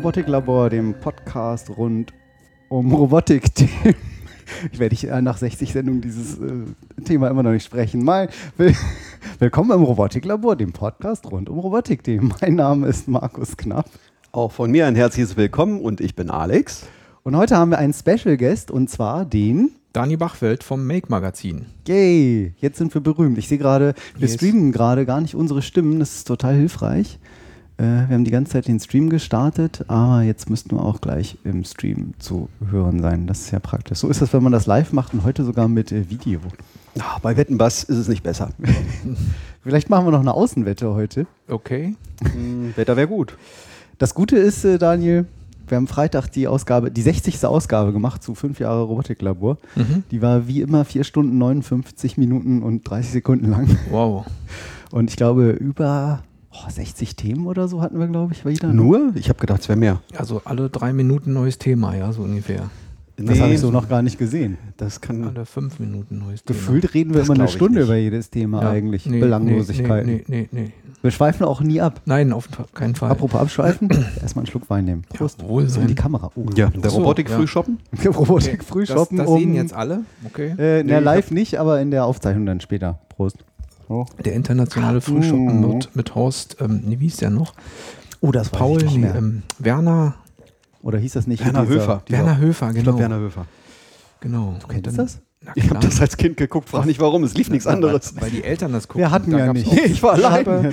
Robotiklabor, dem Podcast rund um Robotik-Themen. Ich werde ich, äh, nach 60 Sendungen dieses äh, Thema immer noch nicht sprechen. Mal, will, willkommen im Robotiklabor, dem Podcast rund um Robotik-Themen. Mein Name ist Markus Knapp. Auch von mir ein herzliches Willkommen und ich bin Alex. Und heute haben wir einen Special Guest und zwar den Dani Bachfeld vom Make Magazin. Yay, jetzt sind wir berühmt. Ich sehe gerade, wir Yes. streamen gerade gar nicht unsere Stimmen, das ist total hilfreich. Äh, wir haben die ganze Zeit den Stream gestartet, aber jetzt müssten wir auch gleich im Stream zu hören sein. Das ist ja praktisch. So ist das, wenn man das live macht und heute sogar mit äh, Video. Ah, bei Wettenbass ist es nicht besser. Vielleicht machen wir noch eine Außenwette heute. Okay. Hm, Wetter wäre gut. Das Gute ist, äh, Daniel, wir haben Freitag die Ausgabe, die 60. Ausgabe gemacht zu 5 Jahre Robotiklabor. Mhm. Die war wie immer 4 Stunden 59 Minuten und 30 Sekunden lang. Wow. Und ich glaube, über oh, 60 Themen oder so hatten wir, glaube ich, wieder. Nur? Ich habe gedacht, es wäre mehr. Also alle drei Minuten neues Thema, ja, so ungefähr. Das habe ich so noch gar nicht gesehen. Das kann. Alle fünf Minuten neues Thema. Gefühlt reden wir Das immer eine Stunde nicht. über jedes Thema Ja. eigentlich. Nee, Belanglosigkeiten. Nee, nee, nee, nee. Wir schweifen auch nie ab. Nein, auf keinen Fall. Apropos abschweifen, erstmal einen Schluck Wein nehmen. Prost. Jawohl, so in die Kamera. Oh. Ja, der so, Robotik ja. früh shoppen. Robotik früh das, shoppen. das um, sehen jetzt alle. Okay. Äh, Nee, na, live nicht, aber in der Aufzeichnung dann später. Prost. Der internationale Frühschoppen mit, mit Horst, ähm, nee, wie hieß der noch? Oh, das weiß Paul, ich nicht nee, mehr. ähm, Werner, Oder hieß das nicht? Werner dieser- Höfer. Dieser, Werner Höfer, Ich genau. glaube, Werner Höfer. genau. Du kennst Und das? Na Ich habe das als Kind geguckt, frag nicht warum, es lief nichts anderes. Weil die Eltern das gucken. Wir hatten ja nicht. auch- Ich war allein. habe-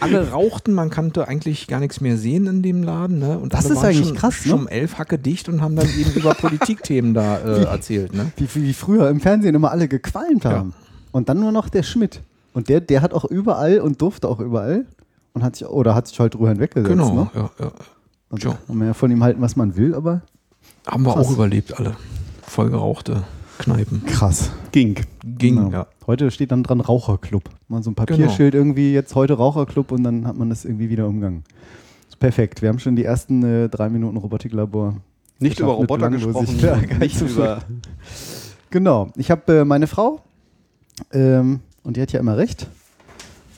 alle rauchten, man konnte eigentlich gar nichts mehr sehen in dem Laden. Ne? Und Das ist eigentlich schon, krass, ne? Schon um elf Hacke dicht und haben dann eben über Politikthemen da äh, erzählt. Ne? Wie, wie früher im Fernsehen immer alle gequalmt haben. Und dann nur noch der Schmidt. Und der, der hat auch überall und durfte auch überall. Und hat sich, oder hat sich halt drüber hinweggesetzt. Genau, Ne? ja, ja. Also Ja. kann man ja von ihm halten, was man will, aber haben wir Krass. auch überlebt alle. Vollgerauchte Kneipen. krass. Ging. Ging, Genau. ja. Heute steht dann dran Raucherclub. Mal so ein Papierschild Genau. irgendwie, jetzt heute Raucherclub und dann hat man das irgendwie wieder umgangen. Ist perfekt. Wir haben schon die ersten äh, drei Minuten Robotiklabor. Nicht über Roboter gesprochen, nicht über. Genau. Ich habe äh, meine Frau, ähm, und die hat ja immer recht,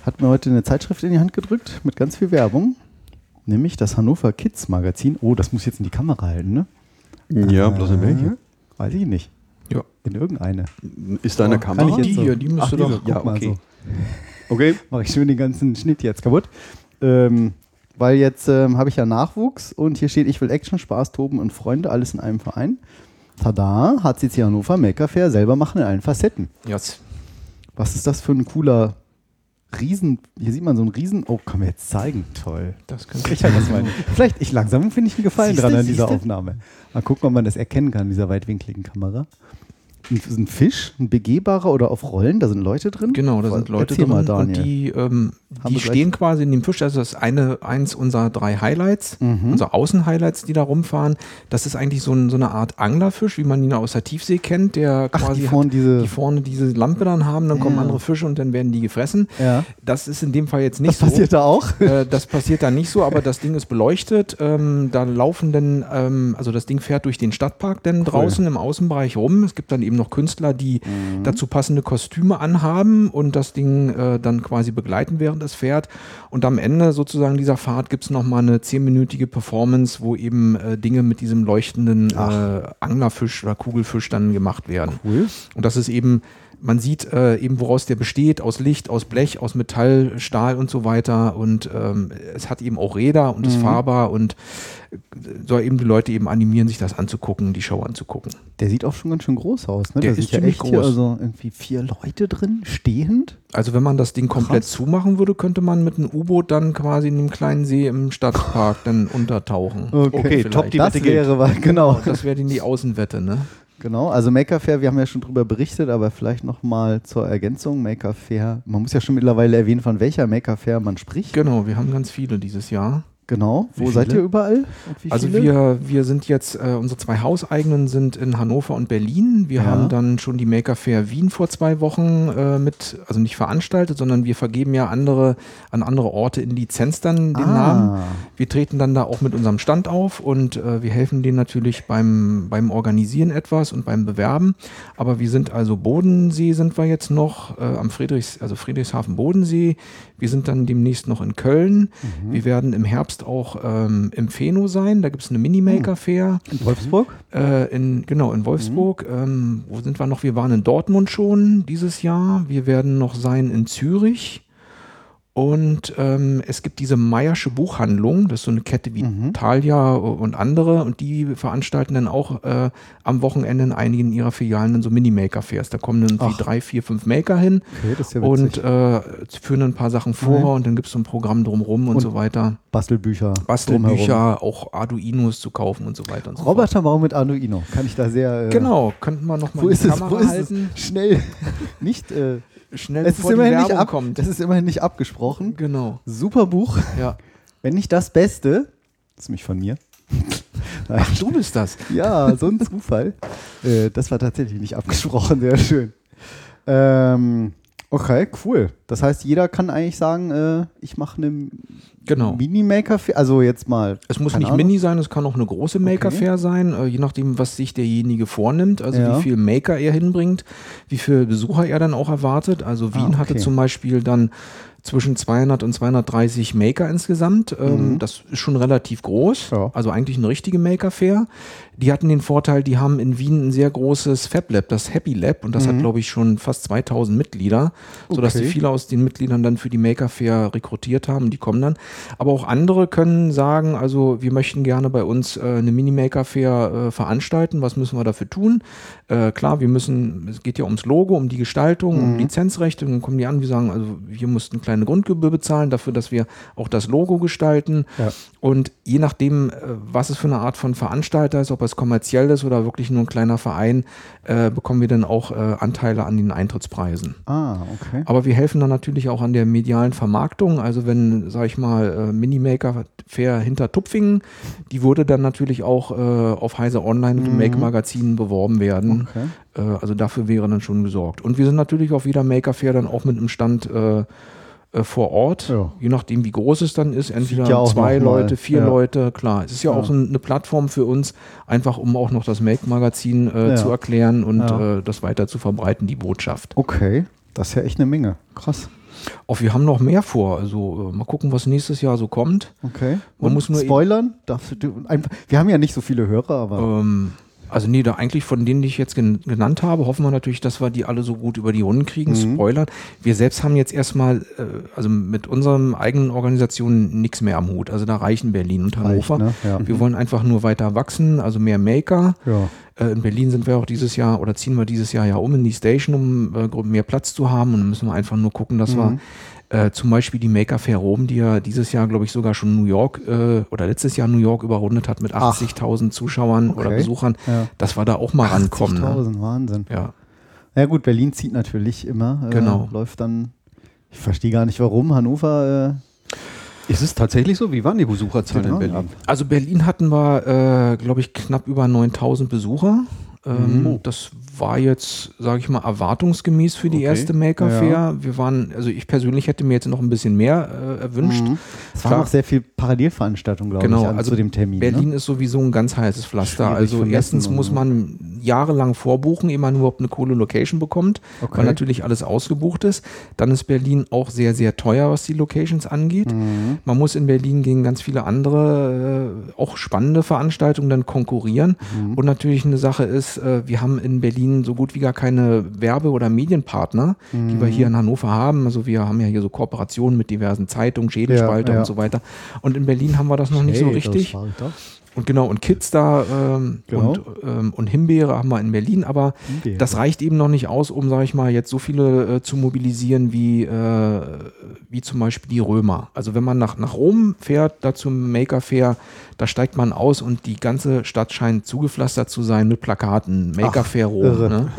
hat mir heute eine Zeitschrift in die Hand gedrückt mit ganz viel Werbung. Nämlich das Hannover Kids Magazin. Oh, das muss ich jetzt in die Kamera halten, ne? Ja, bloß in welche? Äh, Weiß ich nicht. ja. In irgendeine. Ist da eine Oh, kann Kamera? ich jetzt Die so? hier, die müsste doch- diese, Ja, mal okay. so. Okay. Mache ich schön den ganzen Schnitt jetzt kaputt. Ähm, weil jetzt ähm, habe ich ja Nachwuchs und hier steht, ich will Action, Spaß, Toben und Freunde, alles in einem Verein. Tada, HCC Hannover, Maker Fair, selber machen in allen Facetten. Yes. Was ist das für ein cooler Riesen, hier sieht man so einen Riesen, oh, kann mir jetzt zeigen, toll. Das könnte Ich halt das mal. Vielleicht, ich langsam finde ich einen Gefallen Siehste, dran an dieser siehste? Aufnahme. Mal gucken, ob man das erkennen kann, in dieser weitwinkligen Kamera. Ein, ein Fisch, ein begehbarer oder auf Rollen, da sind Leute drin. Genau, da sind Leute Erzähl drin mal, und die, ähm, die stehen quasi in dem Fisch. Also das ist eine, eins unserer drei Highlights, Mhm. unsere Außenhighlights, die da rumfahren. Das ist eigentlich so, ein, so eine Art Anglerfisch, wie man ihn aus der Tiefsee kennt, der Ach, quasi die vorne hat, diese- die vorne diese Lampe dann haben, dann kommen Ja. andere Fische und dann werden die gefressen. Ja. Das ist in dem Fall jetzt nicht Das passiert so. da auch. Äh, das passiert da nicht so, aber das Ding ist beleuchtet. Ähm, da laufen dann, ähm, also das Ding fährt durch den Stadtpark dann draußen im Außenbereich rum. Es gibt dann eben noch Künstler, die Mhm. dazu passende Kostüme anhaben und das Ding äh, dann quasi begleiten, während es fährt. Und am Ende sozusagen dieser Fahrt gibt es nochmal eine zehnminütige Performance, wo eben äh, Dinge mit diesem leuchtenden äh, Anglerfisch oder Kugelfisch dann gemacht werden. Cool. Und das ist eben, man sieht äh, eben, woraus der besteht, aus Licht, aus Blech, aus Metall, Stahl und so weiter. Und ähm, es hat eben auch Räder und ist fahrbar und äh, soll eben die Leute eben animieren, sich das anzugucken, die Show anzugucken. Der sieht auch schon ganz schön groß aus. Ne? Der da ist ja ziemlich echt hier groß. also irgendwie vier Leute drin, stehend. Also wenn man das Ding komplett Krass. zumachen würde, könnte man mit einem U-Boot dann quasi in dem kleinen See im Stadtpark dann untertauchen. Okay, Vielleicht. top, die Das Wette wäre, genau. Das wäre dann die Außenwette, ne? Genau, also Maker Fair, wir haben ja schon drüber berichtet, aber vielleicht nochmal zur Ergänzung. Maker Fair, man muss ja schon mittlerweile erwähnen, von welcher Maker Fair man spricht. Genau, wir haben ganz viele dieses Jahr. Genau, wo seid ihr überall? Also viele? wir, wir sind jetzt, äh, unsere zwei Hauseigenen sind in Hannover und Berlin. Wir Ja. haben dann schon die Maker Fair Wien vor zwei Wochen äh, mit, also nicht veranstaltet, sondern wir vergeben ja andere, an andere Orte in Lizenz dann den Ah. Namen. Wir treten dann da auch mit unserem Stand auf und äh, wir helfen denen natürlich beim, beim Organisieren etwas und beim Bewerben. Aber wir sind also Bodensee sind wir jetzt noch, äh, am Friedrichs, also Friedrichshafen Bodensee. Wir sind dann demnächst noch in Köln. Wir werden im Herbst August auch ähm, im Feno sein. Da gibt es eine Mini-Maker-Fair. In Wolfsburg? Äh, in, genau, in Wolfsburg. Ähm, wo sind wir noch? Wir waren in Dortmund schon dieses Jahr. Wir werden noch sein in Zürich. Und ähm, es gibt diese Meiersche Buchhandlung, das ist so eine Kette wie Mhm. Thalia und andere, und die veranstalten dann auch äh, am Wochenende in einigen ihrer Filialen dann so Mini-Maker-Fairs. Da kommen dann Ach. drei, vier, fünf Maker hin Okay, das ist ja und äh, führen ein paar Sachen vor Mhm. und dann gibt es so ein Programm drumrum und, Und so weiter. Bastelbücher. drumherum. Bastelbücher, auch Arduinos zu kaufen und so weiter und so fort. Roboterbau mit Arduino. Kann ich da sehr. Äh, Genau, könnten wir nochmal Wo ist es? Kamera Wo ist halten. es? Schnell. Nicht. Schnell es, ist immerhin Werbung nicht ab, kommt. es ist immerhin nicht abgesprochen. Genau, Super Buch. ja. Wenn nicht das Beste. Das ist mich von mir. Ach, du bist das. Ja, so ein Zufall. äh, das war tatsächlich nicht abgesprochen, sehr schön. Ähm, okay, cool. Das heißt, jeder kann eigentlich sagen, äh, ich mache eine Genau. Mini-Maker, also jetzt mal. Es muss nicht Ahnung. Mini sein, es kann auch eine große Maker-Fair sein, äh, je nachdem, was sich derjenige vornimmt, also Ja. wie viel Maker er hinbringt, wie viele Besucher er dann auch erwartet. Also Wien Ah, hatte okay. zum Beispiel dann zwischen 200 und 230 Maker insgesamt. Ähm, Mhm. Das ist schon relativ groß, Ja. also eigentlich eine richtige Maker-Fair. Die hatten den Vorteil, die haben in Wien ein sehr großes Fab Lab, das Happy Lab, und das hat, glaube ich, schon fast 2000 Mitglieder, sodass Mhm. Okay. die viele aus den Mitgliedern dann für die Maker Fair rekrutiert haben, die kommen dann. Aber auch andere können sagen, also wir möchten gerne bei uns äh, eine Mini-Maker Fair äh, veranstalten, was müssen wir dafür tun? Äh, klar, wir müssen, es geht ja ums Logo, um die Gestaltung, um Lizenzrechte, und dann kommen die an, wir sagen, also wir mussten eine kleine Grundgebühr bezahlen dafür, dass wir auch das Logo gestalten. Ja. Und je nachdem, äh, was es für eine Art von Veranstalter ist, ob es kommerziell ist oder wirklich nur ein kleiner Verein, äh, bekommen wir dann auch äh, Anteile an den Eintrittspreisen. Ah, okay. Aber wir helfen dann natürlich auch an der medialen Vermarktung. Also wenn, sag ich mal, äh, Minimaker Fair hinter Tupfingen, die würde dann natürlich auch äh, auf Heise Online und im Make Magazin beworben werden. Okay. Äh, also dafür wäre dann schon gesorgt. Und wir sind natürlich auf jeder Maker Fair dann auch mit einem Stand äh, vor Ort, Ja. je nachdem wie groß es dann ist, entweder ja zwei Leute, vier ja. Leute, klar. Es ist ja, auch so eine Plattform für uns, einfach um auch noch das Make-Magazin äh, zu erklären und äh, das weiter zu verbreiten, die Botschaft. Okay. Das ist ja echt eine Menge. Krass. Auch wir haben noch mehr vor. Also äh, mal gucken, was nächstes Jahr so kommt. Okay. Man Und muss nur spoilern? Darfst du, wir haben ja nicht so viele Hörer, aber. Ähm, also nee, da eigentlich von denen, die ich jetzt gen genannt habe, hoffen wir natürlich, dass wir die alle so gut über die Runden kriegen. Mhm. Spoilern. Wir selbst haben jetzt erstmal, äh, also mit unseren eigenen Organisationen nichts mehr am Hut. Also da reichen Berlin und Reicht, Hannover. ne? Ja. Wir wollen einfach nur weiter wachsen, also mehr Maker. ja. Äh, in Berlin sind wir auch dieses Jahr oder ziehen wir dieses Jahr ja um in die Station, um äh, mehr Platz zu haben. Und dann müssen wir einfach nur gucken, dass wir äh, zum Beispiel die Maker Fair Rom, die ja dieses Jahr, glaube ich, sogar schon New York äh, oder letztes Jahr New York überrundet hat mit Ach. 80.000 Zuschauern oder Okay. Besuchern, Ja. dass wir da auch mal rankommen. Ne? 80.000, Wahnsinn. Ja. Ja gut, Berlin zieht natürlich immer. Äh, Genau. Läuft dann, ich verstehe gar nicht warum, Hannover, Ist es tatsächlich so? Wie waren die Besucherzahlen Genau, in Berlin? Also Berlin hatten wir, äh, glaube ich, knapp über 9000 Besucher. Ähm, Mhm. Das war jetzt, sage ich mal, erwartungsgemäß für die Okay. erste Maker Ja. Fair. Wir waren, also ich persönlich hätte mir jetzt noch ein bisschen mehr äh, erwünscht. mhm. es waren auch sehr viel Parallelveranstaltungen, glaube Genau, ich, an, also zu dem Termin. Berlin ne? ist sowieso ein ganz heißes Pflaster. Schwierig Also erstens muss man jahrelang vorbuchen, ehe man überhaupt eine coole Location bekommt, Okay. weil natürlich alles ausgebucht ist. Dann ist Berlin auch sehr, sehr teuer, was die Locations angeht. Mhm. Man muss in Berlin gegen ganz viele andere, äh, auch spannende Veranstaltungen dann konkurrieren. Mhm. Und natürlich eine Sache ist, äh, wir haben in Berlin so gut wie gar keine Werbe- oder Medienpartner, die Mhm. wir hier in Hannover haben. Also wir haben ja hier so Kooperationen mit diversen Zeitungen, Schädelspalter Ja, ja. und so weiter. Und in Berlin haben wir das noch nicht so Hey, richtig. das. Und genau, und Kids da ähm, Genau. und, ähm, und Himbeere haben wir in Berlin, aber Himbeere. das reicht eben noch nicht aus, um, sage ich mal, jetzt so viele äh, zu mobilisieren wie, äh, wie zum Beispiel die Römer. Also wenn man nach, nach Rom fährt, da zum Maker Fair, da steigt man aus und die ganze Stadt scheint zugepflastert zu sein mit Plakaten. Maker Ach, Fair Rom. Ne?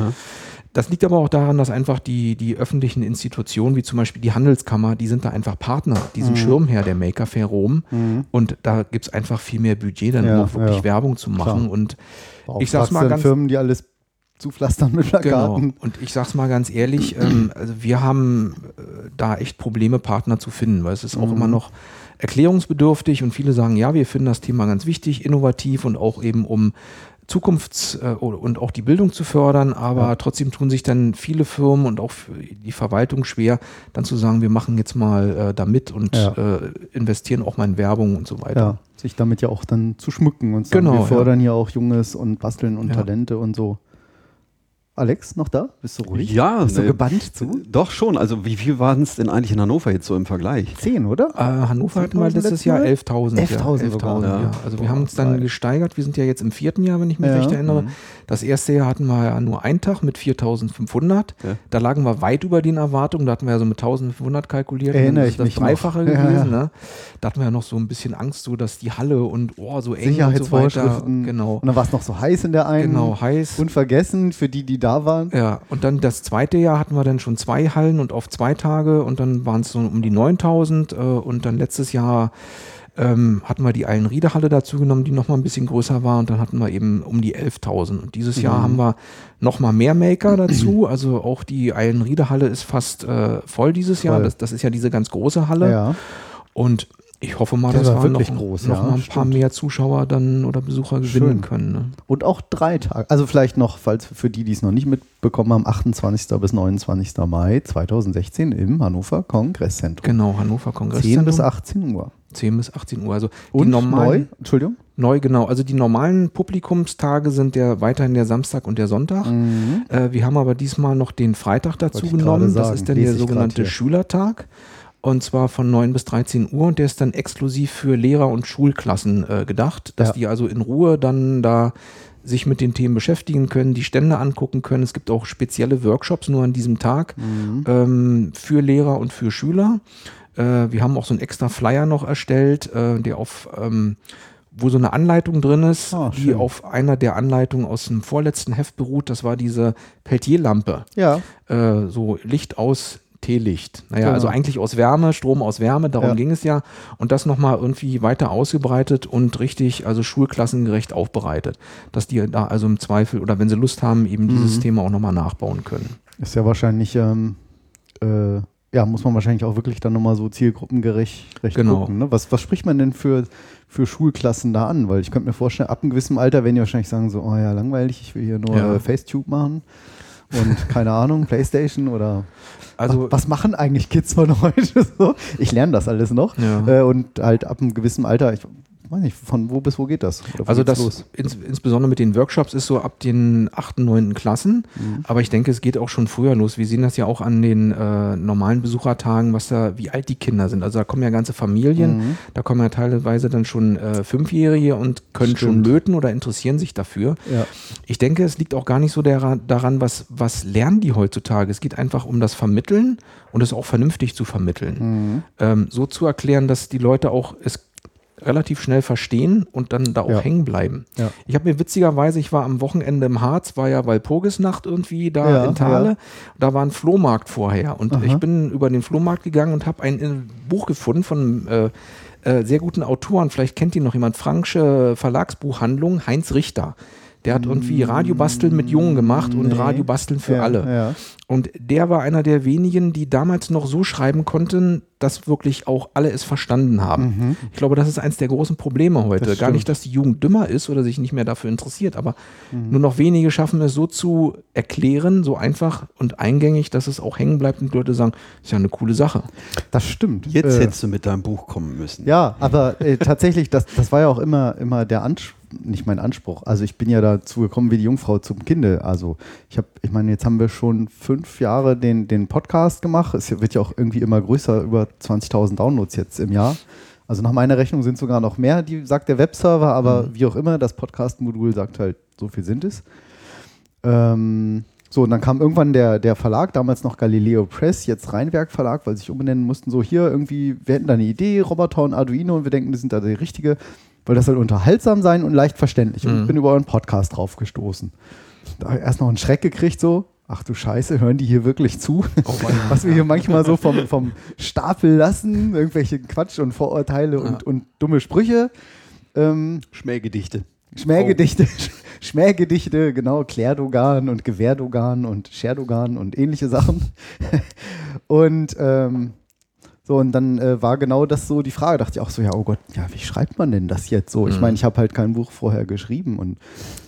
Das liegt aber auch daran, dass einfach die, die öffentlichen Institutionen, wie zum Beispiel die Handelskammer, die sind da einfach Partner, die Mhm. sind Schirmherr der Maker Fair Rom. Und da gibt es einfach viel mehr Budget, dann Ja, um auch wirklich ja. Werbung zu machen. Klar. Und Beauftragst ich sag's mal ganz- Firmen, die alles zupflastern mit genau. Plakaten. Und ich sag's mal ganz ehrlich, ähm, also wir haben äh, da echt Probleme, Partner zu finden, weil es ist Mhm. auch immer noch erklärungsbedürftig und viele sagen, ja, wir finden das Thema ganz wichtig, innovativ und auch eben um Zukunfts- äh, und auch die Bildung zu fördern, aber Ja. trotzdem tun sich dann viele Firmen und auch die Verwaltung schwer, dann zu sagen, wir machen jetzt mal äh, da mit und Ja. äh, investieren auch mal in Werbung und so weiter. Ja, sich damit ja auch dann zu schmücken und sagen, Genau, wir fördern ja auch Junges und Basteln und. Talente und so. Alex, noch da? Bist du ruhig? Ja, Bist du ne, gebannt zu? Doch schon. Also wie viel waren es denn eigentlich in Hannover jetzt so im Vergleich? Zehn, oder? Äh, Hannover hatten wir 10.000 letztes Jahr letztes 11.000. 11.000 ja, sogar, ja. ja. Also wir Boah, haben uns dann geil. gesteigert. Wir sind ja jetzt im vierten Jahr, wenn ich mich Ja. recht erinnere. Mhm. Das erste Jahr hatten wir ja nur einen Tag mit 4.500. Ja. Da lagen wir weit über den Erwartungen. Da hatten wir ja so mit 1.500 kalkuliert. Erinnere Und ich das mich ist das Dreifache noch. Gewesen. ja. Ne? Da hatten wir ja noch so ein bisschen Angst, so dass die Halle und oh, so eng und so weiter. Sicherheitsvorschriften. Genau. Und dann war es noch so heiß in der einen. Genau, heiß. Unvergessen für die, die da waren. Ja, und dann das zweite Jahr hatten wir dann schon zwei Hallen und auf zwei Tage und dann waren es so um die 9000 äh, und dann letztes Jahr ähm, hatten wir die Eilenriede-Halle dazu genommen, die nochmal ein bisschen größer war und dann hatten wir eben um die 11.000 und dieses Jahr Mhm. haben wir nochmal mehr Maker dazu, also auch die Eilenriede-Halle ist fast äh, voll dieses Jahr, Voll. das, das ist ja diese ganz große Halle Ja. und ich hoffe mal, Der dass war wir noch, wirklich groß, noch ja, mal ein paar stimmt. mehr Zuschauer dann oder Besucher gewinnen Schön. können. Ne? Und auch drei Tage. Also vielleicht noch, falls für die, die es noch nicht mitbekommen haben, 28. bis 29. Mai 2016 im Hannover Kongresszentrum. Genau, Hannover 10 Kongresszentrum. bis 18 Uhr. 10 bis 18 Uhr. Also die Und normalen, neu, Entschuldigung. Neu, genau. Also die normalen Publikumstage sind der weiterhin der Samstag und der Sonntag. Mhm. Äh, wir haben aber diesmal noch den Freitag dazu genommen. Das ist dann Lese der sogenannte hier. Und zwar von 9 bis 13 Uhr. Und der ist dann exklusiv für Lehrer und Schulklassen äh, gedacht, dass Ja. die also in Ruhe dann da sich mit den Themen beschäftigen können, die Stände angucken können. Es gibt auch spezielle Workshops nur an diesem Tag Mhm. ähm, für Lehrer und für Schüler. Äh, wir haben auch so einen extra Flyer noch erstellt, äh, der auf ähm, wo so eine Anleitung drin ist, Ah, die auf einer der Anleitungen aus dem vorletzten Heft beruht. Das war diese Peltierlampe. Ja, Äh, so Licht aus Teelicht. Naja, Genau. also eigentlich aus Wärme, Strom aus Wärme, darum Ja. ging es ja. Und das nochmal irgendwie weiter ausgebreitet und richtig, also schulklassengerecht aufbereitet. Dass die da also im Zweifel oder wenn sie Lust haben, eben dieses Mhm. Thema auch nochmal nachbauen können. ist ja wahrscheinlich, ähm, äh, ja, muss man wahrscheinlich auch wirklich dann nochmal so zielgruppengerecht recht Genau. gucken. Ne? Was, was spricht man denn für, für Schulklassen da an? Weil ich könnte mir vorstellen, ab einem gewissen Alter werden die wahrscheinlich sagen so, oh ja, langweilig, ich will hier nur Ja. Facetube machen und keine Ahnung, Playstation oder Also was, was machen eigentlich Kids von heute so? Ich lerne das alles noch. Ja. Äh, und halt ab einem gewissen Alter, ich weiß nicht, von wo bis wo geht das? Also das ins, insbesondere mit den Workshops ist so ab den 8., 9. Klassen. Mhm. Aber ich denke, es geht auch schon früher los. Wir sehen das ja auch an den äh, normalen Besuchertagen, was da, wie alt die Kinder sind. Also da kommen ja ganze Familien, Mhm. da kommen ja teilweise dann schon äh, Fünfjährige und können schon Stimmt. löten oder interessieren sich dafür. Ja. Ich denke, es liegt auch gar nicht so der, daran, was, was lernen die heutzutage. Es geht einfach um das Vermitteln und es auch vernünftig zu vermitteln. Mhm. Ähm, so zu erklären, dass die Leute auch es relativ schnell verstehen und dann da auch Ja. hängen bleiben. Ja. Ich habe mir witzigerweise, ich war am Wochenende im Harz, war ja Walpurgisnacht irgendwie da Ja, in Thale. Da war ein Flohmarkt vorher und Aha. ich bin über den Flohmarkt gegangen und habe ein äh, Buch gefunden von äh, äh, sehr guten Autoren. Vielleicht kennt ihn noch jemand. Franksche Verlagsbuchhandlung, Heinz Richter. Der hat irgendwie Radiobasteln mit Jungen gemacht und Nee. Radiobasteln für ja, alle. Ja. Und der war einer der wenigen, die damals noch so schreiben konnten, dass wirklich auch alle es verstanden haben. Ich glaube, das ist eins der großen Probleme heute. Mhm. Gar nicht, dass die Jugend dümmer ist oder sich nicht mehr dafür interessiert, aber Mhm. nur noch wenige schaffen es so zu erklären, so einfach und eingängig, dass es auch hängen bleibt und Leute sagen, ist ja eine coole Sache. Das stimmt. Jetzt Äh, hättest du mit deinem Buch kommen müssen. Ja, aber äh, tatsächlich, das, das war ja auch immer, immer der Anspruch, nicht mein Anspruch. Also ich bin ja dazu gekommen wie die Jungfrau zum Kinde. Also ich habe, ich meine, jetzt haben wir schon fünf Jahre den, den Podcast gemacht. Es wird ja auch irgendwie immer größer, über 20.000 Downloads jetzt im Jahr. Also nach meiner Rechnung sind sogar noch mehr, die sagt der Webserver, aber wie auch immer, das Podcast-Modul sagt halt, so viel sind es. Ähm, so, und dann kam irgendwann der, der Verlag, damals noch Galileo Press, jetzt Rheinwerk Verlag, weil sie sich umbenennen mussten. So, hier irgendwie, wir hätten da eine Idee, Roboter und Arduino, und wir denken, das sind da die richtige, weil das soll unterhaltsam sein und leicht verständlich. Und Mhm. ich bin über euren Podcast drauf gestoßen. Da hab ich erst noch einen Schreck gekriegt, so, ach du Scheiße, hören die hier wirklich zu? Was wir hier manchmal so vom, vom Stapel lassen, irgendwelche Quatsch und Vorurteile und, und dumme Sprüche. Ähm, Schmähgedichte. Schmähgedichte, Schmähgedichte, genau, Klärdogan und Gewehrdogan und Scherdogan und ähnliche Sachen. und ähm, So, und dann äh, war genau das so die Frage. Dachte ich auch so, ja, oh Gott, ja, wie schreibt man denn das jetzt so? Ich Mhm. meine, ich habe halt kein Buch vorher geschrieben. Und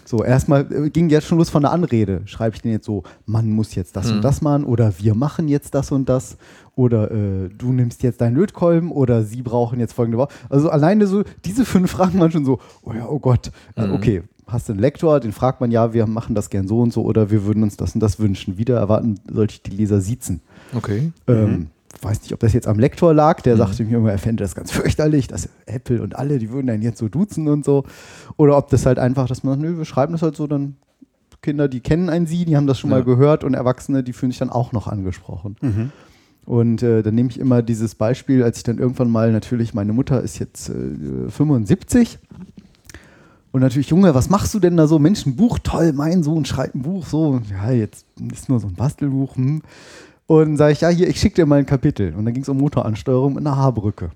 so, erstmal äh, ging jetzt schon los von der Anrede. Schreibe ich denn jetzt so, man muss jetzt das Mhm. und das machen oder wir machen jetzt das und das oder äh, du nimmst jetzt deinen Lötkolben oder sie brauchen jetzt folgende Woche. Also alleine so, diese fünf Fragen waren schon so, oh ja, oh Gott, äh, Mhm. okay. Hast du einen Lektor, den fragt man ja, wir machen das gern so und so oder wir würden uns das und das wünschen. Wieder erwarten sollte ich die Leser siezen. Okay. Ähm, weiß nicht, ob das jetzt am Lektor lag, der sagte mir immer, er fände das ganz fürchterlich, dass Apple und alle, die würden dann jetzt so duzen und so. Oder ob das halt einfach, dass man, sagt, nö, wir schreiben das halt so, dann Kinder, die kennen einen sie, die haben das schon Ja. mal gehört und Erwachsene, die fühlen sich dann auch noch angesprochen. Und äh, dann nehme ich immer dieses Beispiel, als ich dann irgendwann mal, natürlich, meine Mutter ist jetzt äh, 75 und natürlich, Junge, was machst du denn da so? Mensch, ein Buch, toll, mein Sohn schreibt ein Buch, so, ja, jetzt ist nur so ein Bastelbuch. Hm. Und sage ich, ja, hier, ich schicke dir mal ein Kapitel. Und dann ging es um Motoransteuerung mit einer Haarbrücke.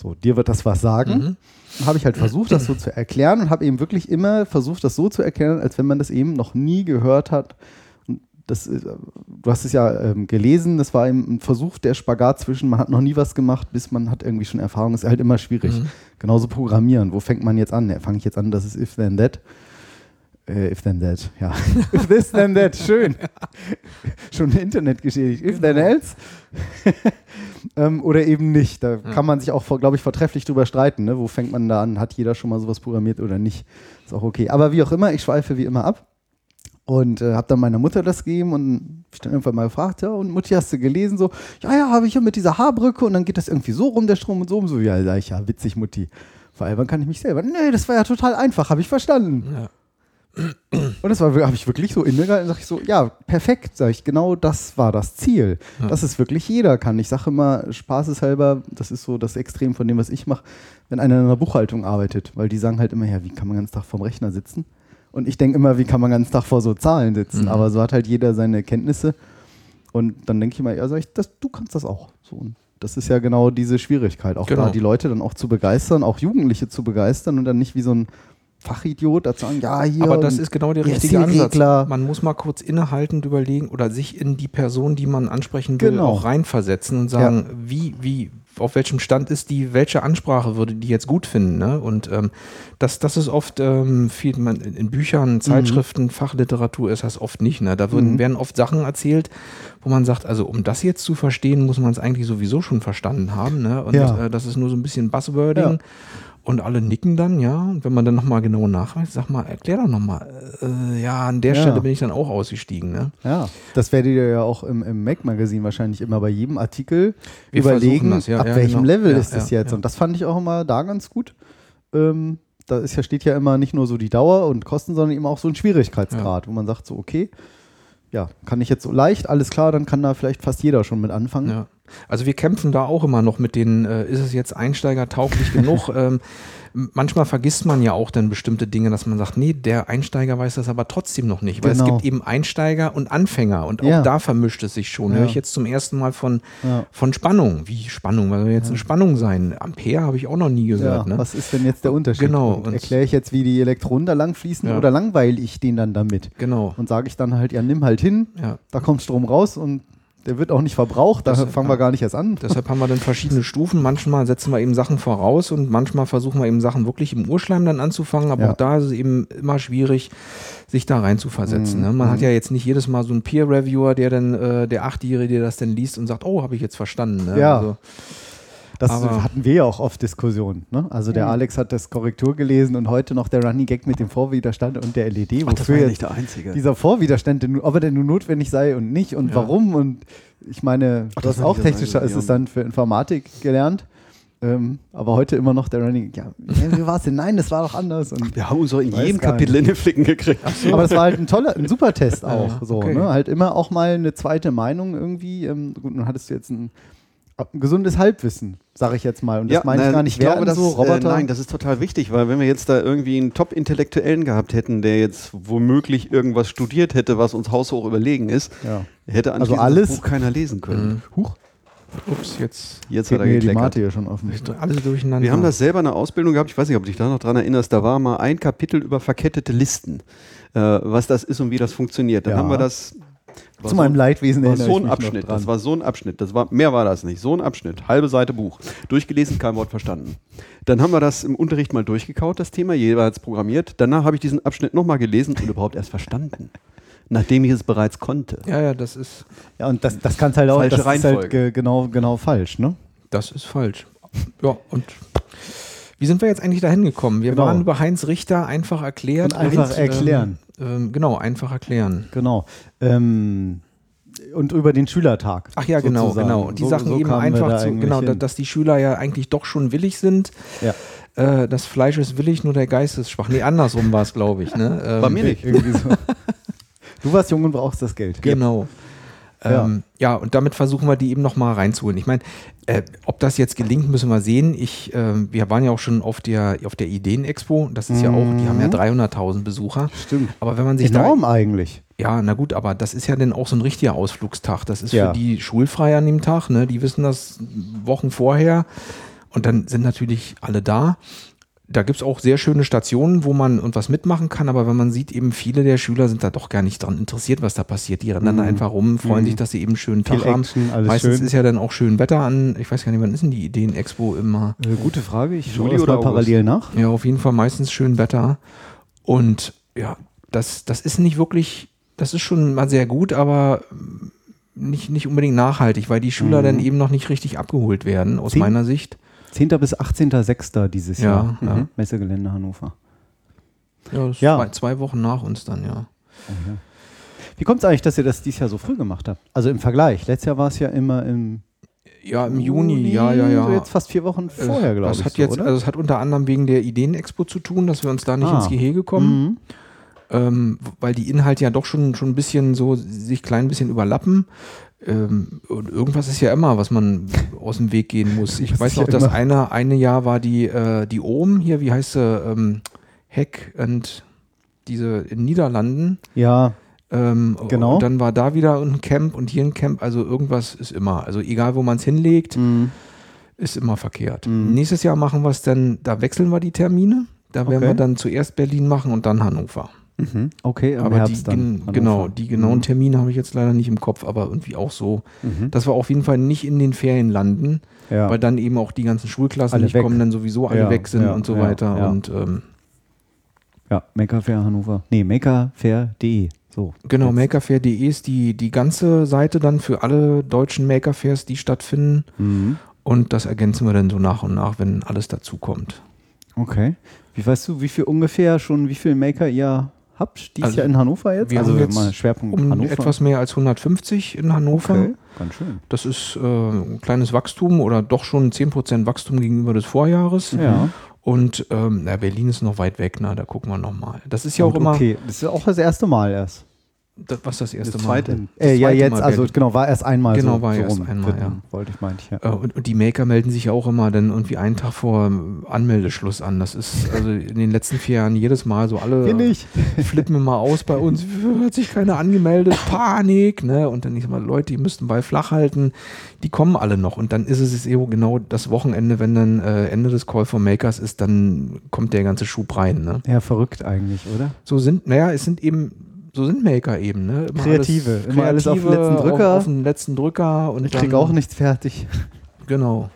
So, dir wird das was sagen. Mhm. Dann habe ich halt versucht, das so zu erklären und habe eben wirklich immer versucht, das so zu erklären, als wenn man das eben noch nie gehört hat. Und das, äh, du hast es ja ähm, gelesen, das war eben ein Versuch, der Spagat zwischen, man hat noch nie was gemacht, bis man hat irgendwie schon Erfahrung, Das ist halt immer schwierig. Mhm. Genauso programmieren. Wo fängt man jetzt an? Ja, fange ich jetzt an, das ist if then that. Äh, if then that, ja. if this then that, schön. Schon Internet geschädigt. If then else. ähm, oder eben nicht. Da kann man sich auch, glaube ich, vortrefflich drüber streiten. Ne? Wo fängt man da an? Hat jeder schon mal sowas programmiert oder nicht? Ist auch okay. Aber wie auch immer, ich schweife wie immer ab. Und äh, habe dann meiner Mutter das gegeben und ich dann irgendwann mal gefragt, ja, und Mutti, hast du gelesen? So, ja, ja, habe ich ja mit dieser Haarbrücke und dann geht das irgendwie so rum, der Strom und so und so. Ja, sag ich, ja, witzig, Mutti. Veralbern kann ich mich selber. Nee, das war ja total einfach, habe ich verstanden. Ja. Und das war, habe ich wirklich so innegehalten, sag ich so, ja, perfekt, sag ich, genau das war das Ziel. Ja. Dass es wirklich jeder kann. Ich sage immer, spaßeshalber, das ist so das Extrem von dem, was ich mache, wenn einer in einer Buchhaltung arbeitet, weil die sagen halt immer, ja, wie kann man den ganzen Tag vorm Rechner sitzen? Und ich denke immer, wie kann man den ganzen Tag vor so Zahlen sitzen? Mhm. Aber so hat halt jeder seine Kenntnisse. Und dann denke ich immer, ja, sag ich, das, du kannst das auch. So, und das ist ja genau diese Schwierigkeit, auch Genau. da die Leute dann auch zu begeistern, auch Jugendliche zu begeistern und dann nicht wie so ein Fachidiot dazu sagen, ja, hier. Aber das ist genau der richtige Ansatz. Regler. Man muss mal kurz innehaltend überlegen oder sich in die Person, die man ansprechen will, Genau. auch reinversetzen und sagen, wie, wie, auf welchem Stand ist die, welche Ansprache würde die jetzt gut finden. Ne? Und ähm, das, das ist oft ähm, viel, man, in Büchern, Zeitschriften, Fachliteratur ist das oft nicht. Ne? Da würden, Mhm. werden oft Sachen erzählt, wo man sagt, also um das jetzt zu verstehen, muss man es eigentlich sowieso schon verstanden haben. Ne? Und Ja. äh, das ist nur so ein bisschen Buzzwording. Ja. Und alle nicken dann, ja. Und wenn man dann nochmal genau nachweist, sag mal, erklär doch nochmal. Äh, ja, an der Ja. Stelle bin ich dann auch ausgestiegen. Ne? Ja, das werdet ihr ja auch im, im Mac-Magazin wahrscheinlich immer bei jedem Artikel Wir überlegen, das, ja, ab ja, welchem genau. Level ist ja, jetzt. Und das fand ich auch immer da ganz gut. Ähm, da ist ja, steht ja immer nicht nur so die Dauer und Kosten, sondern eben auch so ein Schwierigkeitsgrad, wo man sagt so, okay, ja, kann ich jetzt so leicht, alles klar, dann kann da vielleicht fast jeder schon mit anfangen. Ja. Also wir kämpfen da auch immer noch mit den, äh, ist es jetzt einsteigertauglich genug? ähm, manchmal vergisst man ja auch dann bestimmte Dinge, dass man sagt, nee, der Einsteiger weiß das aber trotzdem noch nicht, weil es Genau. gibt eben Einsteiger und Anfänger und auch Ja. da vermischt es sich schon. Ja. Höre ich jetzt zum ersten Mal von, Ja. von Spannung. Wie Spannung? Was soll jetzt eine Spannung sein? Ampere habe ich auch noch nie gehört. ne? was ist denn jetzt der Unterschied? Genau, Erkläre ich jetzt, wie die Elektronen da lang fließen Ja. oder langweile ich den dann damit? Genau. Und sage ich dann halt, ja, nimm halt hin, da kommt Strom raus und der wird auch nicht verbraucht, da fangen wir gar nicht erst an. Deshalb haben wir dann verschiedene Stufen. Manchmal setzen wir eben Sachen voraus und manchmal versuchen wir eben Sachen wirklich im Urschleim dann anzufangen. Aber Ja. auch da ist es eben immer schwierig, sich da rein zu versetzen. Mhm. Ne? Man hat ja jetzt nicht jedes Mal so einen Peer-Reviewer, der dann, äh, der Achtjährige, der das dann liest und sagt, oh, habe ich jetzt verstanden. Ne? Ja. Also, Das Aber- hatten wir ja auch oft Diskussionen. Ne? Also der. Alex hat das Korrektur gelesen und heute noch der Running Gag mit dem Vorwiderstand und der LED, Ach, das wofür war ja nicht der einzige. dieser Vorwiderstand, ob er denn nun notwendig sei und nicht und Ja. warum. Und ich meine, Ach, das war auch technischer Einzige, ja. Assistent für Informatik gelernt. Ähm, aber heute immer noch der Running Gag. Ja, wie war es denn? Nein, das war doch anders. Und Wir haben uns doch in jedem Kapitel in den Flicken gekriegt. Aber das war halt ein toller, ein super Test auch. ja, so, okay. ne? Halt immer auch mal eine zweite Meinung irgendwie. Ähm, gut, nun hattest du jetzt ein gesundes Halbwissen, sage ich jetzt mal. Und das meine ich nein, gar nicht ich glaube, werten, dass, so Roboter. Äh, nein, das ist total wichtig, weil wenn wir jetzt da irgendwie einen Top-Intellektuellen gehabt hätten, der jetzt womöglich irgendwas studiert hätte, was uns haushoch überlegen ist, ja. hätte Also anschließend alles- das Buch keiner lesen können. Mhm. Huch, ups, jetzt Jetzt geht hat er mir die. Mate hier schon offen. alles durcheinander. Wir haben das selber in der Ausbildung gehabt, ich weiß nicht, ob du dich da noch dran erinnerst, da war mal ein Kapitel über verkettete Listen, äh, was das ist und wie das funktioniert. Dann Ja. haben wir das War Zu meinem Leidwesen war erinnere so ich ein Abschnitt. dran. Das war so ein Abschnitt. Das war, mehr war das nicht. So ein Abschnitt. Halbe Seite Buch. Durchgelesen, kein Wort verstanden. Dann haben wir das im Unterricht mal durchgekaut, das Thema, jeweils programmiert. Danach habe ich diesen Abschnitt nochmal gelesen und überhaupt erst verstanden. Nachdem ich es bereits konnte. Ja, ja, das ist, Ja, und das, das kann halt auch, Falsche das ist halt Reihenfolge. ge genau, genau falsch, ne? das ist falsch. Ja, und wie sind wir jetzt eigentlich dahin gekommen? Wir Genau. waren über Heinz Richter einfach erklärt. Und einfach ähm, erklären. Ähm, genau, einfach erklären. Genau. Ähm, und über den Schülertag. Ach ja, genau, sozusagen. genau. Die So- Sachen so eben einfach zu, genau, hin. dass die Schüler ja eigentlich doch schon willig sind. Ja. Äh, das Fleisch ist willig, nur der Geist ist schwach. Nee, andersrum war es, glaube ich. Ne? Ähm, Bei mir nicht. Irgendwie so. Du warst jung und brauchst das Geld. Genau. Ja. Ähm, ja, und damit versuchen wir die eben nochmal reinzuholen. Ich meine, äh, ob das jetzt gelingt, müssen wir sehen. Ich, ähm, wir waren ja auch schon auf der, auf der Ideen-Expo. Das ist ja auch, die haben ja 300.000 Besucher. Stimmt. Aber wenn man sich Enorm eigentlich. da. Ja, na gut, aber das ist ja dann auch so ein richtiger Ausflugstag. Das ist Ja. für die schulfrei an dem Tag. Ne? Die wissen das Wochen vorher. Und dann sind natürlich alle da. Da gibt es auch sehr schöne Stationen, wo man und was mitmachen kann, aber wenn man sieht, eben viele der Schüler sind da doch gar nicht dran interessiert, was da passiert. Die rennen dann einfach rum, freuen sich, dass sie eben einen schönen Tag Mhm. Viel haben. Action, alles Meistens schön. ist ja dann auch schön Wetter an. Ich weiß gar nicht, wann ist denn die Ideen-Expo immer? Äh, gute Frage. Ich schaue Juli das oder mal parallel nach. Ja, auf jeden Fall meistens schön Wetter. Und ja, das, das ist nicht wirklich, das ist schon mal sehr gut, aber nicht, nicht unbedingt nachhaltig, weil die Schüler dann eben noch nicht richtig abgeholt werden, aus Zehn- meiner Sicht. 10. bis 18.06. dieses Ja, Jahr. ja. Mhm. Messegelände Hannover. Ja, Ja. Zwei, zwei Wochen nach uns dann, ja. Wie kommt es eigentlich, dass ihr das dieses Jahr so früh gemacht habt? Also im Vergleich. Letztes Jahr war es ja immer im Ja, im Juni, ja, ja, ja. So jetzt fast vier Wochen vorher, Äh, glaube das ich. Hat so, jetzt? Also es hat unter anderem wegen der Ideenexpo zu tun, dass wir uns da nicht Ah. ins Gehege kommen. Mhm. ähm, weil die Inhalte ja doch schon, schon ein bisschen so sich klein bisschen überlappen. Ähm, und irgendwas ist ja immer, was man aus dem Weg gehen muss. Ich Das weiß noch, ja das immer. eine, eine Jahr war die, äh, die Ohm hier, wie heißt sie, ähm, Heck und diese in den Niederlanden. Ja, Ähm, Genau. Und dann war da wieder ein Camp und hier ein Camp. Also irgendwas ist immer. Also egal, wo man es hinlegt, Mhm. ist immer verkehrt. Mhm. Nächstes Jahr machen wir es dann, da wechseln wir die Termine. Da werden Okay. wir dann zuerst Berlin machen und dann Hannover. Mhm. okay, Aber Herbst die, dann. genau, die genauen Mhm. Termine habe ich jetzt leider nicht im Kopf, aber irgendwie auch so, Mhm. dass wir auf jeden Fall nicht in den Ferien landen, Ja. weil dann eben auch die ganzen Schulklassen Alle nicht weg. kommen, dann sowieso alle Ja, weg sind ja, und so weiter. ja. Und ähm, ja, Makerfair Hannover. Nee, makerfair.de. So. genau, makerfair.de ist die, die ganze Seite dann für alle deutschen Makerfairs, die stattfinden. Mhm. Und das ergänzen wir dann so nach und nach, wenn alles dazukommt. Okay. Wie weißt du, wie viel ungefähr schon, wie viel Maker ihr habt dieses Also, Jahr in Hannover jetzt? wir also haben jetzt mal Schwerpunkt Um Hannover. etwas mehr als 150 in Hannover. okay. Ganz schön. Das ist äh, ein kleines Wachstum oder doch schon 10% Wachstum gegenüber des Vorjahres. Ja. Und ähm, na, Berlin ist noch weit weg, na, da gucken wir nochmal. Das ist ja auch Gut, immer, Okay, das ist auch das erste Mal erst. Das, was das erste Das Mal. zweite. Das Äh, ja, zweite jetzt, Mal also Berlin. genau, war erst einmal Genau, so. war so erst rum. einmal, ja. Wollte ich meinte ich, ja. Äh, und, und die Maker melden sich ja auch immer dann irgendwie einen Tag vor Anmeldeschluss an. Das ist also in den letzten vier Jahren jedes Mal so alle flippen immer aus bei uns, hat sich keiner angemeldet, Panik, ne? Und dann ich sag mal, Leute, die müssten bei flach halten, die kommen alle noch. Und dann ist es eben genau das Wochenende, wenn dann äh, Ende des Call for Makers ist, dann kommt der ganze Schub rein, ne? Ja, verrückt eigentlich, oder? So sind, naja, es sind eben, so sind Maker eben, ne? Immer Kreative, immer alles auf den letzten Drücker. Auf, auf den letzten Drücker und Ich dann, krieg auch nichts fertig. Genau.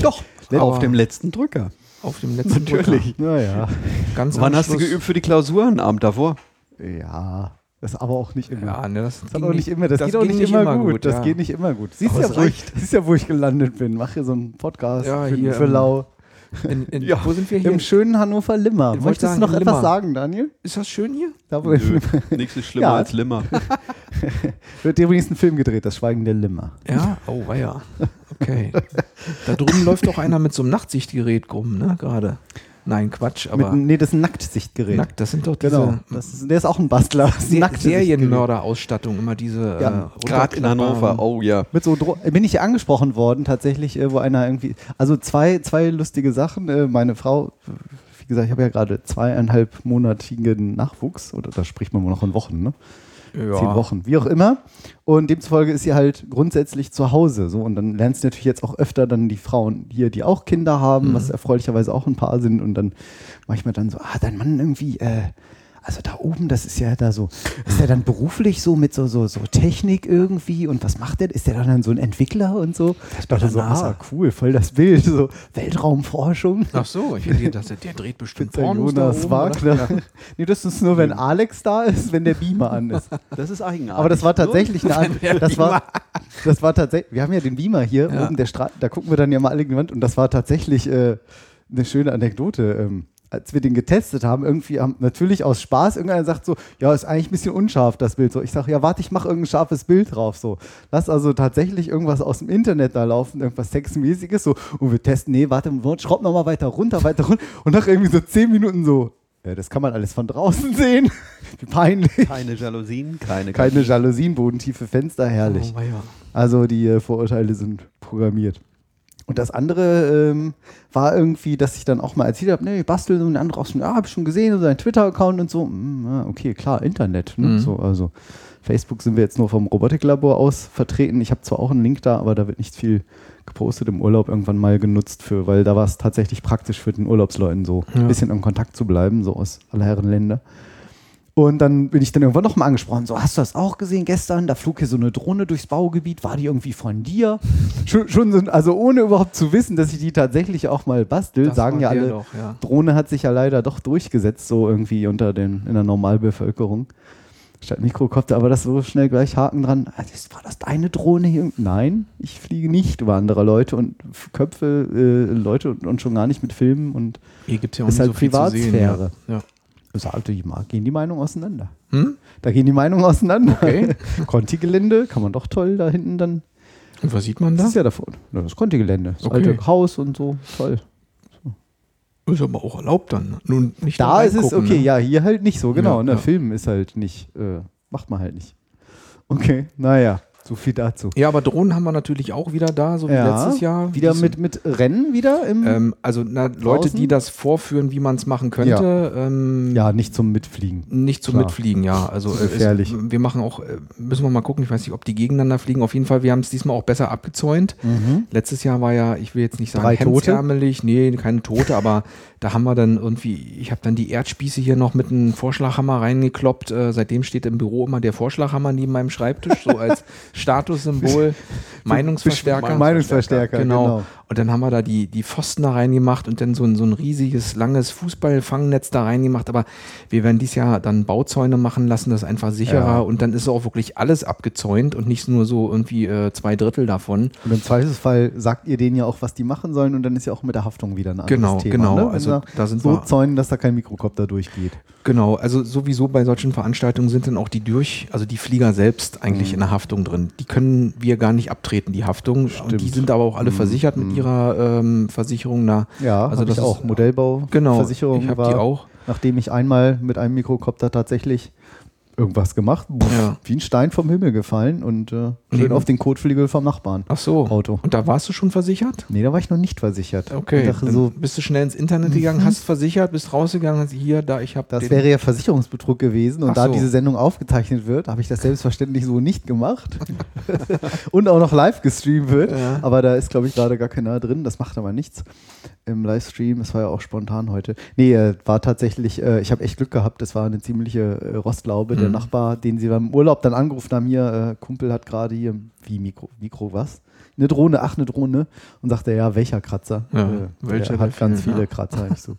Doch, auf dem letzten Drücker. Auf dem letzten Natürlich. Naja. Drücker. Ganz Wann am hast du geübt für die Klausur? Einen Abend davor? Ja. Das ist aber auch nicht immer. Ja, ne, das, Das, hat auch nicht immer, das, geht auch ging nicht immer, gut. Das ja. geht nicht immer gut. Siehst ja, es wo ich, siehst ja, wo ich gelandet bin. Mach hier so einen Podcast Ja, für, hier für Lau. In, in, Ja, wo sind wir hier? Im schönen Hannover Limmer. Ich wollte Möchtest sagen, du noch in etwas Limmer. sagen, Daniel? Ist das schön hier? Da wo Nö, nichts ist schlimmer Ja. als Limmer. wird übrigens ein Film gedreht, Das Schweigen der Limmer. Ja, oh, weia. Okay. Da drüben läuft doch einer mit so einem Nachtsichtgerät rum, ne, gerade. Nein, Quatsch, Mit, aber nee, das ist ein Nacktsichtgerät. nackt, das sind doch diese Genau. Das ist, der ist auch ein Bastler. Serienmörder-Ausstattung, immer diese Ja, äh, Gerade in Hannover, oh ja. Mit so Dro bin ich angesprochen worden, tatsächlich, äh, wo einer irgendwie. Also zwei, zwei lustige Sachen. Äh, meine Frau, wie gesagt, ich habe ja gerade zweieinhalbmonatigen Nachwuchs, oder da spricht man wohl noch in Wochen, ne? Ja. Zehn Wochen, wie auch immer. Und demzufolge ist sie halt grundsätzlich zu Hause. So, und dann lernst du natürlich jetzt auch öfter dann die Frauen hier, die auch Kinder haben, Mhm. was erfreulicherweise auch ein paar sind. Und dann manchmal dann so, ah, dein Mann irgendwie, äh, Also da oben, das ist ja da so, ist der dann beruflich so mit so, so, so Technik irgendwie und was macht der? Ist der dann so ein Entwickler und so? Das bei der so, ah, cool, voll das Bild, so Weltraumforschung. Ach so, ich hätte gedacht, der dreht bestimmt Pornos da Jonas oben, Wagner. oder? Nee, das ist nur, wenn Alex da ist, wenn der Beamer an ist. Das ist eigenartig. Aber das war tatsächlich eine An der das war, das war tatsächlich, wir haben ja den Beamer hier Ja. oben der Straße, da gucken wir dann ja mal alle in die Wand und das war tatsächlich äh, eine schöne Anekdote. Ähm, als wir den getestet haben, irgendwie haben natürlich aus Spaß irgendeiner sagt so, ja, ist eigentlich ein bisschen unscharf das Bild. So, ich sage, ja, warte, ich mache irgendein scharfes Bild drauf. So, lass also tatsächlich irgendwas aus dem Internet da laufen, irgendwas Sexmäßiges. So, und wir testen, nee, warte, schraub noch mal weiter runter, weiter runter. Und nach irgendwie so zehn Minuten so, ja, das kann man alles von draußen sehen. Wie peinlich. keine Jalousien, keine, Keine Jalousien, bodentiefe Fenster, herrlich. Oh. Also die äh, Vorurteile sind programmiert. Und das andere ähm, war irgendwie, dass ich dann auch mal erzählt habe, nee, ich bastel so ein andere auch schon, ja, habe ich schon gesehen, so sein Twitter-Account und so. Hm, okay, klar, Internet. Ne? Mhm. So, also Facebook sind wir jetzt nur vom Robotiklabor aus vertreten. Ich habe zwar auch einen Link da, aber da wird nicht viel gepostet im Urlaub irgendwann mal genutzt für, weil da war es tatsächlich praktisch für den Urlaubsleuten so Ja. ein bisschen im Kontakt zu bleiben, so aus aller Herren Länder. Und dann bin ich dann irgendwann nochmal angesprochen, so, hast du das auch gesehen gestern? Da flog hier so eine Drohne durchs Baugebiet, war die irgendwie von dir? schon, schon so, also ohne überhaupt zu wissen, dass ich die tatsächlich auch mal bastel, Das sagen ja alle, doch, ja. Drohne hat sich ja leider doch durchgesetzt, so irgendwie unter den, in der Normalbevölkerung. Statt Mikrokopter, aber das so schnell gleich Haken dran. Das- War das deine Drohne hier? Nein, ich fliege nicht über andere Leute und Köpfe, äh, Leute und, und schon gar nicht mit Filmen und Hier gibt es ja auch Ist halt so zu sehen. Privatsphäre. Ja. Ja. Sagte mal, gehen die Meinungen auseinander. Hm? Da gehen die Meinungen auseinander. Okay. Conti-Gelände kann man doch toll da hinten dann. Und was sieht man Das da? ist ja davon. Das Conti-Gelände. Das Okay. alte Haus und so. Toll. Ist aber auch erlaubt dann. Nun nicht Da ist es okay, ne? ja, hier halt nicht so, genau. Ja, ne? ja. Film ist halt nicht, äh, macht man halt nicht. Okay, naja, so viel dazu. Ja, aber Drohnen haben wir natürlich auch wieder da, so wie letztes Jahr. Wieder mit, mit Rennen wieder im. Ähm, also na, Leute, die das vorführen, wie man es machen könnte. Ähm, ja, nicht zum Mitfliegen. Nicht zum Klar. Mitfliegen, ja. Also äh, gefährlich. Es, wir machen auch, äh, müssen wir mal gucken, ich weiß nicht, ob die gegeneinander fliegen. Auf jeden Fall, wir haben es diesmal auch besser abgezäunt. Letztes Jahr war ja, ich will jetzt nicht sagen Drei Tote? hemdsärmelig, nee, keine Tote, aber da haben wir dann irgendwie, ich habe dann die Erdspieße hier noch mit einem Vorschlaghammer reingekloppt. Äh, seitdem steht im Büro immer der Vorschlaghammer neben meinem Schreibtisch, so als Statussymbol, Meinungsverstärker. Meinungsverstärker, Genau. genau. Und dann haben wir da die, die Pfosten da reingemacht und dann so ein, so ein riesiges, langes Fußballfangnetz da reingemacht. Aber wir werden dieses Jahr dann Bauzäune machen lassen, das ist einfach sicherer. Ja. Und dann ist auch wirklich alles abgezäunt und nicht nur so irgendwie äh, zwei Drittel davon. Und im Zweifelsfall sagt ihr denen ja auch, was die machen sollen und dann ist ja auch mit der Haftung wieder ein anderes Genau, Thema. genau. Ne? Wenn Also da sind so wir- zäunen, dass da kein Mikrokopter durchgeht. Genau, also sowieso bei solchen Veranstaltungen sind dann auch die durch, also die Flieger selbst eigentlich Mhm. in der Haftung drin. Die können wir gar nicht abtreten, die Haftung. Und die sind aber auch alle versichert mit ihrer ähm, Versicherung. Na, Mhm. Ja, also das ist- auch. Modellbau, Genau, Versicherung ich hab war, die auch. nachdem ich einmal mit einem Mikrokopter tatsächlich irgendwas gemacht, pff, Ja. wie ein Stein vom Himmel gefallen und äh, schön Neben- auf den Kotflügel vom Nachbarn. Ach so. Auto. Und da warst du schon versichert? Nee, da war ich noch nicht versichert. Okay, dachte dann so, bist du schnell ins Internet gegangen, hast versichert, bist rausgegangen, hast hier, da, ich habe das wäre ja Versicherungsbetrug gewesen und Ach da so. diese Sendung aufgezeichnet wird, habe ich das selbstverständlich so nicht gemacht und auch noch live gestreamt wird. Ja. Aber da ist, glaube ich, gerade gar keiner drin. Das macht aber nichts im Livestream. Das war ja auch spontan heute. Nee, äh, war tatsächlich, äh, ich habe echt Glück gehabt. Das war eine ziemliche äh, Rostlaube. Der Mhm. Nachbar, den sie beim Urlaub dann angerufen haben, hier, äh, Kumpel hat gerade hier, wie Mikro, Mikro was? Eine Drohne, ach, eine Drohne. Und sagte, ja, welcher Kratzer? Ja, äh, welcher hat ganz viele ja. Kratzer. So.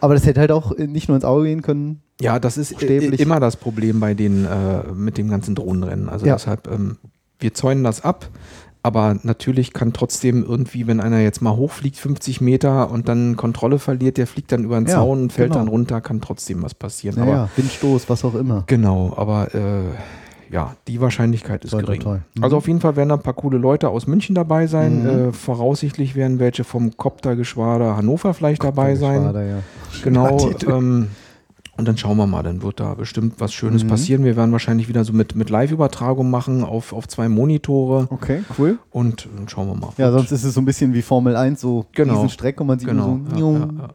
Aber das hätte halt auch äh, nicht nur ins Auge gehen können. Ja, das ist äh, immer das Problem bei den äh, mit dem ganzen Drohnenrennen. Also Ja. deshalb, ähm, wir zäunen das ab, aber natürlich kann trotzdem irgendwie, wenn einer jetzt mal hochfliegt, 50 Meter und dann Kontrolle verliert, der fliegt dann über den Ja, Zaun und fällt genau. dann runter, kann trotzdem was passieren. Aber Naja, Windstoß, was auch immer. Genau, aber äh, ja, die Wahrscheinlichkeit ist toi, gering. toi. Mhm. Also auf jeden Fall werden da ein paar coole Leute aus München dabei sein. Mhm. Äh, voraussichtlich werden welche vom Koptergeschwader Hannover vielleicht dabei sein. Ja. Genau. Ähm, und dann schauen wir mal, dann wird da bestimmt was Schönes Mhm. passieren. Wir werden wahrscheinlich wieder so mit, mit Live-Übertragung machen auf, auf zwei Monitore Okay, cool. und dann schauen wir mal. Ja, sonst ist es so ein bisschen wie Formel 1, so Genau. Riesenstrecke und man sieht genau. nur so. Ja, ja, ja.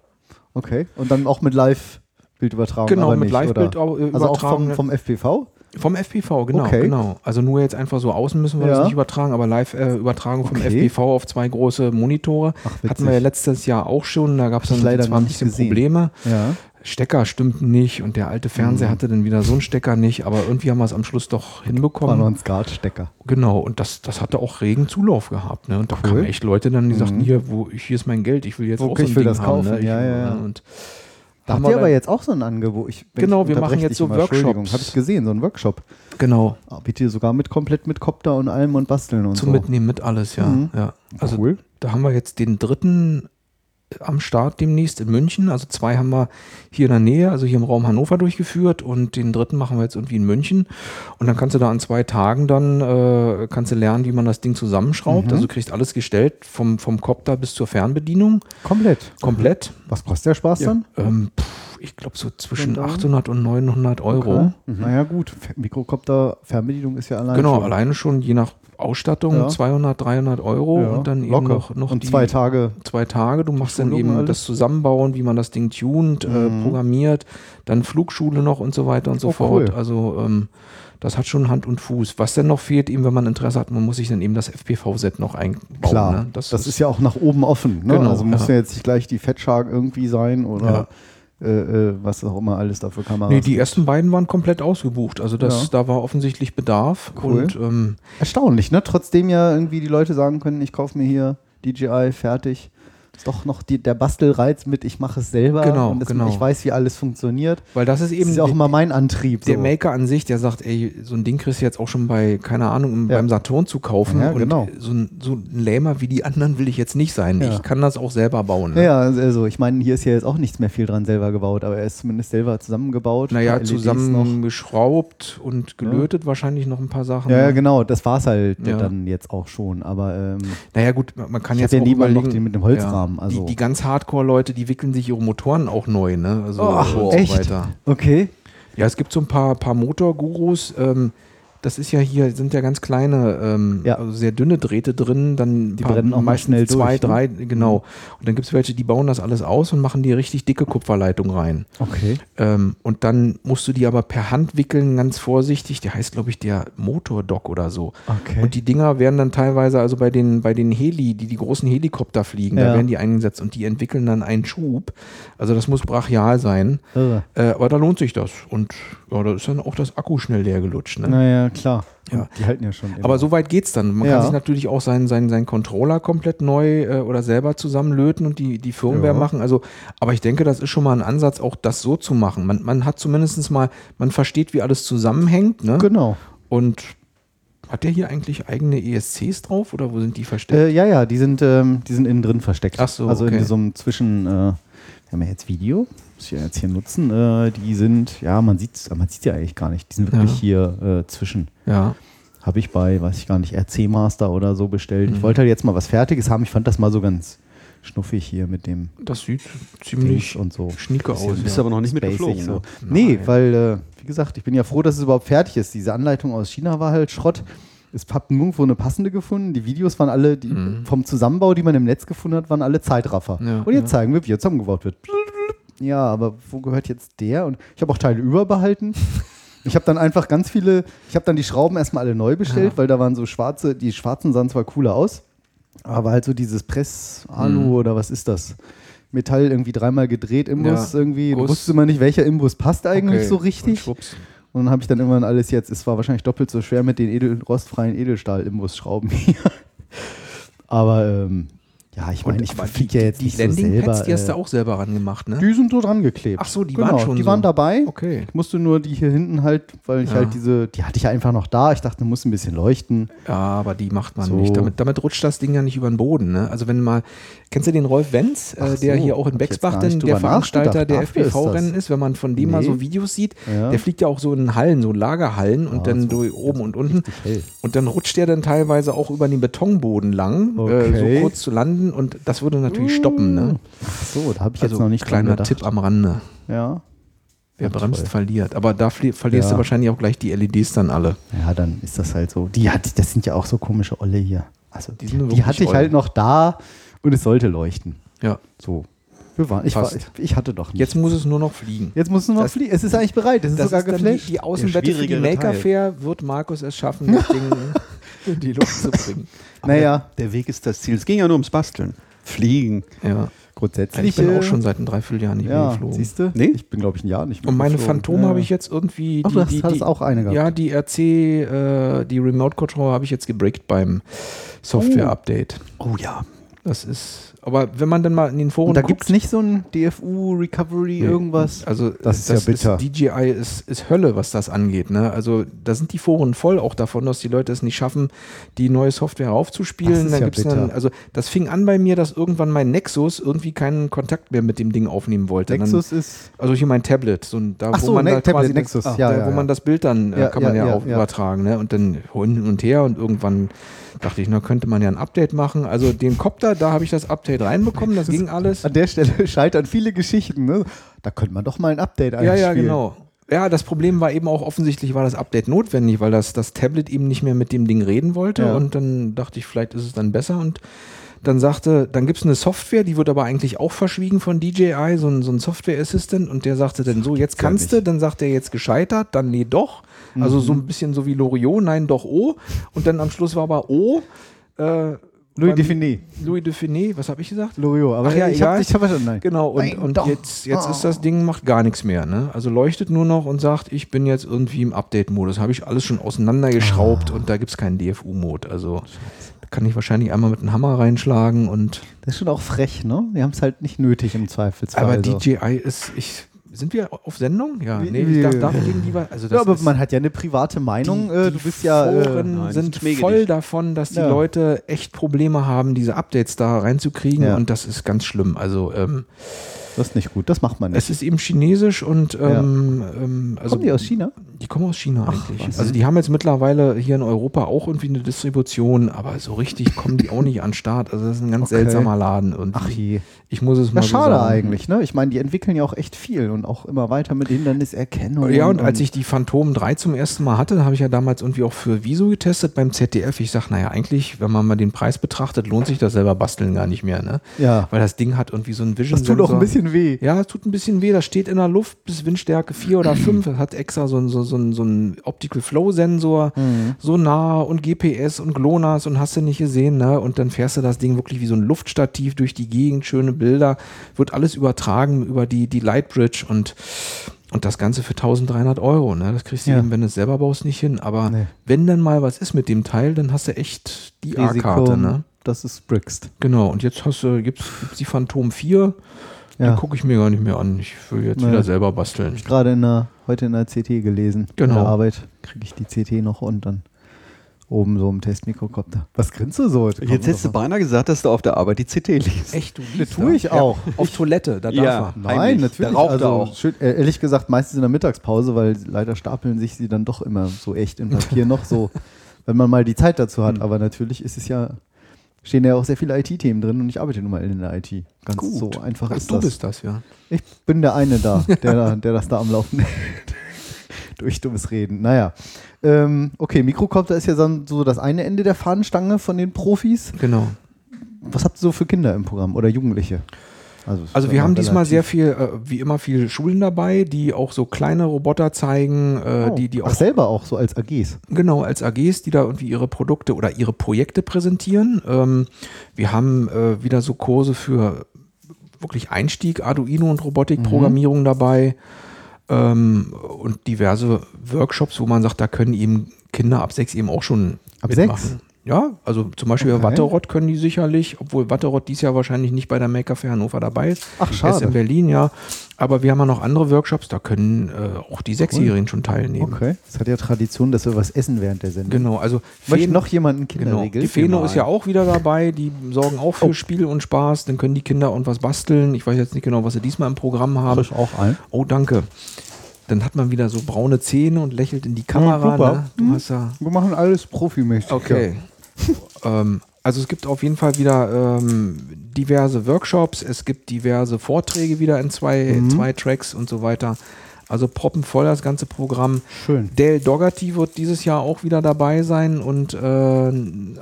Okay, und dann auch mit Live-Bildübertragung. Genau, mit nicht, Live-Bild oder? au- äh, Also auch vom, vom FPV? Vom FPV, genau, Okay. genau. Also nur jetzt einfach so außen müssen wir Ja. das nicht übertragen, aber Live-Übertragung vom Okay. FPV auf zwei große Monitore. Ach. Hatten wir ja letztes Jahr auch schon, da gab es dann leider zwar noch ein nicht bisschen gesehen. Probleme. Ja. Stecker stimmten nicht und der alte Fernseher Mhm. hatte dann wieder so einen Stecker nicht, aber irgendwie haben wir es am Schluss doch War hinbekommen. noch ein Skatstecker. Genau, und das, das hatte auch regen Zulauf gehabt. Ne? Und da Cool. kamen echt Leute dann, die sagten, Mhm. hier, wo, hier ist mein Geld, ich will jetzt Okay, auch so ein ich will Ding das haben. kaufen. Ne? Ich, Ja, ja, ja. Und Da haben habt ihr wir aber jetzt auch so ein Angebot. Ich, Genau, wir machen jetzt so mal, Workshops. Habe ich gesehen, so ein Workshop. Genau, Bietet ihr sogar mit komplett mit Copter und allem und Basteln und zum so. Mitnehmen mit alles, ja. Mhm. ja. Also cool. da haben wir jetzt den dritten am Start demnächst in München. Also zwei haben wir hier in der Nähe, also hier im Raum Hannover durchgeführt und den dritten machen wir jetzt irgendwie in München. Und dann kannst du da an zwei Tagen dann äh, kannst du lernen, wie man das Ding zusammenschraubt. Mhm. Also du kriegst alles gestellt, vom, vom Copter bis zur Fernbedienung, Komplett. komplett. Was kostet der Spaß dann? Ähm, pff, ich glaube so zwischen Und dann? 800 und 900 Euro. Okay. Naja, gut. Mikrocopter Fernbedienung ist ja allein. Genau, schon. alleine schon je nach Ausstattung Ja. 200, 300 Euro Ja, und dann eben locker. noch, noch und die zwei Tage. zwei Tage. Du machst dann eben alles? das Zusammenbauen, wie man das Ding tunt, äh, Mhm. programmiert, dann Flugschule noch und so weiter und so Oh, fort. cool. Also ähm, das hat schon Hand und Fuß. Was denn noch fehlt, eben wenn man Interesse hat, man muss sich dann eben das FPV-Set noch einbauen. Klar, ne? das, ist ja auch nach oben offen. Ne? Genau, also muss ja. ja jetzt nicht gleich die Fat Shark irgendwie sein oder äh, äh, was auch immer alles dafür Kameras. Nee, die ersten beiden waren komplett ausgebucht. Also das, Ja. da war offensichtlich Bedarf. Cool. Und ähm, Erstaunlich, ne? Trotzdem ja irgendwie die Leute sagen können, ich kaufe mir hier DJI fertig. Ist doch noch die, der Bastelreiz mit, ich mache es selber Genau, und es, genau. ich weiß, wie alles funktioniert. weil das ist Das eben ist ja auch immer mein Antrieb. der so. Maker an sich, der sagt, ey, so ein Ding kriegst du jetzt auch schon bei, keine Ahnung, Ja. beim Saturn zu kaufen. Ja, genau. Und so ein, so ein Lähmer wie die anderen will ich jetzt nicht sein. Ja. Ich kann das auch selber bauen. Ne? Ja, also ich meine, hier ist ja jetzt auch nichts mehr viel dran selber gebaut, aber er ist zumindest selber zusammengebaut. Naja, zusammengeschraubt und gelötet wahrscheinlich noch ein paar Sachen. Ja, ne? genau, das war es halt dann jetzt auch schon. Aber ähm, Naja, gut, man kann Ich jetzt hab ja auch lieber noch den mit dem Holzrahmen, also- die, die ganz Hardcore-Leute, die wickeln sich ihre Motoren auch neu, ne? Also Ach, und echt? so weiter. okay. Ja, es gibt so ein paar, paar Motorgurus. Ähm, das ist ja hier, sind ja ganz kleine, ähm, Ja. also sehr dünne Drähte drin. Dann Die paar- brennen auch mal meistens schnell zwei, durch, ne? drei, genau. Und dann gibt es welche, die bauen das alles aus und machen die richtig dicke Kupferleitung rein. Okay. Ähm, und dann musst du die aber per Hand wickeln, ganz vorsichtig. Der heißt, glaube ich, der Motordock oder so. Okay. Und die Dinger werden dann teilweise, also bei den, bei den Heli, die die großen Helikopter fliegen, Ja. da werden die eingesetzt und die entwickeln dann einen Schub. Also das muss brachial sein. Äh, aber da lohnt sich das. Und ja, da ist dann auch das Akku schnell leer gelutscht. Ne? Naja, klar. Ja. Die halten ja schon. Aber so weit geht's dann. Man Ja. kann sich natürlich auch seinen, seinen, seinen Controller komplett neu äh, oder selber zusammenlöten und die, die Firmware Ja. machen. Also, aber ich denke, das ist schon mal ein Ansatz, auch das so zu machen. Man, man hat zumindest mal, man versteht, wie alles zusammenhängt. Ne? Genau. Und hat der hier eigentlich eigene ESCs drauf oder wo sind die versteckt? Äh, ja, ja, die sind, ähm, die sind innen drin versteckt. Ach so, Also okay. in so einem Zwischen. Äh, wir haben ja jetzt Video. Muss ich ja jetzt hier nutzen. Äh, die sind, ja, man sieht man sieht ja eigentlich gar nicht. Die sind wirklich hier äh, zwischen. ja. Habe ich bei, weiß ich gar nicht, RC Master oder so bestellt. Mhm. Ich wollte halt jetzt mal was Fertiges haben. Ich fand das mal so ganz schnuffig hier mit dem Das sieht ziemlich und so. schnieke aus. Du bist ja. aber noch nicht mit geflogen. so. Ne? Nee, weil, äh, wie gesagt, ich bin ja froh, dass es überhaupt fertig ist. Diese Anleitung aus China war halt Schrott. Es hab nirgendwo eine passende gefunden. Die Videos waren alle, die, Mhm. vom Zusammenbau, die man im Netz gefunden hat, waren alle Zeitraffer. Ja, und jetzt ja. zeigen wir, wie er zusammengebaut wird. Ja, aber wo gehört jetzt der? Und ich habe auch Teile überbehalten. Ich habe dann einfach ganz viele, ich habe dann die Schrauben erstmal alle neu bestellt, Ja. weil da waren so schwarze, die schwarzen sahen zwar cooler aus, aber halt so dieses Press-Alu Mhm. oder was ist das? Metall irgendwie dreimal gedreht, Imbus Ja, irgendwie. Guss. wusstest immer nicht, welcher Imbus passt eigentlich Okay. so Und richtig. schwupps. Und dann habe ich dann irgendwann alles jetzt, es war wahrscheinlich doppelt so schwer mit den edel, rostfreien Edelstahl-Imbusschrauben hier. Aber ähm, ja, ich meine, ich fliege ja jetzt die nicht so selber. Pads, die hast du äh, auch selber ran gemacht, ne? die sind so dran geklebt. Ach so, die genau, waren schon Die so. waren dabei. Okay. Ich musste nur die hier hinten halt, weil ich Ja. halt diese, die hatte ich einfach noch da. Ich dachte, muss ein bisschen leuchten. Ja, aber die macht man So. nicht. Damit, damit rutscht das Ding ja nicht über den Boden. Ne? Also wenn mal, kennst du den Rolf Wenz, äh, der so, hier auch in Bexbach denn, der Veranstalter der FPV-Rennen ist, wenn man von dem mal Nee. so Videos sieht, Ja. der fliegt ja auch so in Hallen, so Lagerhallen und Ja, dann so durch oben und unten. Und dann rutscht der dann teilweise auch über den Betonboden lang, äh, so kurz zu landen und das würde natürlich stoppen. Ne? Ach so, da habe ich jetzt Also noch nicht kleiner. Tipp am Rande. Ja. Wer Ja, bremst, toll. verliert. Aber da verlierst Ja. du wahrscheinlich auch gleich die LEDs dann alle. Ja, dann ist das halt so. Die hat, das sind ja auch so komische Olle hier. Also Die die, sind die hatte ich oll. halt noch da und es sollte leuchten. Ja. So. Wir waren, ich, war, Fast. ich, ich hatte doch nicht. Jetzt muss es nur noch fliegen. Jetzt muss es nur noch Das- fliegen. Es ist eigentlich bereit. Es ist Das sogar ist dann die, geflasht. die Außenwette für die Maker Teil. Fair wird Markus es schaffen, das Ding in die Luft zu bringen. naja, Der Weg ist das Ziel. Es ging ja nur ums Basteln. Fliegen. Ja. grundsätzlich. ich bin äh, auch schon seit ein Dreivierteljahr nicht mehr Ja, geflogen. siehst du? Nee? Ich bin, glaube ich, ein Jahr nicht mehr Und meine geflogen. Phantome Ja. habe ich jetzt irgendwie. Ach, du hast- hast auch eine gehabt. Ja, die RC, äh, die Remote Control habe ich jetzt gebrickt beim Software-Update. Oh ja. Das ist. Aber wenn man dann mal in den Foren Und da gibt es nicht so ein DFU, Recovery, Nee. irgendwas. Also Das ist ja bitter. DJI ist, ist Hölle, was das angeht. Ne? Also da sind die Foren voll auch davon, dass die Leute es nicht schaffen, die neue Software aufzuspielen. Das ist dann ja gibt's dann, bitter. also das fing an bei mir, dass irgendwann mein Nexus irgendwie keinen Kontakt mehr mit dem Ding aufnehmen wollte. Nexus ist. Dann, also hier mein Tablet, so da Ach wo so, man Ne- da Tablet, quasi Nexus, das, ja, da, ja, wo man das Bild dann äh, Ja, kann man ja, auch übertragen. Ne? Und dann hin und her und irgendwann dachte ich, na könnte man ja ein Update machen. Also den Copter, da habe ich das Update reinbekommen, das ging alles. An der Stelle scheitern viele Geschichten. Ne? Da könnte man doch mal ein Update Ja, einspielen. ja, genau. Ja, das Problem war eben auch offensichtlich war das Update notwendig, weil das, das Tablet eben nicht mehr mit dem Ding reden wollte. Ja. Und dann dachte ich, vielleicht ist es dann besser. Und dann sagte, dann gibt es eine Software, die wird aber eigentlich auch verschwiegen von DJI, so ein, so ein Software Assistant. Und der sagte dann so, jetzt ja kannst du. Dann sagt er jetzt gescheitert, dann nee, doch. Also Mhm. so ein bisschen so wie Loriot, nein, doch, oh. Und dann am Schluss war aber oh. Äh, Louis Define, Louis Define, was habe ich gesagt? Loriot. Aber Ach ja, ich habe hab schon, nein. Genau, und, Nein, und jetzt, jetzt Oh. ist das Ding, macht gar nichts mehr. Ne? Also leuchtet nur noch und sagt, ich bin jetzt irgendwie im Update-Modus. Habe ich alles schon Ah. auseinandergeschraubt und da gibt es keinen DFU-Mode. Also da kann ich wahrscheinlich einmal mit einem Hammer reinschlagen und Das ist schon auch frech, ne? Die haben es halt nicht nötig im Zweifelsfall. aber. DJI ist, ich, sind wir auf Sendung? Ja, nee, ich darf, darf gegen die, also Ja, aber man hat ja eine private Meinung. die, äh, du bist ja. Äh, Foren nein, sind ist schmähgedicht. voll davon, dass die Ja. Leute echt Probleme haben, diese Updates da reinzukriegen Ja. und das ist ganz schlimm. Also ähm, das ist nicht gut, das macht man nicht. es ist eben chinesisch und ähm, ähm, also Kommen die aus China? Die kommen aus China eigentlich. was. Also die haben jetzt mittlerweile hier in Europa auch irgendwie eine Distribution, aber so richtig kommen die auch nicht an den Start. Also das ist ein ganz Okay. seltsamer Laden und Ach je. Ich muss es mal Na, so schade sagen. eigentlich, ne? Ich meine, die entwickeln ja auch echt viel und auch immer weiter mit Hinderniserkennung. Ja, und als ich die Phantom 3 zum ersten Mal hatte, habe ich ja damals irgendwie auch für Viso getestet beim ZDF. Ich sage, naja, eigentlich, wenn man mal den Preis betrachtet, lohnt sich das selber basteln gar nicht mehr, ne? Ja. Weil das Ding hat irgendwie so ein Vision Das tut auch ein bisschen weh. Ja, es tut ein bisschen weh. Das steht in der Luft bis Windstärke 4 oder 5. Das hat extra so ein, so, so so ein Optical Flow Sensor. Mhm. So nah und GPS und GLONASS und hast du nicht gesehen, ne? Und dann fährst du das Ding wirklich wie so ein Luftstativ durch die Gegend, schöne Bilder. Wird alles übertragen über die, die Lightbridge und, und das Ganze für 1300 Euro, ne? Das kriegst du Ja. eben, wenn du es selber baust, nicht hin. Aber Nee. wenn dann mal was ist mit dem Teil, dann hast du echt die A-Karte, ne? dass es brickst. Genau. Und jetzt hast du, gibt's, gibt's die Phantom 4. Ja. Den gucke ich mir gar nicht mehr an. Ich will jetzt Nee. wieder selber basteln. Ich gerade in der, heute in der CT gelesen. Genau. In der Arbeit kriege ich die CT noch und dann oben so im Testmikrokopter. Was grinst du so? Jetzt hättest du beinahe gesagt, dass du auf der Arbeit die CT liest. Echt, du Das tue ich auch. Auf Toilette, da darf Ja. er. Nein, Heimlich. natürlich. Der raucht also, er auch. Schön, äh, ehrlich gesagt, meistens in der Mittagspause, weil leider stapeln sich sie dann doch immer so echt in Papier noch so, wenn man mal die Zeit dazu hat. Hm. Aber natürlich ist es ja, stehen ja auch sehr viele IT-Themen drin und ich arbeite nun mal in der IT. Ganz Gut. so einfach Ach, ist du das. bist das, ja. Ich bin der eine da, der, da- der das da am Laufen hält. Durch dummes Reden. Naja. Ähm, okay, Mikrokopter ist ja dann so das eine Ende der Fahnenstange von den Profis. Genau. Was habt ihr so für Kinder im Programm oder Jugendliche? Also, Also wir haben diesmal sehr viel, äh, wie immer viel Schulen dabei, die auch so kleine Roboter zeigen, äh, Oh. die, die Ach, auch selber auch so als AGs. genau als AGs, die da irgendwie ihre Produkte oder ihre Projekte präsentieren. Ähm, wir haben äh, wieder so Kurse für wirklich Einstieg, Arduino und Robotikprogrammierung dabei ähm, und diverse Workshops, wo man sagt, da können eben Kinder ab sechs eben auch schon Ab mitmachen. sechs? Ja, also zum Beispiel Okay. Watterott können die sicherlich, obwohl Watterott dies Jahr wahrscheinlich nicht bei der Maker Fair Hannover dabei ist. Ach, Er ist schade. in Berlin, ja. Aber wir haben ja noch andere Workshops, da können äh, auch die Sechsjährigen schon teilnehmen. Okay. Es hat ja Tradition, dass wir was essen während der Sendung. Genau, also Möchte noch jemanden genau. Kinderregel? Die Feno ist ja auch wieder dabei, die sorgen auch für Oh. Spiel und Spaß, dann können die Kinder und was basteln. Ich weiß jetzt nicht genau, was sie diesmal im Programm haben. Frisch auch ein. Oh, danke. Dann hat man wieder so braune Zähne und lächelt in die Kamera. super. ne? Du hast ja Wir machen alles profimäßig. Okay. ähm, also es gibt auf jeden Fall wieder ähm, diverse Workshops, es gibt diverse Vorträge wieder in zwei, Mhm. zwei Tracks und so weiter. Also proppenvoll das ganze Programm. Schön. Dale Dougherty wird dieses Jahr auch wieder dabei sein und äh,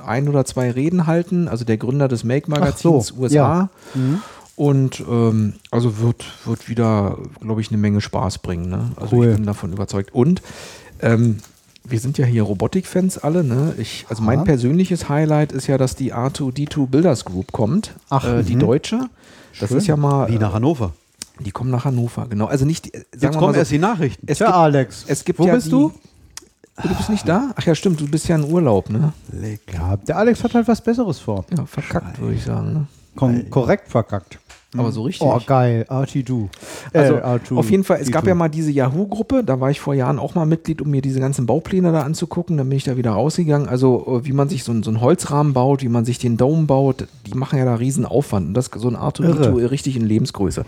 ein oder zwei Reden halten, also der Gründer des Make-Magazins so, USA. ja. Mhm. Und ähm, also wird, wird wieder, glaube ich, eine Menge Spaß bringen. Ne? Also Cool. ich bin davon überzeugt. Und ähm, wir sind ja hier Robotik-Fans alle, ne? Ich, also mein Aha. persönliches Highlight ist ja, dass die R2D2 Builders Group kommt. Ach, äh, die mhm. deutsche. Das Schön. ist ja mal. Wie äh, nach Hannover. Die kommen nach Hannover, genau. Also nicht, die- äh, sagen Jetzt wir kommen mal so, erst die Nachrichten. es Tja, gibt, Alex. es gibt Wo ja bist die, du? Du bist nicht da? Ach ja, stimmt, du bist ja in Urlaub, ne? Ja, der Alex hat halt was Besseres vor. Ja, verkackt, würde ich sagen. Ne? Kon korrekt verkackt aber hm. so richtig. Oh, geil. R2D2. Äh, also, äh, auf jeden Fall, es gab ja mal diese Yahoo-Gruppe, da war ich vor Jahren auch mal Mitglied, um mir diese ganzen Baupläne da anzugucken. Dann bin ich da wieder rausgegangen. Also, äh, wie man sich so, so einen Holzrahmen baut, wie man sich den Dome baut, die machen ja da riesen Aufwand. Und das so ein R2D2 richtig in Lebensgröße.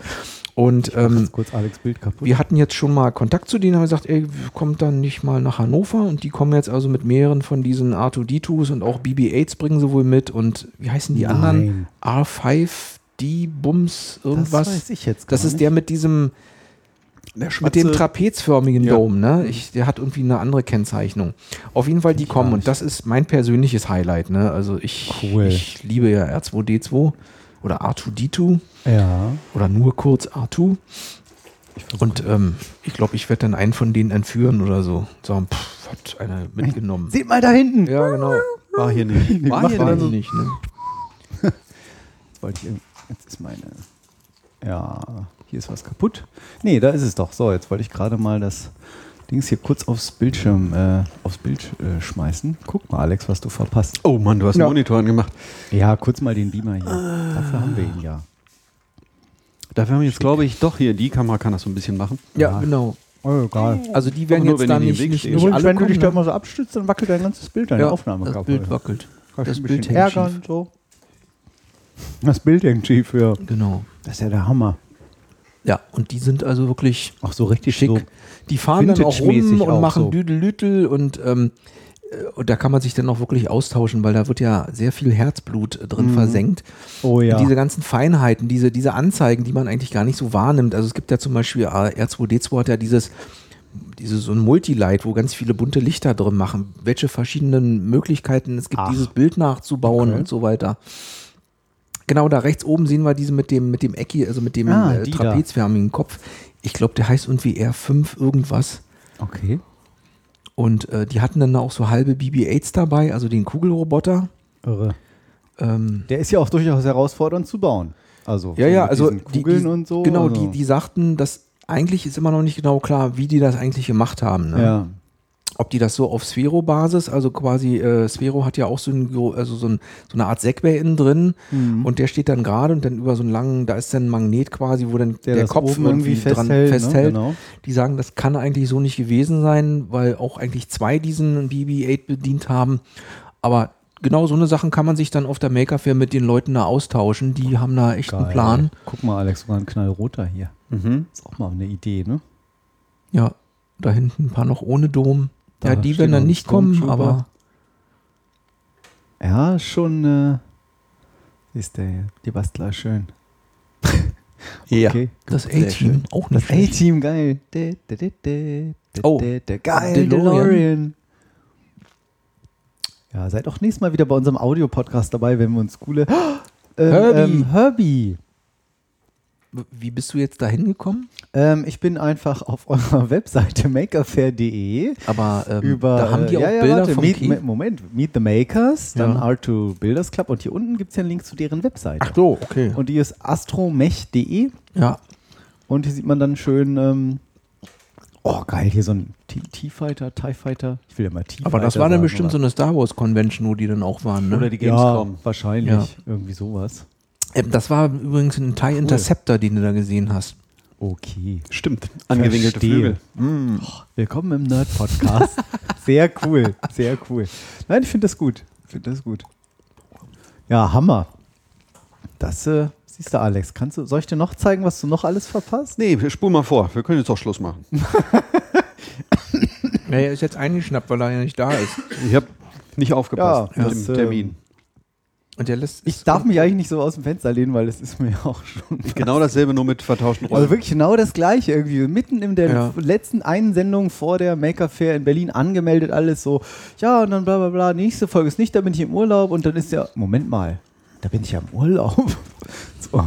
Und ähm, kurz Alex Bild kaputt. wir hatten jetzt schon mal Kontakt zu denen, haben gesagt, ey, kommt dann nicht mal nach Hannover und die kommen jetzt also mit mehreren von diesen R2D2s und auch BB-8s bringen sie wohl mit und wie heißen die Nein. anderen? R5 die Bums irgendwas. Das weiß ich jetzt Das ist der mit diesem mit dem trapezförmigen ja. Dome, ne? Ich, der hat irgendwie eine andere Kennzeichnung. Auf jeden Fall die ich kommen und das ist mein persönliches Highlight, ne? Also ich, cool. ich liebe ja R2D2 oder R2D2. Ja. Oder nur kurz R2. und ähm, ich glaube, ich werde dann einen von denen entführen oder so. Sagen, pff, hat einer mitgenommen. Seht mal da hinten. Ja, genau. War hier nicht. War hier, War hier also nicht, ne? Jetzt wollte ich irgendwie jetzt ist meine. Ja, hier ist was kaputt. Nee, da ist es doch. So, jetzt wollte ich gerade mal das Dings hier kurz aufs Bildschirm, äh, aufs Bild äh, schmeißen. Guck mal, Alex, was du verpasst. Oh Mann, du hast einen Ja. Monitor angemacht. Ja, kurz mal den Beamer hier. Dafür haben wir ihn ja. Dafür haben wir jetzt, glaube ich, doch hier, die Kamera kann das so ein bisschen machen. Ja, Ja. genau. Oh, egal. Also die werden nur, jetzt wenn da die im nicht, nicht, nicht Übrigens, alle wenn du dich da ne? immer so abstützt, dann wackelt dein ganzes Bild, deine ja, Aufnahme das. Bild wackelt. Kannst das ein Bild bisschen ärgern, so. Das Bild schief, ja. Genau. Das ist ja der Hammer. Ja, und die sind also wirklich Auch so richtig schick. so. Die fahren dann auch rum und auch machen so. Düdelütel und, ähm, äh, und da kann man sich dann auch wirklich austauschen, weil da wird ja sehr viel Herzblut äh, drin versenkt. Oh ja. Und diese ganzen Feinheiten, diese, diese Anzeigen, die man eigentlich gar nicht so wahrnimmt. Also es gibt ja zum Beispiel, äh, R2D2 hat ja dieses, dieses so ein Multilight, wo ganz viele bunte Lichter drin machen. Welche verschiedenen Möglichkeiten es gibt, Ach. dieses Bild nachzubauen Okay. und so weiter. Genau, da rechts oben sehen wir diese mit dem, mit dem Ecki, also mit dem Ah, äh, trapezförmigen Kopf. Ich glaube, der heißt irgendwie R5 irgendwas. okay. Und äh, die hatten dann auch so halbe BB-8s dabei, also den Kugelroboter. Irre. Ähm, Der ist ja auch durchaus herausfordernd zu bauen. Also, ja, so ja, mit also diesen die, Kugeln die, und so. Genau, also. die, die sagten, dass eigentlich ist immer noch nicht genau klar, wie die das eigentlich gemacht haben. Ne? Ja. Ob die das so auf Sphero-Basis, also quasi, äh, Sphero hat ja auch so, ein, also so, ein, so eine Art Segway innen drin Mhm. und der steht dann gerade und dann über so einen langen, da ist dann ein Magnet quasi, wo dann der, Der, Kopf oben irgendwie dran festhält. festhält. Ne? Genau. Die sagen, das kann eigentlich so nicht gewesen sein, weil auch eigentlich zwei diesen BB-8 bedient haben. Aber genau so eine Sachen kann man sich dann auf der Maker Fair mit den Leuten da austauschen. Die haben da echt einen Geil. Plan. Guck mal, Alex, sogar ein knallroter hier. Mhm. Ist auch mal eine Idee, ne? Ja, da hinten ein paar noch ohne Dom. Da ja, die werden dann nicht kommen, aber Ja, schon. Äh, ist der, die Bastler schön. Ja. Okay. das A-Team auch Das nicht. schlecht. A-Team, geil. De, de, de, de, de, Oh, geil, DeLorean. DeLorean. Ja, seid auch nächstes Mal wieder bei unserem Audio-Podcast dabei, wenn wir uns coole. Ähm, Herbie. Ähm, Herbie. Wie bist du jetzt da hingekommen? Ähm, ich bin einfach auf eurer Webseite makerfair.de Aber ähm, über. da haben die äh, auch ja, ja, Bilder warte, vom meet, Moment, Meet the Makers, dann Ja. R2 Builders Club und hier unten gibt es ja einen Link zu deren Webseite. Ach so, okay. Und die ist astromech.de ja, und hier sieht man dann schön. Ähm, oh, geil, hier so ein T-Fighter, TIE Fighter. Ich will ja mal T-Fighter. aber das war dann bestimmt so aber- eine Star Wars Convention, wo die dann auch waren. Ne? Oder die Ja, Gamescom. wahrscheinlich. Ja. Irgendwie sowas. Ähm, das war übrigens ein TIE Interceptor, den du da gesehen hast. Okay. Stimmt. Angewinkelte Verstehe. Flügel. Mm. Willkommen im Nerd-Podcast. sehr cool, sehr cool. Nein, ich finde das gut. Ich finde das gut. Ja, Hammer. Das äh, siehst du, Alex. Kannst du, soll ich dir noch zeigen, was du noch alles verpasst? Nee, wir spul mal vor. Wir können jetzt auch Schluss machen. Ja, er ist jetzt eingeschnappt, weil er ja nicht da ist. Ich habe nicht aufgepasst Ja, mit das, dem Termin. Und der lässt. Ich darf mich eigentlich nicht so aus dem Fenster lehnen, weil es ist mir auch schon. Genau dasselbe, nur mit vertauschten Rollen. Also wirklich genau das gleiche irgendwie. Mitten in der Ja. letzten einen Sendung vor der Maker Fair in Berlin angemeldet, alles so, ja, und dann bla bla bla, nächste Folge ist nicht, da bin ich im Urlaub und dann ist ja, Moment mal, da bin ich ja im Urlaub. so,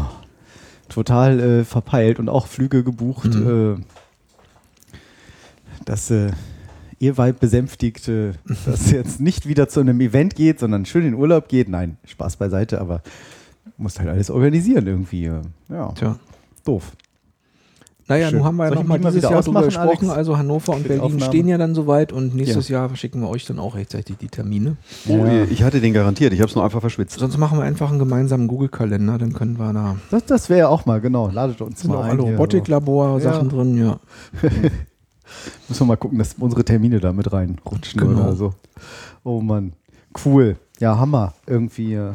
total äh, verpeilt und auch Flüge gebucht. Mhm. Äh, das äh, Ewald besänftigt, äh, dass jetzt nicht wieder zu einem Event geht, sondern schön in Urlaub geht. Nein, Spaß beiseite, aber musst halt alles organisieren irgendwie. äh, Ja, Tja. doof. Naja, Schön. nun haben wir ja nochmal die mal dieses Jahr drüber gesprochen. Alex? Also Hannover und Berlin Aufnahme? stehen ja dann soweit und nächstes Jahr verschicken wir euch dann auch rechtzeitig die Termine. Oh, Ja. ich hatte den garantiert, ich habe es nur einfach verschwitzt. Sonst machen wir einfach einen gemeinsamen Google-Kalender, dann können wir da. Das, das wäre ja auch mal, genau. Ladet uns Sind mal auch ein. Robotiklabor-Sachen Ja. drin, ja. Müssen wir mal gucken, dass unsere Termine da mit reinrutschen Genau. oder so. Oh Mann. Cool. Ja, Hammer. Irgendwie. äh,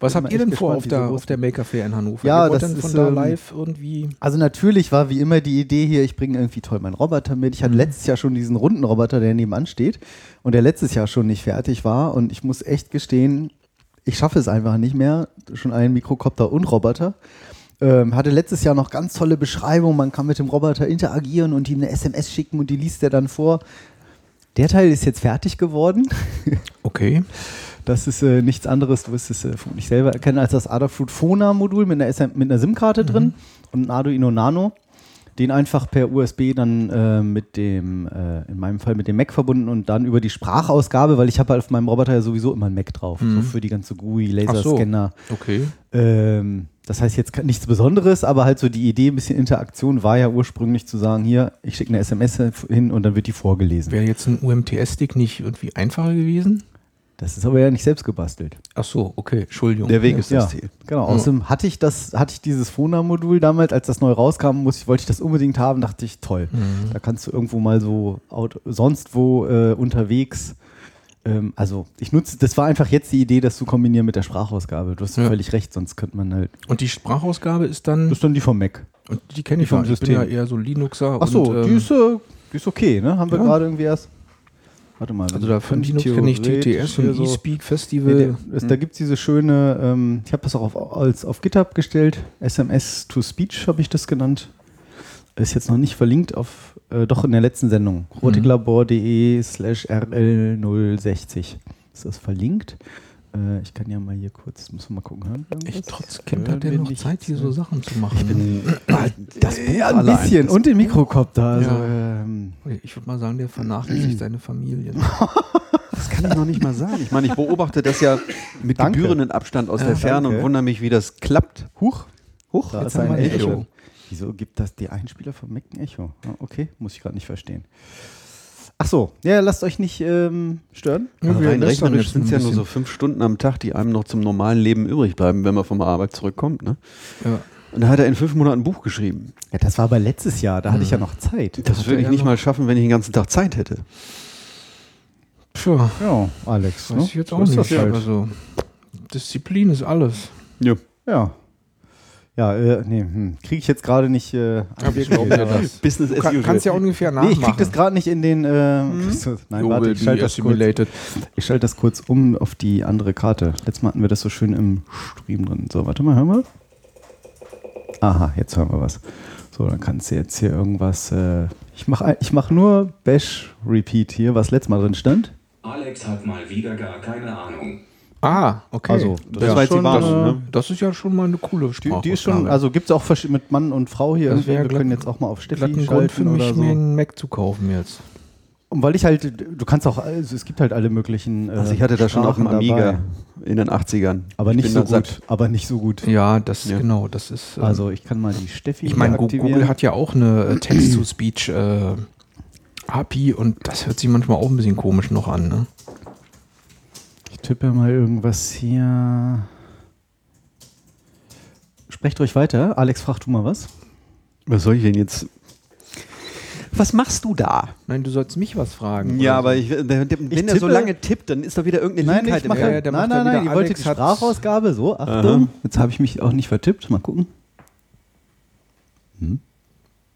Was habt ihr denn vor gespannt, auf der, auf der Maker Fair in Hannover? Ja, das ist, da ähm, live irgendwie. Also natürlich war wie immer die Idee hier, ich bringe irgendwie toll meinen Roboter mit. Ich hatte letztes Jahr schon diesen runden Roboter, der nebenan steht und der letztes Jahr schon nicht fertig war. Und ich muss echt gestehen, ich schaffe es einfach nicht mehr. Schon einen Mikrokopter und Roboter. Ähm, hatte letztes Jahr noch ganz tolle Beschreibungen. Man kann mit dem Roboter interagieren und ihm eine SMS schicken und die liest er dann vor. Der Teil ist jetzt fertig geworden. Okay. Das ist äh, nichts anderes, du wirst es äh, nicht selber erkennen, als das Adafruit Phona-Modul mit einer, SM, mit einer SIM-Karte drin und ein Arduino Nano. Den einfach per USB dann äh, mit dem, äh, in meinem Fall mit dem Mac verbunden und dann über die Sprachausgabe, weil ich habe halt auf meinem Roboter ja sowieso immer ein Mac drauf, so für die ganze GUI, Laserscanner. Okay. Ähm, das heißt jetzt nichts Besonderes, aber halt so die Idee, ein bisschen Interaktion war ja ursprünglich zu sagen, hier, ich schicke eine SMS hin und dann wird die vorgelesen. Wäre jetzt ein UMTS-Stick nicht irgendwie einfacher gewesen? Das ist aber ja nicht selbst gebastelt. Ach so, okay, Entschuldigung. Der Weg ist Ja, das Ziel. genau. Außerdem hatte ich das, hatte ich dieses Fona-Modul damals, als das neu rauskam, muss ich, wollte ich das unbedingt haben, dachte ich, toll. Mhm. Da kannst du irgendwo mal so out, sonst wo äh, unterwegs. Ähm, also ich nutze, das war einfach jetzt die Idee, das zu kombinieren mit der Sprachausgabe. Du hast Ja. völlig recht, sonst könnte man halt. Und die Sprachausgabe ist dann, Das ist dann die vom Mac. und die kenne ich vom ja, ich bin ja System. eher so Linuxer. Achso, und, die, ähm, ist, äh, die ist okay, ne? Haben wir ja. gerade irgendwie erst. Warte mal. also da von könnte Linux kenne ich TTS und so- eSpeak Nee, Festival. der, es, da gibt es diese schöne, ähm, ich habe das auch auf, als, auf GitHub gestellt, SMS to Speech habe ich das genannt. Ist jetzt noch nicht verlinkt auf, äh, doch in der letzten Sendung, rotiklabor.de slash rl060 ist das verlinkt. Äh, ich kann ja mal hier kurz, müssen wir mal gucken. Hören ich trotz Kind hat der noch? Zeit, hier so Sachen zu machen. Das Buch Ja, ein allein. bisschen. Und den Mikrokopter. Also, Ja. ähm, Ich würde mal sagen, der vernachlässigt seine Familie. Das kann ich noch nicht mal sagen. Ich meine, ich beobachte das ja mit Danke. gebührenden Abstand aus Ja, der Ferne danke. und wundere mich, wie das klappt. Huch, huch. da jetzt ist ein Echo. Echo. Wieso gibt das die Einspieler vom Mac ein Echo? Ah, okay, muss ich gerade nicht verstehen. Ach so, ja, lasst euch nicht ähm, stören. Ja, Also wir rein rechnerisch jetzt sind es ja nur so fünf Stunden am Tag, die einem noch zum normalen Leben übrig bleiben, wenn man von der Arbeit zurückkommt. Ne? Ja. Und da hat er in fünf Monaten ein Buch geschrieben. Ja, das war aber letztes Jahr, da hatte ich ja noch Zeit. Das Hat würde ich ja nicht mal schaffen, wenn ich den ganzen Tag Zeit hätte. Tja, Ja, Alex. weiß ne? ich jetzt So auch ist nicht. das halt. Also, Disziplin ist alles. Ja. Ja. Ja, äh, nee, hm, kriege ich jetzt gerade nicht. Äh, das. Business Du kann, kannst ja ungefähr Nee, nachmachen. ich kriege das gerade nicht in den. Äh, Nein, You warte, ich schalte das, kurz- ich schalte das kurz um auf die andere Karte. Letztes Mal hatten wir das so schön im Stream drin. So, warte mal, hören wir. Aha, jetzt hören wir was. So, dann kannst du jetzt hier irgendwas. Äh, ich mache ich mach nur Bash Repeat hier, was letztes Mal drin stand. Alex hat mal wieder gar keine Ahnung. Ah, okay. Also, Das ja, war jetzt die Warnung, ne? Das ist ja schon mal eine coole Die, Sprache. die ist schon, also gibt es auch mit Mann und Frau hier. Das wir glatt- können jetzt auch mal auf Steffi schalten Grund für mich, oder so. mir einen Mac zu kaufen jetzt. Und weil ich halt, du kannst auch, also es gibt halt alle möglichen. Äh, Also ich hatte das schon dem Sprachen Amiga dabei. in den 80ern. Aber Ich nicht so da satt. gut. Aber nicht so gut. Ja, das Ja. genau, das ist. äh, Also ich kann mal die Steffi ich meine. Google hat ja auch eine äh, Text-to-Speech äh, API und das hört sich manchmal auch ein bisschen komisch noch an. Ne? Ich tippe mal irgendwas hier. Sprecht ruhig weiter. Alex, frag du mal was. Was soll ich denn jetzt? Was machst du da? Nein, du sollst mich was fragen. Ja, aber ich, wenn Ich er so tippe- lange tippt, dann ist doch wieder irgendeine Nein, Linkheit ich mache, Ja, ja, der nein, macht nein, dann nein, wieder ihr wollt Alex die hat- Sprachausgabe. So, Achtung. Jetzt habe ich mich auch nicht vertippt. Mal gucken. so.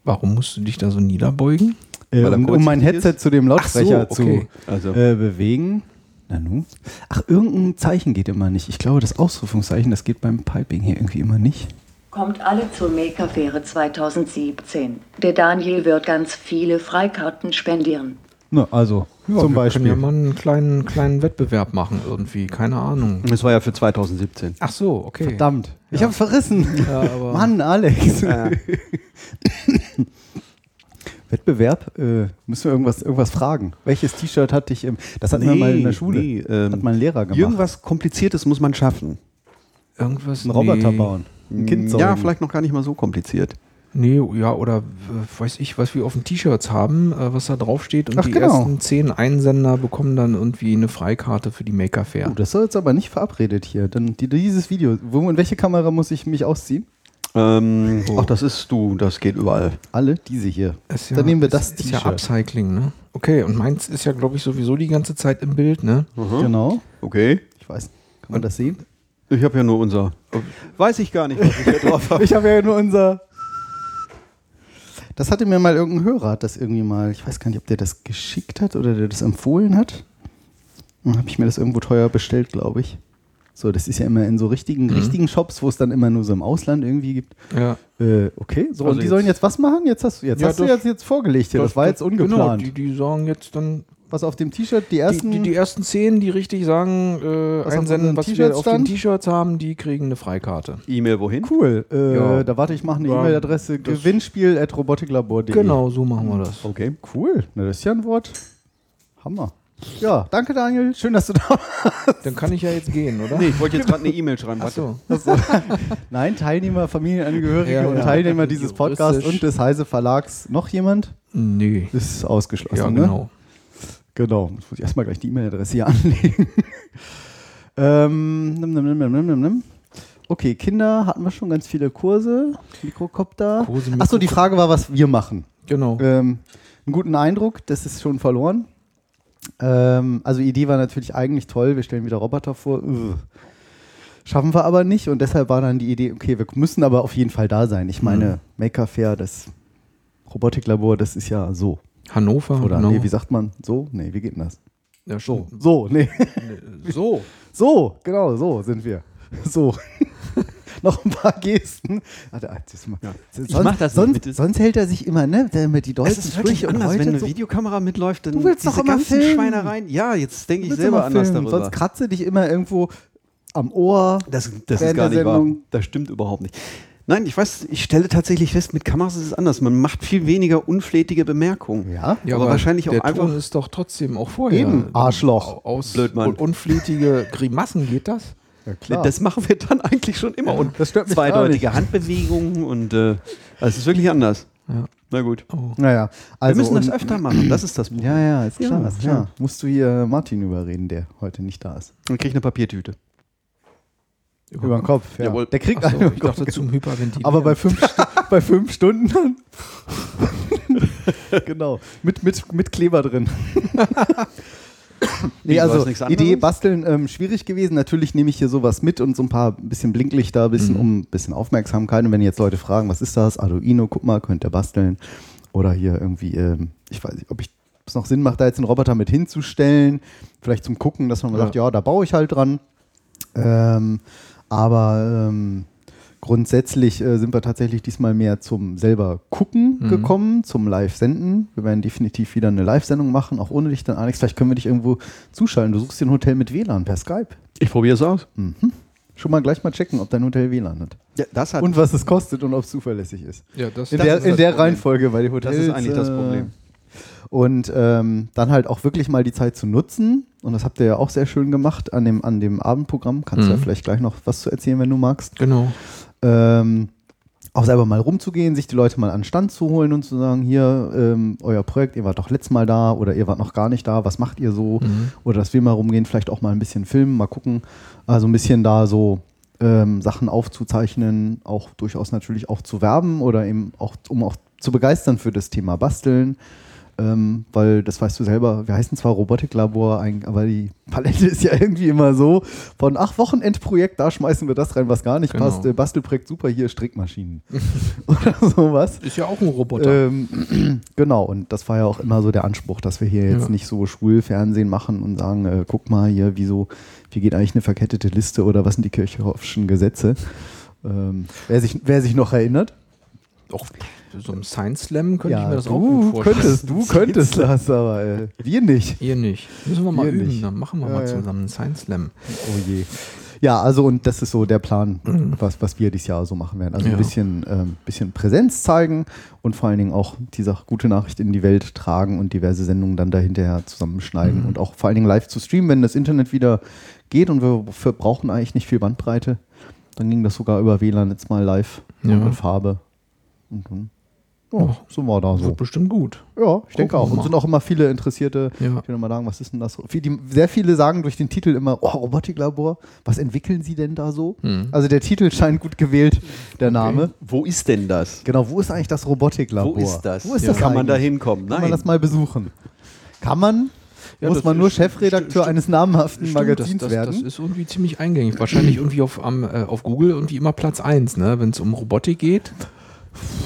Warum musst du dich da so niederbeugen? Äh, Weil er um, um mein ist? Headset zu dem Lautsprecher so, okay. Also, zu äh, bewegen. Na nun. Ach, irgendein Zeichen geht immer nicht. Ich glaube, das Ausrufungszeichen, das geht beim Piping hier irgendwie immer nicht. Kommt alle zur Maker-Faire 2017. Der Daniel wird ganz viele Freikarten spendieren. Na, also, Ja, zum wir Beispiel. können ja mal einen kleinen, kleinen Wettbewerb machen irgendwie. Keine Ahnung. das war ja für 2017. Ach so, okay. Verdammt. Ich habe verrissen. Ja, aber Mann, Alex. Wettbewerb? Äh, müssen wir irgendwas, irgendwas fragen? Welches T-Shirt hatte ich im. Das hatten wir mal in der Schule. nee, ähm, hat mein Lehrer gemacht. Irgendwas Kompliziertes muss man schaffen. Irgendwas. Einen Roboter nee. bauen. Ein Kind ja, säugen. vielleicht noch gar nicht mal so kompliziert. Nee, ja, oder äh, weiß ich, was wir auf den T-Shirts haben, äh, was da draufsteht. Und Ach, die genau. ersten zehn Einsender bekommen dann irgendwie eine Freikarte für die Maker Fair. Oh, das soll jetzt aber nicht verabredet hier. Dann die, dieses Video. Wo, in welche Kamera muss ich mich ausziehen? Ähm, Oh. Ach, das ist du, das geht überall. Alle? Diese hier. Ist Dann nehmen wir ist, das Ist ja T-Shirt. Upcycling, ne? Okay, und meins ist ja, glaube ich, sowieso die ganze Zeit im Bild, ne? Genau. Okay. Ich weiß. Kann man das sehen? Ich habe ja nur unser. Weiß ich gar nicht, was ich da drauf habe. Ich habe ja nur unser. Das hatte mir mal irgendein Hörer, hat das irgendwie mal, ich weiß gar nicht, ob der das geschickt hat oder der das empfohlen hat. Dann habe ich mir das irgendwo teuer bestellt, glaube ich. So, das ist ja immer in so richtigen, Mhm. richtigen Shops, wo es dann immer nur so im Ausland irgendwie gibt. Ja. Äh, okay, so, Also und die jetzt- sollen jetzt was machen? Jetzt hast du, jetzt Ja, hast du das- jetzt, jetzt vorgelegt hier. Das, war jetzt ungeplant. Genau, die, die sagen jetzt dann, was auf dem T-Shirt, die die, ersten. die, die ersten zehn, die richtig sagen, äh, Was auf einsenden, was wir auf den? T-Shirts haben, die kriegen eine Freikarte. E-Mail wohin? cool. Äh, Ja. Da warte ich, mache eine Ja, E-Mail-Adresse das- gewinnspiel at robotiklabor.de. Genau, so machen wir das. Okay. Cool. Na, das ist ja ein Wort. Hammer. Ja, danke Daniel. Schön, dass du da warst. Dann kann ich ja jetzt gehen, oder? Nee, ich wollte jetzt gerade eine E-Mail schreiben. Ach warte. so. Nein, Teilnehmer, Familienangehörige Ja, und ja. Teilnehmer dieses Podcasts und des Heise Verlags. Noch jemand? Nee. Ist ausgeschlossen. Ja, ne? genau. Genau. Jetzt muss ich erstmal gleich die E-Mail-Adresse hier anlegen. ähm, nimm, nimm, nimm, nimm, nimm, nimm, nimm. Okay, Kinder hatten wir schon ganz viele Kurse. Mikrokopter. Kurse, Achso, die Frage war, was wir machen. Genau. Ähm, einen guten Eindruck, das ist schon verloren. Ähm, also Idee war natürlich eigentlich toll, wir stellen wieder Roboter vor. Ugh. Schaffen wir aber nicht und deshalb war dann die Idee, okay, wir müssen aber auf jeden Fall da sein. Ich meine, Maker Fair, das Robotiklabor, das ist ja so. Hannover. Oder genau. nee, wie sagt man? So? Nee, wie geht denn das? ja, So. So, nee. So. So, genau, so sind wir. So. Noch ein paar Gesten. Warte, das mal. Sonst, mach das nicht sonst, mit- sonst hält er sich immer, ne? Der mit die deutschen Es ist wirklich anders, wenn eine so- Videokamera mitläuft, dann Du willst doch diese immer ganzen filmen. Schweinereien. Ja, jetzt denke ich selber anders darüber. Sonst kratze dich immer irgendwo am Ohr. Das, das ist gar nicht wahr. Das stimmt überhaupt nicht. Nein, ich weiß, ich stelle tatsächlich fest, mit Kameras ist es anders. Man macht viel weniger unflätige Bemerkungen. Ja. Ja, Aber wahrscheinlich auch der einfach- Ton ist doch trotzdem auch vorher. Eben, Arschloch. Aus Blödmann. un- unflätige Grimassen geht das? Ja, klar. Das machen wir dann eigentlich schon immer. und das stört mich zweideutige Handbewegungen und äh, also es ist wirklich anders. Ja. Na gut. Oh. naja, also. wir müssen das öfter machen, das ist das Problem. Ja, ja, ist klar. Ja, ist klar. Musst du hier Martin überreden, der heute nicht da ist. Dann krieg ich eine Papiertüte. Über den Kopf, ja. Jawohl. Der kriegt Ach so, einen über ich dachte Kopf. zum Hyperventilieren. Aber bei fünf, bei fünf Stunden dann. genau. Mit, mit, mit Kleber drin. nee, also? Idee basteln ähm, schwierig gewesen. Natürlich nehme ich hier sowas mit und so ein paar bisschen Blinklichter, bisschen, Mhm. um ein bisschen Aufmerksamkeit. Und wenn jetzt Leute fragen, was ist das? Arduino, guck mal, könnt ihr basteln. Oder hier irgendwie, ähm, ich weiß nicht, ob ich es noch Sinn macht, da jetzt einen Roboter mit hinzustellen. Vielleicht zum Gucken, dass man Ja. sagt, ja, da baue ich halt dran. Ähm, aber ähm, grundsätzlich äh, sind wir tatsächlich diesmal mehr zum selber gucken Mhm. gekommen, zum Live-Senden. Wir werden definitiv wieder eine Live-Sendung machen, auch ohne dich dann, Alex. Vielleicht können wir dich irgendwo zuschalten. Du suchst dir ein Hotel mit WLAN per Skype. Ich probiere es aus. Schon mal gleich mal checken, ob dein Hotel WLAN hat. Ja, das hat Und was es kostet und ob es zuverlässig ist. ja, das, In Das der, ist in das der. Reihenfolge, weil die das Hotels. ist eigentlich das äh, Problem. Und ähm, dann halt auch wirklich mal die Zeit zu nutzen. Und das habt ihr ja auch sehr schön gemacht an dem, an dem Abendprogramm. Kannst du ja Mhm. vielleicht gleich noch was zu erzählen, wenn du magst. Genau. Ähm, auch selber mal rumzugehen, sich die Leute mal an den Stand zu holen und zu sagen, hier, ähm, euer Projekt, ihr wart doch letztes Mal da oder ihr wart noch gar nicht da, was macht ihr so? Mhm. Oder dass wir mal rumgehen, vielleicht auch mal ein bisschen filmen, mal gucken. Also ein bisschen da so ähm, Sachen aufzuzeichnen, auch durchaus natürlich auch zu werben oder eben auch, um auch zu begeistern für das Thema Basteln. Ähm, weil das weißt du selber, wir heißen zwar Robotiklabor, aber die Palette ist ja irgendwie immer so von, ach, Wochenendprojekt, da schmeißen wir das rein, was gar nicht Genau. passt. Äh, Bastelprojekt, super, hier Strickmaschinen. Oder sowas. Ist ja auch ein Roboter. Ähm, genau, und das war ja auch immer so der Anspruch, dass wir hier jetzt Ja. nicht so Schwulfernsehen machen und sagen, äh, guck mal hier, wieso, wie geht eigentlich eine verkettete Liste oder was sind die Kirchhoffschen Gesetze? Ähm, wer, sich, wer sich noch erinnert? Auch so einem Science Slam könnte ich mir das auch du gut vorstellen. könntest, du könntest das, aber äh, wir nicht. Ihr nicht. Müssen wir mal Wir üben, nicht. dann machen wir Ja, mal ja. zusammen einen Science Slam. Oh je. Ja, also und das ist so der Plan, was, was wir dieses Jahr so machen werden. Also Ja. ein bisschen, ähm, bisschen Präsenz zeigen und vor allen Dingen auch diese gute Nachricht in die Welt tragen und diverse Sendungen dann dahinterher zusammenschneiden und auch vor allen Dingen live zu streamen, wenn das Internet wieder geht und wir wir brauchen eigentlich nicht viel Bandbreite. Dann ging das sogar über WLAN jetzt mal live Ja. und mit Farbe. Und dann, ja, so war da so. Wird bestimmt gut. Ja, ich denke auch. Und sind auch immer viele Interessierte, Ja. die dann mal sagen, was ist denn das? Die, sehr viele sagen durch den Titel immer, oh, Robotiklabor, was entwickeln Sie denn da so? Hm. Also der Titel scheint gut gewählt, der Name. Wo ist denn das? Genau, wo ist eigentlich das Robotiklabor? Wo ist das? Wo ist Ja. das Kann man da eigentlich? hinkommen? Kann man das mal besuchen? Kann man? Ja, Muss man nur Chefredakteur eines namhaften Stimmt, Magazins das, das, werden? Das ist irgendwie ziemlich eingängig. Wahrscheinlich irgendwie auf, am, äh, auf Google irgendwie immer Platz 1, ne? wenn es um Robotik geht.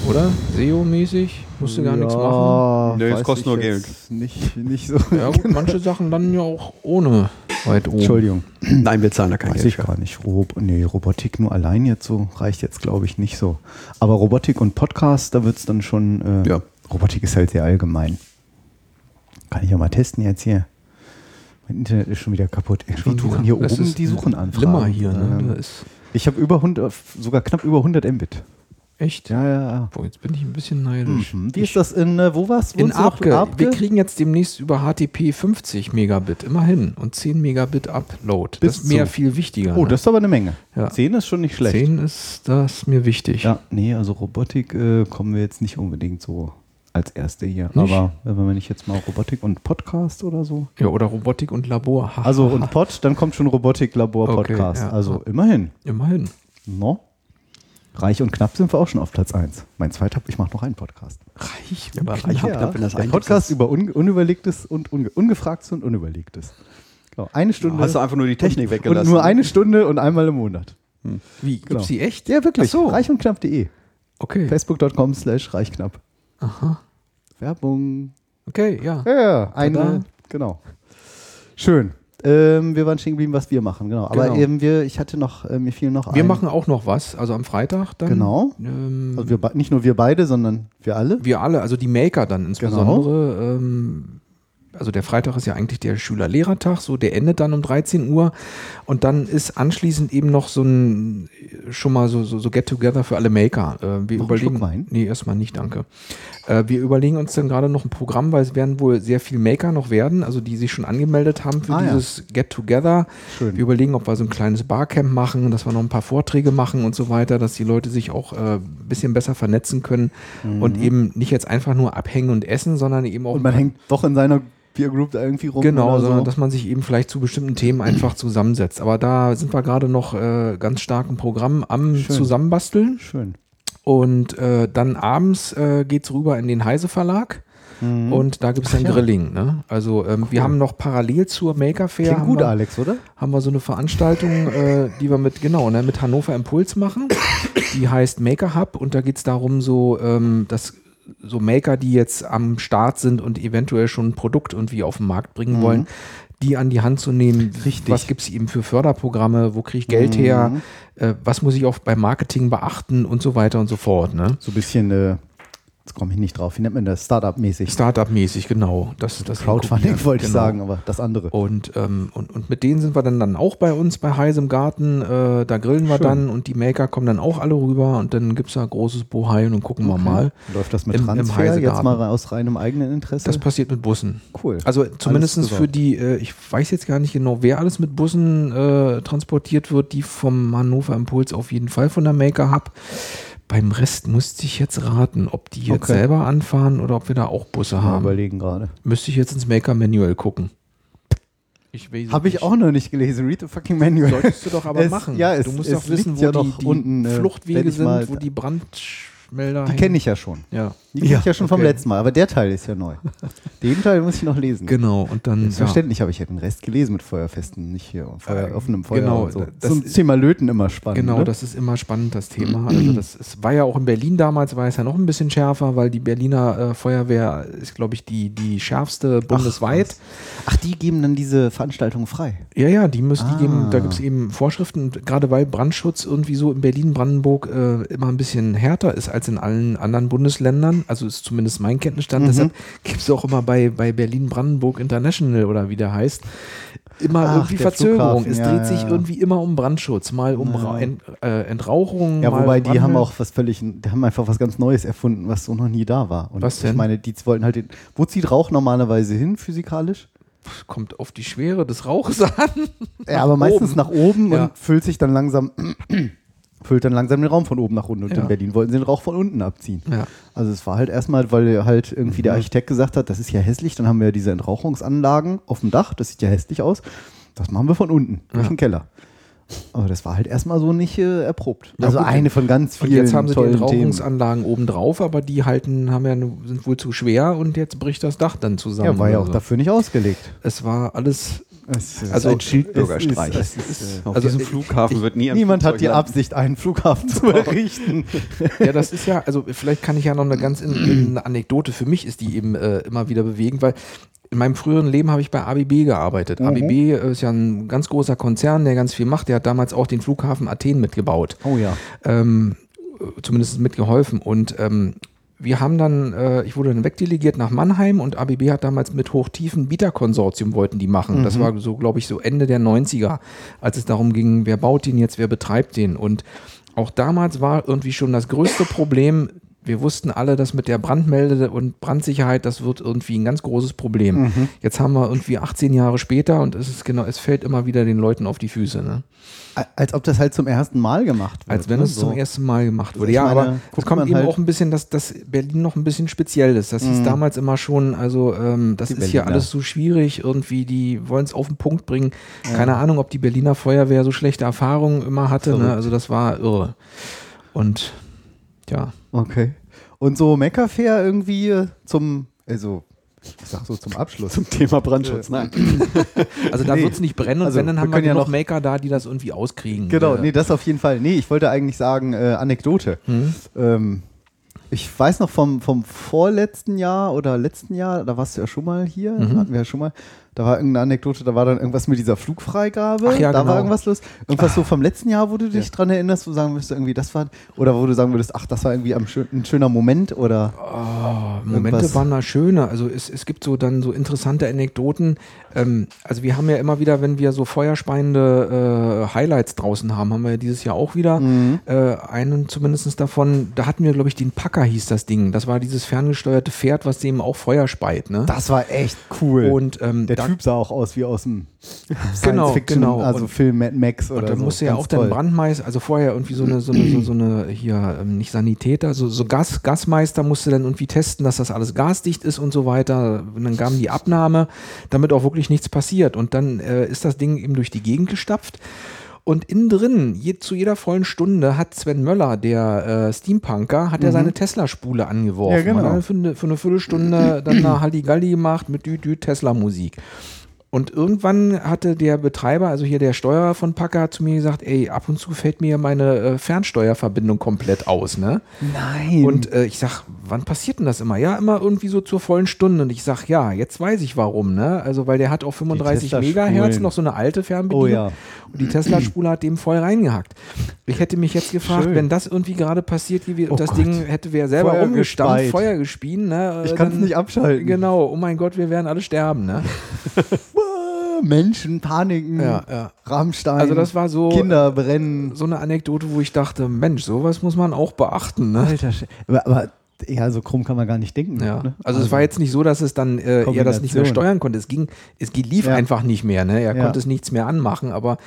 Oder? SEO-mäßig? Musst du gar nichts machen. Nee, es weiß kostet ich nur jetzt Nicht, nicht so. Ja, gut, manche Sachen dann ja auch ohne weit oben. Entschuldigung. Nein, wir zahlen da kein Weiß Geld. ich für. gar nicht. Rob nee, Robotik nur allein jetzt so reicht jetzt, glaube ich, nicht so. Aber Robotik und Podcast, da wird es dann schon. Äh, Ja. Robotik ist halt sehr allgemein. Kann ich ja mal testen jetzt hier. Mein Internet ist schon wieder kaputt. Die suchen wieder. hier Das oben ist die Suchenanfragen. Limmer hier, ne? Ähm, Da ist ich habe über 100, sogar knapp über 100 Mbit. Echt. Ja, ja, ja. Boah, jetzt bin ich ein bisschen neidisch. Mhm. Wie ist das in, äh, wo war's? In du noch? Apke. Apke? Wir kriegen jetzt demnächst über HTTP 50 Megabit, immerhin. Und 10 Megabit Upload. Bis das ist mir zu. viel wichtiger. Oh, ne? das ist aber eine Menge. Ja. 10 ist schon nicht schlecht. 10 ist das mir wichtig. Ja, nee, also Robotik äh, kommen wir jetzt nicht unbedingt so als erste hier. Nicht? Aber äh, wenn wir nicht jetzt mal Robotik und Podcast oder so. Ja, oder Robotik und Labor. Also und. Pod, dann kommt schon Robotik Labor Okay, Podcast. ja. also immerhin. Immerhin. No? Reich und knapp sind wir auch schon auf Platz 1. Mein zweiter, ich mache noch einen Podcast. Reich und reich und knapp. knapp, wenn das der eingibst, Podcast ist- über un Unüberlegtes und unge Ungefragtes und Unüberlegtes. Genau, eine Stunde. Hast du einfach nur die Technik und, weggelassen? Und nur eine Stunde und einmal im Monat. Wie, Genau. gibt's die echt? Ja, wirklich. Ach so. Reich und knapp.de. Okay. Facebook.com slash reichknapp. Aha. Werbung. Okay, ja. Ja, ja, eine, genau. Schön. Ähm, wir waren stehen geblieben, was wir machen, genau. Aber Genau. eben wir, ich hatte noch, äh, mir fiel noch Wir ein. machen auch noch was, also am Freitag dann. Genau. Ähm, Also wir, nicht nur wir beide, sondern wir alle. wir alle, also die Maker dann Genau. insbesondere. Ähm, also der Freitag ist ja eigentlich der Schüler-Lehrertag, so der endet dann um 13 Uhr und dann ist anschließend eben noch so ein schon mal so, so, so Get-Together für alle Maker. Äh, wir Noch überlegen, Wein? nee, erstmal nicht, danke. Äh, wir überlegen uns dann gerade noch ein Programm, weil es werden wohl sehr viele Maker noch werden, also die sich schon angemeldet haben für Ah, ja. dieses Get-Together. Schön. Wir überlegen, ob wir so ein kleines Barcamp machen, dass wir noch ein paar Vorträge machen und so weiter, dass die Leute sich auch äh, ein bisschen besser vernetzen können und eben nicht jetzt einfach nur abhängen und essen, sondern eben auch Mhm. Und man hängt doch in seiner Peer Group da irgendwie rum. Genau, sondern so. dass man sich eben vielleicht zu bestimmten Themen einfach zusammensetzt. Aber da sind wir gerade noch äh, ganz stark im Programm am Schön. Zusammenbasteln. Schön. Und äh, dann abends äh, geht es rüber in den Heise Verlag. Und da gibt es dann Mhm. ja. Grilling. Ne? Also ähm, wir haben noch parallel zur Maker Fair Klingt haben gut, wir, Alex, oder? haben wir so eine Veranstaltung, äh, die wir mit, genau, ne, mit Hannover Impuls machen. Die heißt Maker Hub und da geht es darum, so, ähm, dass so Maker, die jetzt am Start sind und eventuell schon ein Produkt irgendwie auf den Markt bringen wollen, die an die Hand zu nehmen. Richtig. Was gibt es eben für Förderprogramme? Wo kriege ich Geld her? Äh, was muss ich auch beim Marketing beachten und so weiter und so fort. Ne? So ein bisschen, äh, jetzt komme ich nicht drauf, wie nennt man das? Startup-mäßig. Startup-mäßig, genau. Das, das Crowdfunding ja, wollte ich genau. sagen, aber das andere. Und, ähm, und, und mit denen sind wir dann, dann auch bei uns bei Heise im Garten. Äh, da grillen wir Schön. dann und die Maker kommen dann auch alle rüber und dann gibt es da großes Bohai und gucken wir mal. Läuft das mit Im- im Transfer jetzt Heisegarten. mal aus reinem eigenen Interesse? Das passiert mit Bussen. cool. Also zumindest für die, äh, ich weiß jetzt gar nicht genau, wer alles mit Bussen äh, transportiert wird, die vom Hannover Impuls auf jeden Fall von der Maker Hub. Beim Rest musste ich jetzt raten, ob die jetzt Okay. selber anfahren oder ob wir da auch Busse Mal haben. überlegen gerade. Müsste ich jetzt ins Maker Manual gucken. Ich Habe ich nicht. auch noch nicht gelesen. Read the fucking manual. Solltest du doch aber Es- machen. ja, es- du musst doch wissen, wo ja die, die unten, äh, Fluchtwege sind, wo die Brandmelder Die kenne ich ja schon. Ja, Die kenne ich ja schon vom okay. letzten Mal, aber der Teil ist ja neu. Den Teil muss ich noch lesen. genau. Und dann ja, Selbstverständlich habe ich ja den Rest gelesen mit Feuerfesten, nicht hier Feuer, Äh, offenem Feuer. genau, so. das so Thema Löten immer spannend. Genau, ne? das ist immer spannend, das Thema. Also das ist, war ja auch in Berlin damals, war es ja noch ein bisschen schärfer, weil die Berliner äh, Feuerwehr ist, glaube ich, die, die schärfste bundesweit. Ach, die geben dann diese Veranstaltung frei. Ja, ja, die müssen, Ah. die geben, da gibt es eben Vorschriften, gerade weil Brandschutz irgendwie so in Berlin-Brandenburg äh, immer ein bisschen härter ist als in allen anderen Bundesländern, also ist zumindest mein Kenntnisstand, Mhm. deshalb gibt es auch immer bei, bei Berlin-Brandenburg International oder wie der heißt, immer Ach, irgendwie Verzögerung. Es ja, dreht sich ja. irgendwie immer um Brandschutz, mal um Ja. Ent, äh, Entrauchung. Ja, wobei die haben auch was völlig, die haben einfach was ganz Neues erfunden, was so noch nie da war. Und Was denn? Ich meine, die wollten halt den, wo zieht Rauch normalerweise hin, physikalisch? kommt auf die Schwere des Rauches an. Ja, aber meistens oben. nach oben Ja. und füllt sich dann langsam, füllt dann langsam den Raum von oben nach unten. Und Ja. in Berlin wollten sie den Rauch von unten abziehen. Ja. Also es war halt erstmal, weil halt irgendwie Mhm. der Architekt gesagt hat, das ist ja hässlich, dann haben wir diese Entrauchungsanlagen auf dem Dach, das sieht ja hässlich aus. Das machen wir von unten, durch Ja. den Keller. Aber das war halt erstmal so nicht äh, erprobt. Ja, also gut. eine von ganz Und vielen jetzt haben sie die Themen. Entrauchungsanlagen oben drauf, aber die halten, haben ja, sind wohl zu schwer und jetzt bricht das Dach dann zusammen. Ja, war ja auch so. dafür nicht ausgelegt. Es war alles. Es ist Also ein Schildbürgerstreich. Es ist, Auf also diesem ich- Flughafen wird nie Niemand hat die landen. Absicht, einen Flughafen zu errichten. Ja, das ist ja, also vielleicht kann ich ja noch eine ganz in, in eine Anekdote für mich ist die eben äh, immer wieder bewegend, weil in meinem früheren Leben habe ich bei ABB gearbeitet. ABB ist ja ein ganz großer Konzern, der ganz viel macht. Der hat damals auch den Flughafen Athen mitgebaut. Oh ja. ähm, äh, zumindest mitgeholfen. Und ähm, wir haben dann, äh, ich wurde dann wegdelegiert nach Mannheim und ABB hat damals mit Hochtiefen Bieterkonsortium wollten die machen. Das war so, glaube ich, so Ende der 90er, als es darum ging, wer baut den jetzt, wer betreibt den. Und auch damals war irgendwie schon das größte Problem, wir wussten alle, dass mit der Brandmelde- und Brandsicherheit, das wird irgendwie ein ganz großes Problem. Jetzt haben wir irgendwie 18 Jahre später und es ist genau, es fällt immer wieder den Leuten auf die Füße. Ne? Als ob das halt zum ersten Mal gemacht wird. Als wenn ne? es zum So. ersten Mal gemacht wurde. Ich Ja, meine, aber es kommt eben halt- auch ein bisschen, dass, dass Berlin noch ein bisschen speziell ist. Das hieß damals immer schon, also ähm, das Die ist hier Berliner. alles so schwierig, irgendwie, die wollen es auf den Punkt bringen. Keine Ahnung, ob die Berliner Feuerwehr so schlechte Erfahrungen immer hatte. Ne? Also das war irre. Und ja. Okay. Und so Meckerfair irgendwie äh, zum, also ich sag so zum Abschluss. Zum Thema Brandschutz. Nein. Also da Nee. wird es nicht brennen und Also, wenn, dann wir haben wir ja noch- Maker da, die das irgendwie auskriegen. Genau, Äh, nee, das auf jeden Fall. Nee, ich wollte eigentlich sagen, äh, Anekdote. hm? Ähm, ich weiß noch vom, vom vorletzten Jahr oder letzten Jahr, da warst du ja schon mal hier, Mhm. hatten wir ja schon mal, da war irgendeine Anekdote, da war dann irgendwas mit dieser Flugfreigabe, Ach ja, da genau. war irgendwas los. Irgendwas so vom letzten Jahr, wo du dich dran erinnerst, wo du sagen würdest, irgendwie das war, oder wo du sagen würdest, ach, das war irgendwie schön, ein schöner Moment oder Momente Irgendwas- waren da schöne. Also es, es gibt so dann so interessante Anekdoten. Ähm, also wir haben ja immer wieder, wenn wir so feuerspeiende äh, Highlights draußen haben, haben wir ja dieses Jahr auch wieder Mhm. äh, einen zumindest davon. Da hatten wir, glaube ich, den Packer hieß das Ding. Das war dieses ferngesteuerte Pferd, was dem auch Feuer speit. Ne? das war echt cool. Und ähm, der da, Typ sah auch aus wie aus dem Genau, Science-Fiction, genau. also Und- Film Mad Max oder und da so. musste ja auch dann toll. Brandmeister, also vorher irgendwie so eine, so eine, so, so eine hier, ähm, nicht Sanitäter, so, so Gas, Gasmeister musste dann irgendwie testen, dass das alles gasdicht ist und so weiter. Und dann kam die Abnahme, damit auch wirklich nichts passiert. Und dann äh, ist das Ding eben durch die Gegend gestapft. Und innen drin, je, zu jeder vollen Stunde, hat Sven Möller, der äh, Steampunker, hat er seine Tesla-Spule angeworfen. Mhm. Ja, genau. Hat dann für, eine, für eine Viertelstunde dann eine Halligalli gemacht mit Dü Dü Tesla-Musik. Und irgendwann hatte der Betreiber, also hier der Steuerer von Packer, zu mir gesagt, ey, ab und zu fällt mir meine äh, Fernsteuerverbindung komplett aus, ne? Nein. Und äh, ich sag, wann passiert denn das immer? Ja, immer irgendwie so zur vollen Stunde. Und ich sag, ja, jetzt weiß ich warum, ne? Also, weil der hat auf 35 Tesla-Spulen. Megahertz noch so eine alte Fernbedienung. Oh ja. Und die Tesla-Spule hat dem voll reingehackt. Ich hätte mich jetzt gefragt, Schön. wenn das irgendwie gerade passiert gewesen Oh und das Gott. Ding hätte wer selber Feuer umgestampft, gespeit. Feuer gespien, ne? ich kann es nicht abschalten. Genau, oh mein Gott, wir werden alle sterben, ne? Menschen, Paniken, Ja, ja. Rammstein, Also das war so- Kinder brennen. so eine Anekdote, wo ich dachte, Mensch, sowas muss man auch beachten. Ne? Alter, aber, aber ja, so krumm kann man gar nicht denken. Ja. ne? Also, es war jetzt nicht so, dass es dann äh, er das nicht mehr steuern konnte. Es ging, es lief Ja. einfach nicht mehr. Ne? Er Ja. konnte es nichts mehr anmachen, aber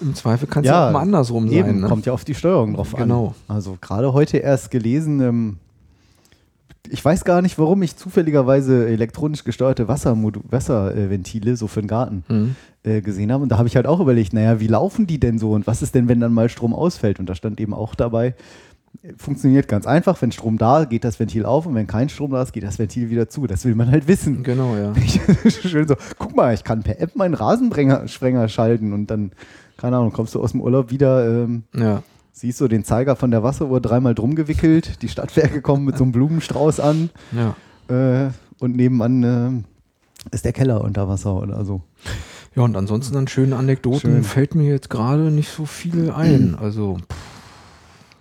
im Zweifel kann es ja, auch mal andersrum eben, sein. Ne? kommt ja auf die Steuerung drauf Genau. an. Also gerade heute erst gelesen, ähm, ich weiß gar nicht, warum ich zufälligerweise elektronisch gesteuerte Wasserventile so für den Garten Mhm. äh, gesehen habe. Und da habe ich halt auch überlegt, naja, wie laufen die denn so und was ist denn, wenn dann mal Strom ausfällt? Und da stand eben auch dabei, funktioniert ganz einfach, wenn Strom da, geht das Ventil auf und wenn kein Strom da ist, geht das Ventil wieder zu. Das will man halt wissen. Genau, ja. Schön so, guck mal, ich kann per App meinen Rasenbrenger Sprenger schalten und dann, keine Ahnung, kommst du aus dem Urlaub wieder, ähm, ja. Siehst du den Zeiger von der Wasseruhr dreimal drum gewickelt, die Stadtwerke kommen mit so einem Blumenstrauß an ja. äh, und nebenan äh, ist der Keller unter Wasser oder so. Ja, und ansonsten an schönen Anekdoten Schön. fällt mir jetzt gerade nicht so viel ein. Also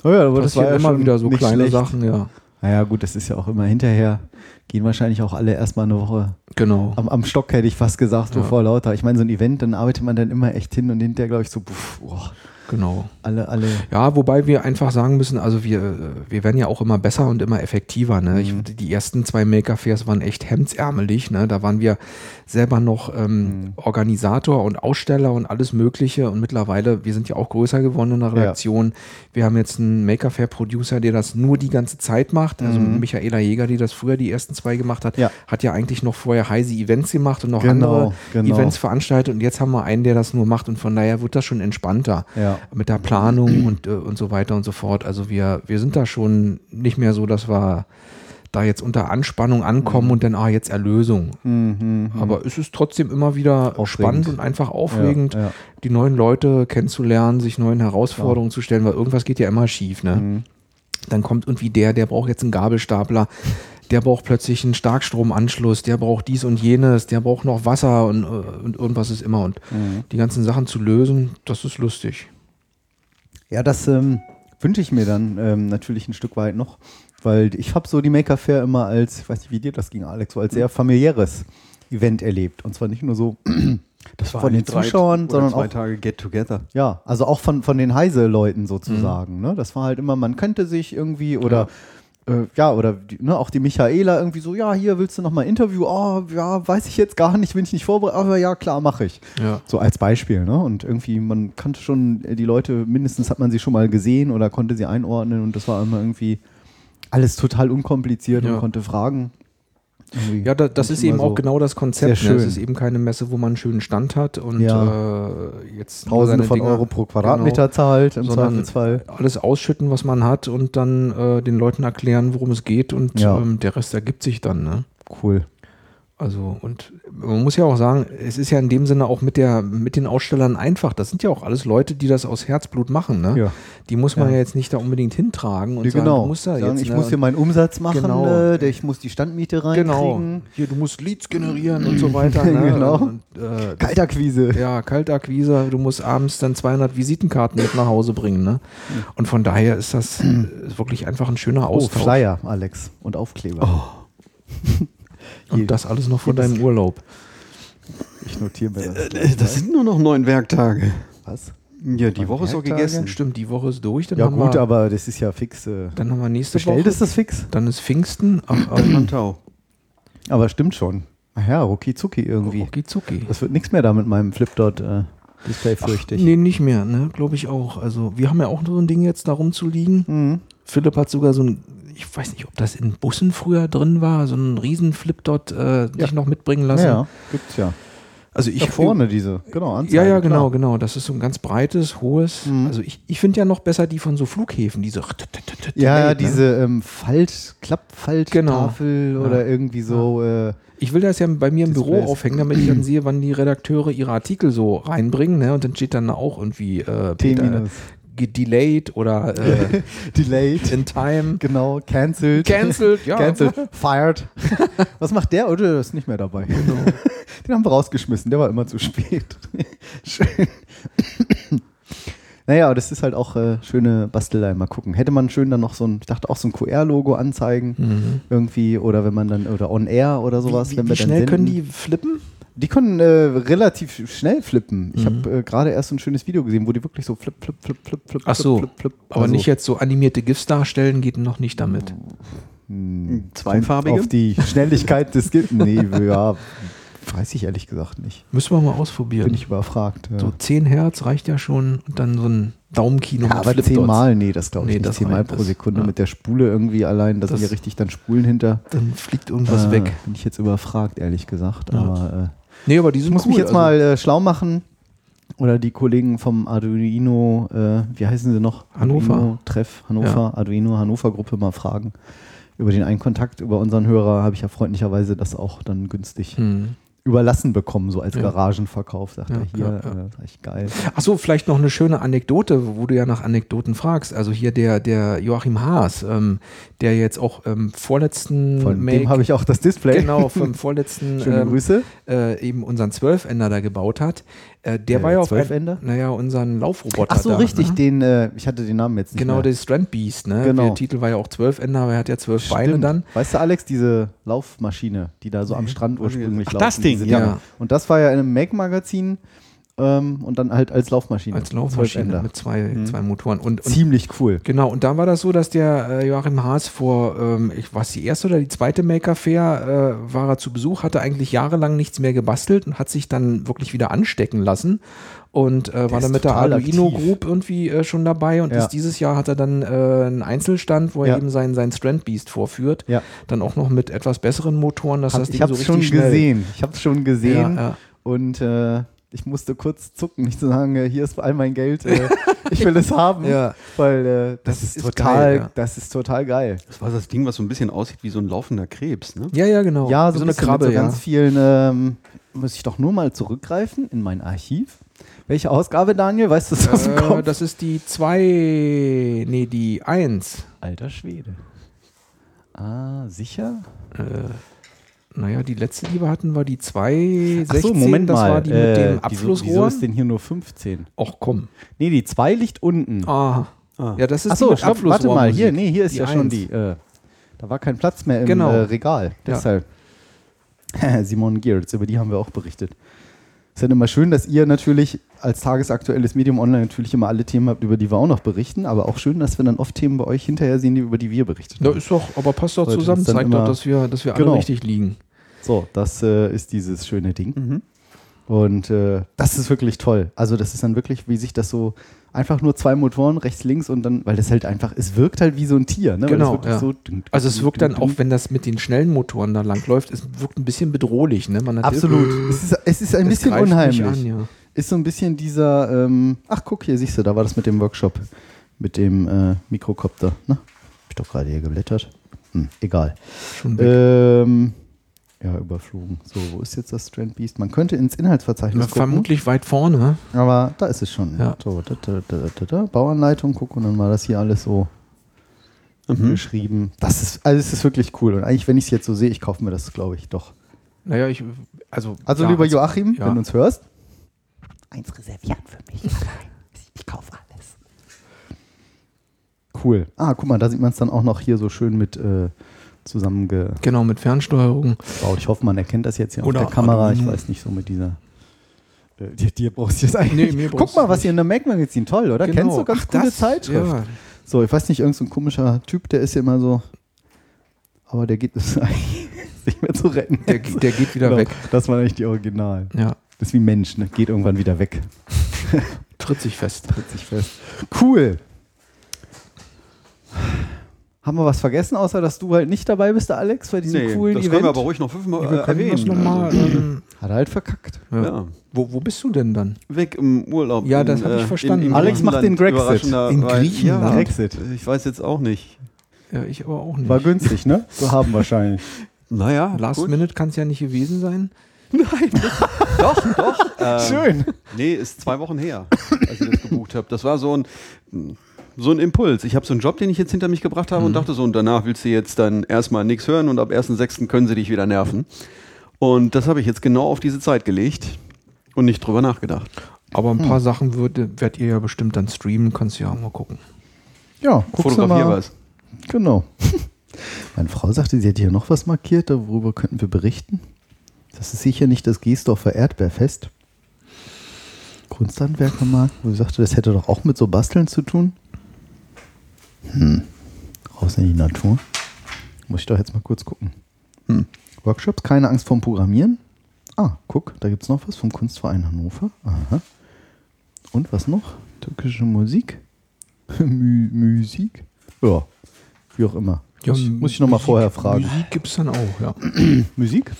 Oh ja, aber das war ja immer wieder so kleine schlecht. Sachen, ja. Naja, gut, das ist ja auch immer hinterher. Gehen wahrscheinlich auch alle erstmal eine Woche Genau. am, am Stock, hätte ich fast gesagt, Ja. vor lauter. Ich meine, so ein Event, dann arbeitet man dann immer echt hin und hinterher, glaube ich, so, puff, boah, Genau. alle, alle. Ja, wobei wir einfach sagen müssen, also wir, äh, wir werden ja auch immer besser und immer effektiver. Ne? Ich, die ersten zwei Maker Fairs waren echt hemdsärmelig. Ne? Da waren wir selber noch ähm, Organisator und Aussteller und alles Mögliche. Und mittlerweile, wir sind ja auch größer geworden in der Redaktion. Wir haben jetzt einen Maker Fair Producer, der das nur die ganze Zeit macht. Also Michaela Jäger, die das früher die ersten zwei gemacht hat, Ja. hat ja eigentlich noch vorher Heise Events gemacht und noch Genau, andere genau. Events veranstaltet. Und jetzt haben wir einen, der das nur macht. Und von daher wird das schon entspannter Ja. Mit der Planung und, äh, und so weiter und so fort. Also wir, wir sind da schon nicht mehr so, dass wir da jetzt unter Anspannung ankommen Mhm. und dann, ah, jetzt Erlösung. Aber es ist trotzdem immer wieder Aufregend. spannend und einfach aufregend, Ja, ja. die neuen Leute kennenzulernen, sich neuen Herausforderungen zu stellen, weil irgendwas geht ja immer schief. Ne? Mhm. Dann kommt irgendwie der, der braucht jetzt einen Gabelstapler. Der braucht plötzlich einen Starkstromanschluss, der braucht dies und jenes, der braucht noch Wasser und, äh, und irgendwas ist immer. Und Mhm. die ganzen Sachen zu lösen, das ist lustig. Ja, das ähm, wünsche ich mir dann ähm, natürlich ein Stück weit noch, weil ich habe so die Maker Fair immer als, ich weiß nicht, wie dir das ging, Alex, so als sehr familiäres Event erlebt. Und zwar nicht nur so, Das Von den Zuschauern, sondern zwei auch- Tage Get Together. ja, also auch von, von den Heise-Leuten sozusagen. Ne? Das war halt immer, man kannte sich irgendwie oder äh, ja, oder ne, auch die Michaela irgendwie so, ja, hier willst du noch mal ein Interview? Oh, ja, weiß ich jetzt gar nicht, bin ich nicht vorbereitet, aber ja, klar, mache ich. Ja. So als Beispiel, ne? Und irgendwie, man kannte schon äh, die Leute, mindestens hat man sie schon mal gesehen oder konnte sie einordnen und das war immer irgendwie alles total unkompliziert Ja. und konnte fragen. Ja, da, das ist eben so auch genau das Konzept. Ne? Es ist eben keine Messe, wo man einen schönen Stand hat und Ja. äh, jetzt Tausende von Dinger- Euro pro Quadratmeter Genau, zahlt im Zweifelsfall. alles ausschütten, was man hat und dann äh, den Leuten erklären, worum es geht und Ja. ähm, der Rest ergibt sich dann. Ne? Cool. Also, und man muss ja auch sagen, es ist ja in dem Sinne auch mit, der, mit den Ausstellern einfach. Das sind ja auch alles Leute, die das aus Herzblut machen. Ne? Ja. Die muss man Ja. ja. jetzt nicht da unbedingt hintragen und Ja, sagen, genau. du musst da Sagen, jetzt, ich ne? muss hier meinen Umsatz machen, Genau. äh, ich muss die Standmiete Genau. reinkriegen. Hier, du musst Leads generieren und so weiter. Ne? Genau. Und, äh, Kaltakquise. Ja, Kaltakquise, du musst abends dann 200 Visitenkarten mit nach Hause bringen. Ne? Und von daher ist das äh, wirklich einfach ein schöner Oh, Austausch. Flyer, Alex. Und Aufkleber. Und das alles noch vor deinem Urlaub. Ich notiere mir das. Äh, Das sind nur noch neun Werktage. Was? Ja, die Woche ist auch gegessen. Stimmt, die Woche ist durch. Dann Ja haben gut, wir, aber das ist ja fix. Äh, Dann haben wir nächste bestellt Woche. ist das fix. Dann ist Pfingsten. Ach, ach. Aber stimmt schon. Ach ja, rucki zucki irgendwie. Rucki zucki. Das wird nichts mehr da mit meinem Flipdot äh, Display, ich. Nee, nicht mehr, ne? Glaube ich auch. Also, wir haben ja auch so ein Ding jetzt da rumzuliegen. Mhm. Philipp hat sogar so ein, ich weiß nicht, ob das in Bussen früher drin war, so ein riesen Flipdot äh, sich noch mitbringen lassen. Ja, gibt's ja. Also ich Da vorne diese, genau, Anzeige, Ja, ja, genau, klar. genau. Das ist so ein ganz breites, hohes. Mhm. Also ich, ich finde ja noch besser die von so Flughäfen, diese. Ja, ne? diese ähm, Falt, Klappfalttafel Genau. oder irgendwie so. Äh, Ich will das ja bei mir im Büro Displays. aufhängen, damit ich dann sehe, wann die Redakteure ihre Artikel so reinbringen. Ne? Und dann steht dann auch irgendwie äh, Peter, delayed oder äh, Delayed. in time. Genau, cancelled. Cancelled, ja. Cancelled. Fired. Was macht der? Oder ist nicht mehr dabei. Den haben wir rausgeschmissen, der war immer zu spät. Schön. Naja, das ist halt auch äh, schöne Bastelei. Mal gucken. Hätte man schön dann noch so ein, ich dachte auch so ein QR-Logo anzeigen. Mhm. Irgendwie. Oder wenn man dann, oder on air oder sowas, wie, wenn wie wir dann schnell senden. können die flippen? Die können äh, relativ schnell flippen. Ich Mhm. habe äh, gerade erst so ein schönes Video gesehen, wo die wirklich so flip, flip, flip, flip, flip, Ach so, flip, flip, flip. Aber Also, nicht jetzt so animierte GIFs darstellen, geht noch nicht damit. Zweifarbige? Auf die Schnelligkeit des Gil Nee, ja, weiß ich ehrlich gesagt nicht. Müssen wir mal ausprobieren. Bin ich überfragt. Ja, So 10 Hertz reicht ja schon und dann so ein Daumenkino ja aber Flipdots. zehnmal, nee, das glaube ich Nee, nicht. das Zehnmal reicht pro. Sekunde Ja. mit der Spule irgendwie allein, da sind Das- ja richtig dann Spulen hinter. Dann fliegt irgendwas Äh, weg. Bin ich jetzt überfragt, ehrlich gesagt. Ja. Aber äh, Nee, aber die ich sind muss cool. mich jetzt also, mal äh, schlau machen. Oder die Kollegen vom Arduino, äh, wie heißen sie noch? Hannover? Arduino, Treff, Hannover, Arduino, Hannover Gruppe mal fragen. Über den einen Kontakt, über unseren Hörer habe ich ja freundlicherweise das auch dann günstig Hm. Überlassen bekommen, so als. Garagenverkauf. Sagt Ja, er hier, ja, ja. Äh, sag ich geil. Achso, vielleicht noch eine schöne Anekdote, wo du ja nach Anekdoten fragst. Also hier der, der Joachim Haas, ähm, der jetzt auch im vorletzten Von Make- dem habe ich auch das Display. genau vom vorletzten Schöne ähm, Grüße. äh, eben unseren Zwölfender da gebaut hat. Äh, der Äh, war ja auf ein, Zwölfender? naja unseren Laufroboter. Ach so, da, richtig, Ne? den, äh, ich hatte den Namen jetzt nicht Genau, mehr. der Strand Beast. Ne? Genau. Der Titel war ja auch Zwölfender, aber er hat ja zwölf Beine dann. Weißt du, Alex, diese Laufmaschine, die da so am Strand ursprünglich Ach, laufen. das Ding, ja. Und das war ja in einem Make-Magazin ähm, und dann halt als Laufmaschine. Als Laufmaschine mit zwei, Mhm. zwei Motoren. Und, und Ziemlich cool. Genau, und da war das so, dass der äh, Joachim Haas vor, ähm, ich weiß die erste oder die zweite Maker Fair, äh, war er zu Besuch, hatte eigentlich jahrelang nichts mehr gebastelt und hat sich dann wirklich wieder anstecken lassen und äh, war dann mit der Arduino. Group irgendwie äh, schon dabei und Ja. ist dieses Jahr hat er dann äh, einen Einzelstand, wo er Ja. eben seinen, seinen Strand Beast vorführt. Ja. Dann auch noch mit etwas besseren Motoren, dass Hab, das Ding ich habe so richtig schon schnell gesehen. Ich habe es schon gesehen und äh, ich musste kurz zucken, nicht zu sagen, äh, hier ist all mein Geld, äh, ich will es haben, Ja. weil äh, das, Das ist, ist total, geil, ja. das ist total geil. Das war das Ding, was so ein bisschen aussieht wie so ein laufender Krebs, ne? Ja, ja, genau. Ja, Wie so, eine Krabbe, so ja. ganz vielen. Ähm, muss ich doch nur mal zurückgreifen in mein Archiv. Welche Ausgabe, Daniel? Weißt du das aus dem Äh, Kopf? das ist die 2, nee, die 1. Alter Schwede. Ah, sicher? Naja, die letzte, die wir hatten, war die 216. Ach so, Moment das mal. war die mit äh, dem wieso, Abflussrohr. wieso ist denn hier nur 15? Ach komm. Nee, die 2 liegt unten. Ah. Ah. Ja, das ist die Achso, mit stopp, warte mal. Hier, nee, hier ist Die ja schon Eins. die. Äh, da war kein Platz mehr im Genau. äh, Regal. Ja. Deshalb. Simon Geertz, über die haben wir auch berichtet. Es ist ja immer schön, dass ihr natürlich als tagesaktuelles Medium online natürlich immer alle Themen habt, über die wir auch noch berichten, aber auch schön, dass wir dann oft Themen bei euch hinterher sehen, die, über die wir berichtet Ja, haben. ist doch, aber passt doch Leute, zusammen, zeigt doch, dass wir, dass wir alle Genau. richtig liegen. So, das äh, ist dieses schöne Ding. Mhm. Und äh, das ist wirklich toll. Also das ist dann wirklich, wie sich das so einfach nur zwei Motoren rechts, links und dann, weil das halt einfach, es wirkt halt wie so ein Tier, ne? Genau, ja. so Also es wirkt dann auch, wenn das mit den schnellen Motoren da langläuft, es wirkt ein bisschen bedrohlich. Ne? Absolut. Es ist, es ist ein Es bisschen unheimlich. An, ja. Ist so ein bisschen dieser, ähm, ach guck, hier siehst du, da war das mit dem Workshop, mit dem äh, Mikrokopter. Ne? Hab ich doch gerade hier geblättert. Hm, egal. Ähm, ja, überflogen. So, wo ist jetzt das Strand Beast? Man könnte ins Inhaltsverzeichnis gucken. Vermutlich weit vorne. Aber da ist es schon. Ja. So, da, da, da, da, da. Bauanleitung, guck, und dann war das hier alles so Mhm. geschrieben. Das ist, also es ist wirklich cool. Und eigentlich, wenn ich es jetzt so sehe, ich kaufe mir das, glaube ich, doch. Naja, ich, also. Also, ja, lieber also- Joachim, ja. wenn du uns hörst, eins reservieren für mich. Ich kaufe alles. Cool. Ah, guck mal, da sieht man es dann auch noch hier so schön mit äh, zusammengebaut. Genau, mit Fernsteuerung. Ich hoffe, man erkennt das jetzt hier Oder auf der Kamera. Ich weiß nicht, so mit dieser. Äh, dir, dir brauchst du jetzt eigentlich. Nee, Guck mal, was nicht. hier in der Mac-Magazin toll, oder? Genau. Kennst du ganz Ach, coole das- Zeitschrift? Ja, So, ich weiß nicht, irgendein so ein komischer Typ, der ist ja immer so. Aber der geht ist eigentlich nicht mehr zu retten. der, der geht wieder Genau, weg. Das war eigentlich die Original. Ja, Das ist wie Mensch, ne? Geht irgendwann wieder weg. tritt sich fest. Tritt sich fest. Cool. Haben wir was vergessen, außer dass du halt nicht dabei bist, der Alex, bei diesem Nee, coolen das Event? können wir aber ruhig noch fünfmal äh, das erwähnen. Nochmal, Also, ähm, Hat er halt verkackt. ja. ja. Wo, wo bist du denn dann? Weg im Urlaub. Ja, das in, hab ich äh, verstanden. in- in Alex macht den Grexit. In weil- Griechenland? Ja, Grexit. Ich weiß jetzt auch nicht. Ja, ich aber auch nicht. War günstig, ne? So haben wahrscheinlich. Naja, Last gut. Minute kann es ja nicht gewesen sein. Doch, doch. ähm, Schön. Nee, ist zwei Wochen her, als ich das gebucht habe. Das war so ein, so ein Impuls. Ich habe so einen Job, den ich jetzt hinter mich gebracht habe und dachte so, und danach willst du jetzt dann erstmal nichts hören und ab 1.6. können sie dich wieder nerven. Und das habe ich jetzt genau auf diese Zeit gelegt und nicht drüber nachgedacht. Aber ein paar Sachen würde, werdet ihr ja bestimmt dann streamen, kannst du ja auch mal gucken. Ja, Fotografier mal. was. Genau. Meine Frau sagte, sie hätte hier noch was markiert, worüber könnten wir berichten. Das ist sicher nicht das Giesdorfer Erdbeerfest. Kunsthandwerkermarkt, wo sie sagte, das hätte doch auch mit so Basteln zu tun. Hm. Raus in die Natur. Muss ich doch jetzt mal kurz gucken. Hm. Workshops, keine Angst vorm Programmieren. Ah, guck, da gibt es noch was vom Kunstverein Hannover. Aha. Und was noch? Türkische Musik? Mü Musik? Ja, wie auch immer. muss, ich- muss ich nochmal vorher fragen. Musik gibt es dann auch, ja. Musik?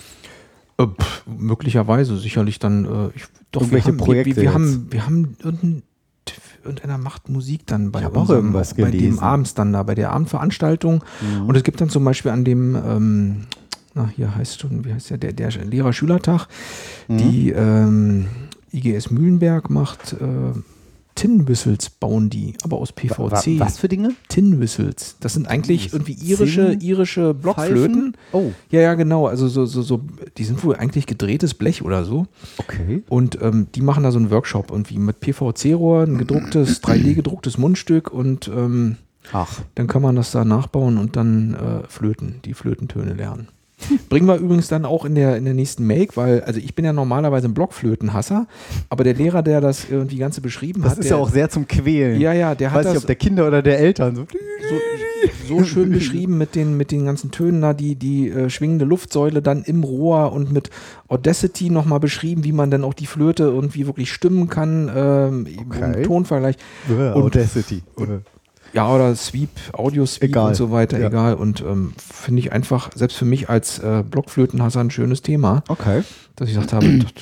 Äh, pff, möglicherweise, sicherlich dann. Äh, ich, doch, wir Irgendwelche haben, Projekte wir, wir, wir haben, wir haben irgendein, irgendeiner macht Musik dann bei unserem, irgendwas bei dem. Abends dann da, bei der Abendveranstaltung. Mhm. Und es gibt dann zum Beispiel an dem, ähm, na hier heißt schon, wie heißt der, der, der Lehrer-Schülertag. Mhm. Die ähm, IGS Mühlenberg macht äh, Tin-Whistles bauen die, aber aus PVC. Wa- wa- Was für Dinge? Tin-Whistles. Das sind eigentlich irgendwie irische, irische Blockflöten. Pfeifen? Oh, Ja, ja, genau. Also so, so, so, die sind wohl eigentlich gedrehtes Blech oder so. okay. Und ähm, die machen da so einen Workshop irgendwie mit PVC-Rohr, ein gedrucktes, 3D-gedrucktes Mundstück und ähm, Ach, dann kann man das da nachbauen und dann äh, flöten, die Flötentöne lernen. Bringen wir übrigens dann auch in der, in der nächsten Make, weil, also ich bin ja normalerweise ein Blockflötenhasser, aber der Lehrer, der das irgendwie Ganze beschrieben das hat, ist der, ja auch sehr zum Quälen. ja, ja, der hat Weiß nicht, das ob der Kinder oder der Eltern so. so, so schön beschrieben mit den, mit den ganzen Tönen da, die, die äh, schwingende Luftsäule dann im Rohr und mit Audacity nochmal beschrieben, wie man dann auch die Flöte irgendwie wirklich stimmen kann, ähm, Okay. im Tonvergleich. Äh, Und- Audacity. Äh. Ja, oder Sweep, Audio-Sweep Egal. und so weiter, Ja. egal. Und ähm, finde ich einfach, selbst für mich als äh, Blockflötenhasser ein schönes Thema, Okay. dass ich gesagt habe, das,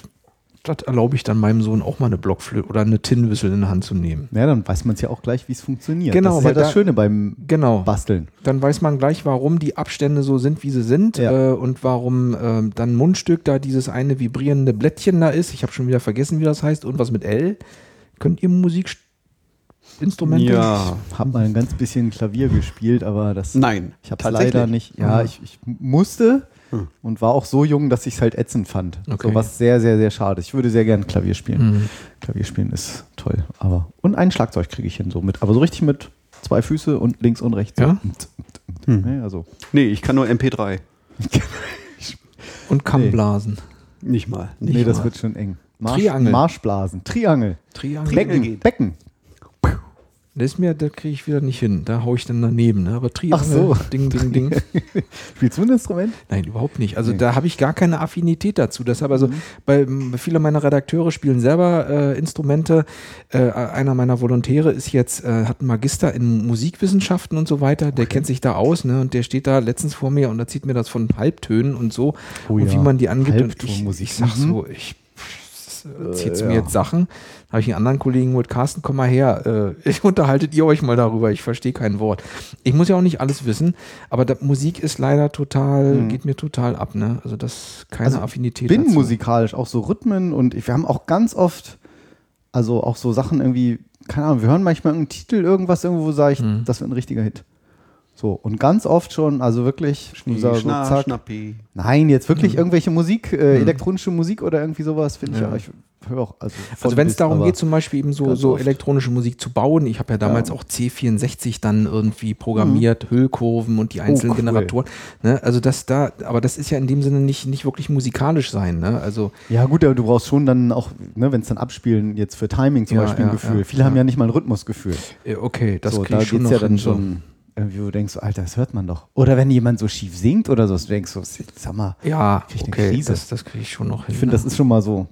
das erlaube ich dann meinem Sohn auch mal eine Blockflöte oder eine Tin-Whistle in die Hand zu nehmen. Ja, dann weiß man es ja auch gleich, wie es funktioniert. Genau, das ist ja weil das da- Schöne beim Genau. Basteln. Dann weiß man gleich, warum die Abstände so sind, wie sie sind Ja. äh, und warum ähm, dann Mundstück da dieses eine vibrierende Blättchen da ist. Ich habe schon wieder vergessen, wie das heißt. Und was mit L? Könnt ihr Musikinstrumente? Ja. Hab mal ein ganz bisschen Klavier gespielt, aber das. Nein. Ich habe leider nicht. Ja, ich, ich musste Hm. und war auch so jung, dass ich es halt ätzend fand. Okay. So was sehr, sehr, sehr schade. Ich würde sehr gerne Klavier spielen. Mhm. Klavier spielen ist toll. Aber und ein Schlagzeug kriege ich hin so mit, aber so richtig mit zwei Füße und links und rechts. Ja? So. Ja, also Nee, ich kann nur MP3. Und Kammblasen. Nicht mal. Nicht nee, das mal. wird schon eng. Marsch, Triangel. Marschblasen, Triangel, Triangel. Becken. Becken. Das ist mir, da kriege ich wieder nicht hin. Da haue ich dann daneben. Ne? Aber Triangel, Ach so. Ding, Ding, Ding. Spielst du ein Instrument? Nein, überhaupt nicht. Also Nee. da habe ich gar keine Affinität dazu. Deshalb also, bei m, viele meiner Redakteure spielen selber äh, Instrumente. Äh, einer meiner Volontäre ist jetzt, äh, hat einen Magister in Musikwissenschaften und so weiter. Der kennt sich da aus, ne? Und der steht da letztens vor mir und erzählt mir das von Halbtönen und so Oh und ja, wie man die angibt. Und ich, Halbtonmusik. ich sag Mhm. so, ich zieht Äh, mir ja. jetzt Sachen. Da habe ich einen anderen Kollegen mit Carsten, komm mal her. Äh, unterhaltet ihr euch mal darüber. Ich verstehe kein Wort. Ich muss ja auch nicht alles wissen, aber da, Musik ist leider total, Mhm. geht mir total ab. Ne? Also das keine Also, Affinität. bin dazu. musikalisch, auch so Rhythmen und wir haben auch ganz oft, also auch so Sachen irgendwie, keine Ahnung, wir hören manchmal einen Titel, irgendwas irgendwo, sage ich, Mhm. das wird ein richtiger Hit. So, und ganz oft schon, also wirklich, so, so, Schna, zack. Schnappi. Nein, jetzt wirklich irgendwelche Musik, äh, Mhm. elektronische Musik oder irgendwie sowas, finde ich Ja. ja, ich höre auch. Also, Also wenn es darum geht, zum Beispiel eben so, so elektronische Musik zu bauen, ich habe ja damals Ja. auch C64 dann irgendwie programmiert, Hüllkurven und die einzelnen Oh, cool. Generatoren. Ne? Also das da, aber das ist ja in dem Sinne nicht, nicht wirklich musikalisch sein. Ne? Also Ja, gut, aber du brauchst schon dann auch, ne, wenn es dann abspielen, jetzt für Timing zum Ja, Beispiel ein Gefühl. ja, Viele haben ja. nicht mal ein Rhythmusgefühl. okay, das so, kriege da ich schon geht's noch ja dann schon irgendwie, wo du denkst, Alter, das hört man doch. Oder wenn jemand so schief singt oder so, du denkst, so, sag mal, Ja, Krieg ich eine okay, Krise. das, das kriege ich schon noch hin. ich finde, ne? das ist schon mal so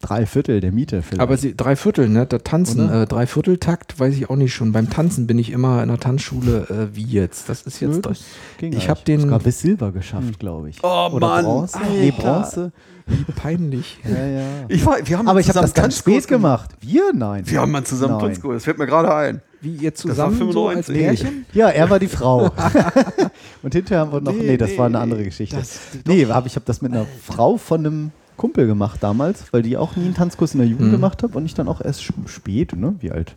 drei Viertel der Miete. Vielleicht. Aber sie, drei Viertel, ne? Da tanzen, äh, drei Vierteltakt, weiß ich auch nicht schon. Beim Tanzen bin ich immer in der Tanzschule, äh, wie jetzt? Das ist jetzt. Nö, das ich eigentlich. hab den- Sogar bis Silber geschafft, glaube ich. Oh, Oder Mann, Bronze? Nee, Alter. Bronze. wie peinlich. Ja, ja. Ich war, wir haben Aber ich habe das ganz spät gemacht. Wir? Nein. Wir haben mal zusammen. Tanzkurs. Das fällt mir gerade ein. Wie ihr zusammen so als 95. Pärchen? Ja, er war die Frau. Und hinterher haben wir noch. Nee, Nee, das nee, war eine andere Geschichte. das- nee, hab, ich habe das mit einer Frau von einem Kumpel gemacht damals, weil die auch nie einen Tanzkurs in der Jugend Mhm. gemacht hat und ich dann auch erst spät, ne? Wie alt?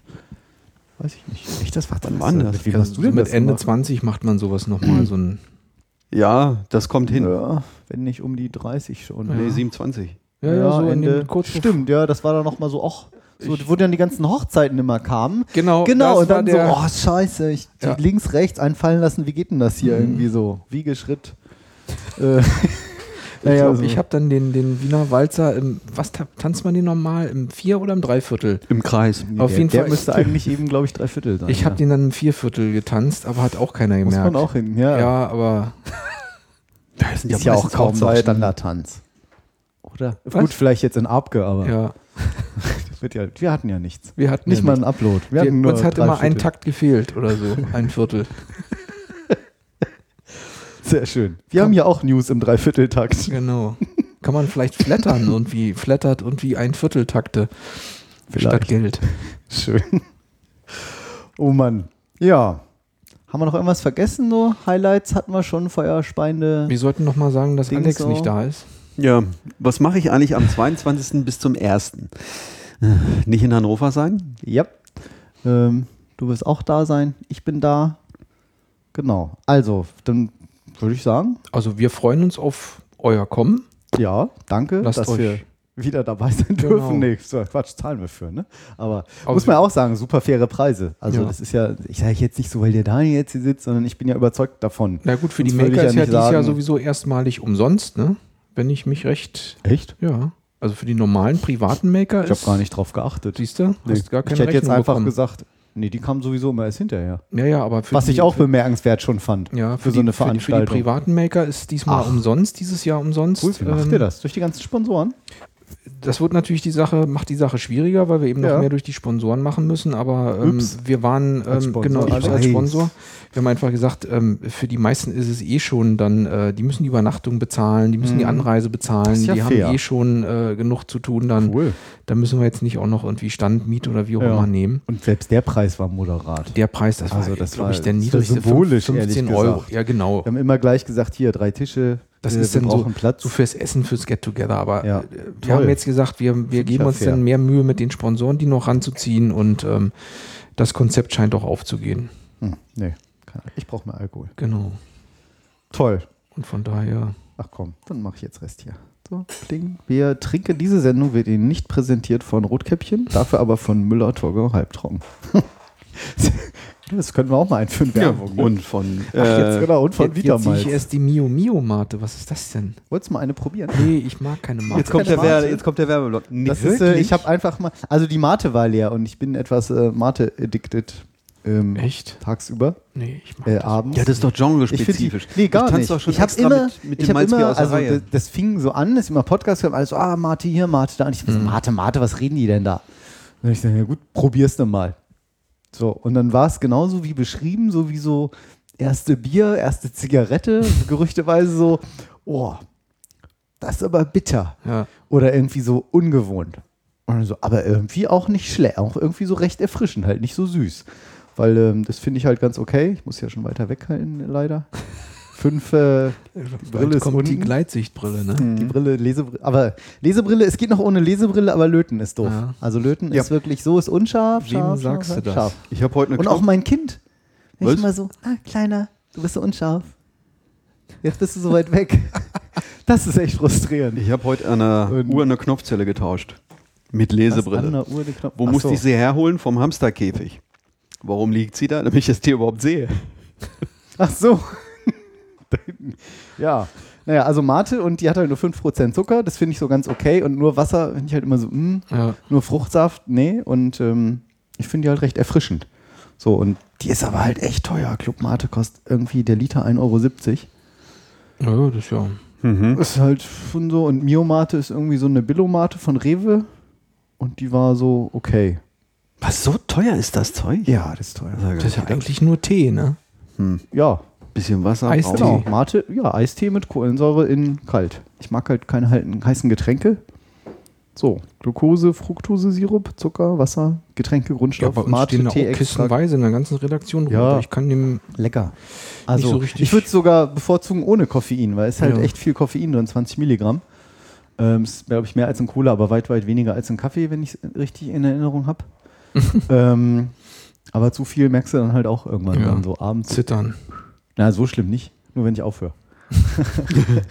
Weiß ich nicht. Echt, das war dann war denn das? Wie hast du so denn mit das Ende gemacht? 20 macht man sowas nochmal, so ein. Ja, das kommt hin. Ja, wenn nicht um die 30 schon. Nee, 27. Ja, ja, so in Ende. kurz Stimmt, ja, das war dann noch mal so, ach, so, wo dann die ganzen Hochzeiten immer kamen. Genau, Genau, und dann so, der- oh, scheiße, ich Ja. links, rechts einfallen lassen, wie geht denn das hier Mhm. irgendwie so? Wiegeschritt. äh, Ich so. ich habe dann den, den Wiener Walzer im, was ta- tanzt man den normal? Im Vier- oder im Dreiviertel? Im Kreis. auf der, jeden der Fall- müsste eigentlich eben, glaube ich, drei Viertel sein. Ich habe ja. den dann im Vierviertel getanzt, aber hat auch keiner Muss gemerkt. man auch hin, ja. Ja, aber Das sind Ist ja auch kaum so Hochzeiten. Standardtanz. Oder? Was? Gut, vielleicht jetzt in Abge, aber ja, ja, wir hatten ja nichts. wir hatten Nicht ja mal nichts. ein Upload. Wir Wir, uns hat immer ein. Takt gefehlt oder so, ein Viertel. Sehr schön. Wir haben hier auch News im Dreivierteltakt. Genau. Kann man vielleicht flattern irgendwie, flattert irgendwie ein Vierteltakte statt Vielleicht. Geld. Schön. Oh Mann. Ja. Haben wir noch irgendwas vergessen? So Highlights hatten wir schon, Feuerspeiende. Wir sollten noch mal sagen, dass Ding Alex so. nicht da ist. Ja, was mache ich eigentlich am 22. bis zum 1.? Äh, Nicht in Hannover sein? Ja. Ähm, du wirst auch da sein. Ich bin da. Genau. Also, dann würde ich sagen, Also wir freuen uns auf euer Kommen. ja, danke, Lasst dass euch- wir wieder dabei sein Genau. dürfen. Nee, so, Quatsch, zahlen wir für, ne? Aber Aber muss man auch sagen, super faire Preise. Also Ja. das ist ja, ich sage jetzt nicht so, weil der Daniel jetzt hier sitzt, sondern ich bin ja überzeugt davon. Na gut, für die Sonst würde Maker ich ist ja nicht dies Jahr sowieso erstmalig umsonst, ne? Wenn ich mich recht, Echt? ja. Also für die normalen privaten Maker Ich habe ist, gar nicht drauf geachtet. siehst du, Nee. hast gar keine ich hätte jetzt Rechnung einfach bekommen. gesagt, nee, die kamen sowieso immer erst hinterher. Ja, ja, aber für Was die, ich auch für, bemerkenswert schon fand. ja, für für, so eine die, für, die, für die Veranstaltung. privaten Maker ist diesmal Ach. umsonst, dieses Jahr umsonst. Cool, wie macht Ähm, ihr das? Durch die ganzen Sponsoren? Das wird natürlich die Sache, macht die Sache schwieriger, weil wir eben Ja. noch mehr durch die Sponsoren machen müssen. Aber ähm, wir waren Als ähm, Sponsor, genau ich als Sponsor. Wir haben einfach gesagt, ähm, für die meisten ist es eh schon dann, äh, die müssen die Übernachtung bezahlen, die müssen die Mhm. Anreise bezahlen, Das ist ja die fair. haben eh schon äh, genug zu tun. Dann, Cool. da müssen wir jetzt nicht auch noch irgendwie Stand, Miet oder wie auch Ja. immer nehmen. Und selbst der Preis war moderat. Der Preis, das Also war, das glaube ich, der niedrigste. symbolisch, 15 ehrlich Euro. gesagt. Ja, genau. Wir haben immer gleich gesagt, hier, drei Tische, Das äh, ist wir dann so, Platz. so fürs Essen, fürs Get-Together. Aber Ja, äh, toll. wir haben jetzt gesagt, wir, wir geben uns fair. dann mehr Mühe mit den Sponsoren, die noch ranzuziehen und ähm, das Konzept scheint auch aufzugehen. Hm, nee, keine- ich brauche mehr Alkohol. Genau. Toll. Und von daher, Ach komm, dann mache ich jetzt Rest hier. So, kling. Wir trinken diese Sendung, wird Ihnen nicht präsentiert von Rotkäppchen, dafür aber von Müller-Torgau Halbtrocken. das können wir auch mal einführen. Werbung, ne? und von. Ach, jetzt genau, und von jetzt, jetzt ich erst die Mio Mio Mate. Was ist das denn? Wolltest du mal eine probieren? Nee, ich mag keine Mate. Jetzt kommt, keine der Mate. jetzt kommt der Werbeblock. Nee, Das ist, äh, ich habe einfach mal, also die Mate war leer und ich bin etwas äh, Mate-addicted ähm, Echt? tagsüber, Nee, ich mag äh, das. abends. ja, das ist doch genrespezifisch. Nee, gar ich nicht. Doch schon ich habe immer, mit, mit ich dem hab immer also Reihe. das, das fing so an, ist immer Podcast gehört, alles so, ah, Mate hier, Mate da. Und ich so, Mate, Mate, was reden die denn da? Und ich dachte, ja gut, probier's dann mal. So, und dann war es genauso wie beschrieben, so wie so erste Bier, erste Zigarette, gerüchteweise so, oh, das ist aber bitter. Ja. Oder irgendwie so ungewohnt. Und so, aber irgendwie auch nicht schlecht, auch irgendwie so recht erfrischend, halt nicht so süß. Weil ähm, das finde ich halt ganz okay. Ich muss ja schon weiter weghalten, leider. Fünf, äh, die Brille kommt die unten. Gleitsichtbrille, ne? Die Brille, Lesebrille. Aber Lesebrille, es geht noch ohne Lesebrille, aber Löten ist doof. Ja. Also Löten Ja. ist wirklich so, ist unscharf. Wem Scharf, sagst scharf, du das? Scharf. ich habe heute eine Und auch mein Kind. Wenn Was? ich mal so, ah, Kleiner, du bist so unscharf. Jetzt bist du so weit weg. Das ist echt frustrierend. Ich habe heute an der Und- Uhr eine Knopfzelle getauscht. Mit Lesebrille. an der Uhr den Knopf- Wo Ach musste so. ich sie herholen? Vom Hamsterkäfig. Warum liegt sie da? Damit ich das Tier überhaupt sehe. Ach so. Ja. Naja, also Mate und die hat halt nur 5% Zucker, das finde ich so ganz okay. Und nur Wasser finde ich halt immer so, mh, Ja. nur Fruchtsaft, nee. Und ähm, ich finde die halt recht erfrischend. So, und die ist aber halt echt teuer. Club Mate kostet irgendwie der Liter 1,70 Euro. ja, das ist ja. Ist halt schon so. Und Mio Mate ist irgendwie so eine Billo-Mate von Rewe. Und die war so okay. Was, so teuer ist das Zeug? Ja, das ist teuer. Das ist ja eigentlich nur Tee, ne? Ja, Bisschen Wasser. Eistee. Genau, Mate, ja, Eistee mit Kohlensäure in kalt. Ich mag halt keine heißen Getränke. So, Glucose, Fructose, Sirup, Zucker, Wasser, Getränke, Ja, Grundstoff, bei uns Mate, stehen da auch Tee, kissenweise in der ganzen Redaktion rum. Ja. Ich kann dem. Lecker. Also, so ich würde es sogar bevorzugen ohne Koffein, weil es halt Ja. echt viel Koffein drin, 20 Milligramm. Ähm, ist, glaube ich, mehr als ein Cola, aber weit, weit weniger als ein Kaffee, wenn ich es richtig in Erinnerung habe. ähm, aber zu viel merkst du dann halt auch irgendwann Ja. dann so abends. Zittern. Na, so schlimm nicht. Nur wenn ich aufhöre.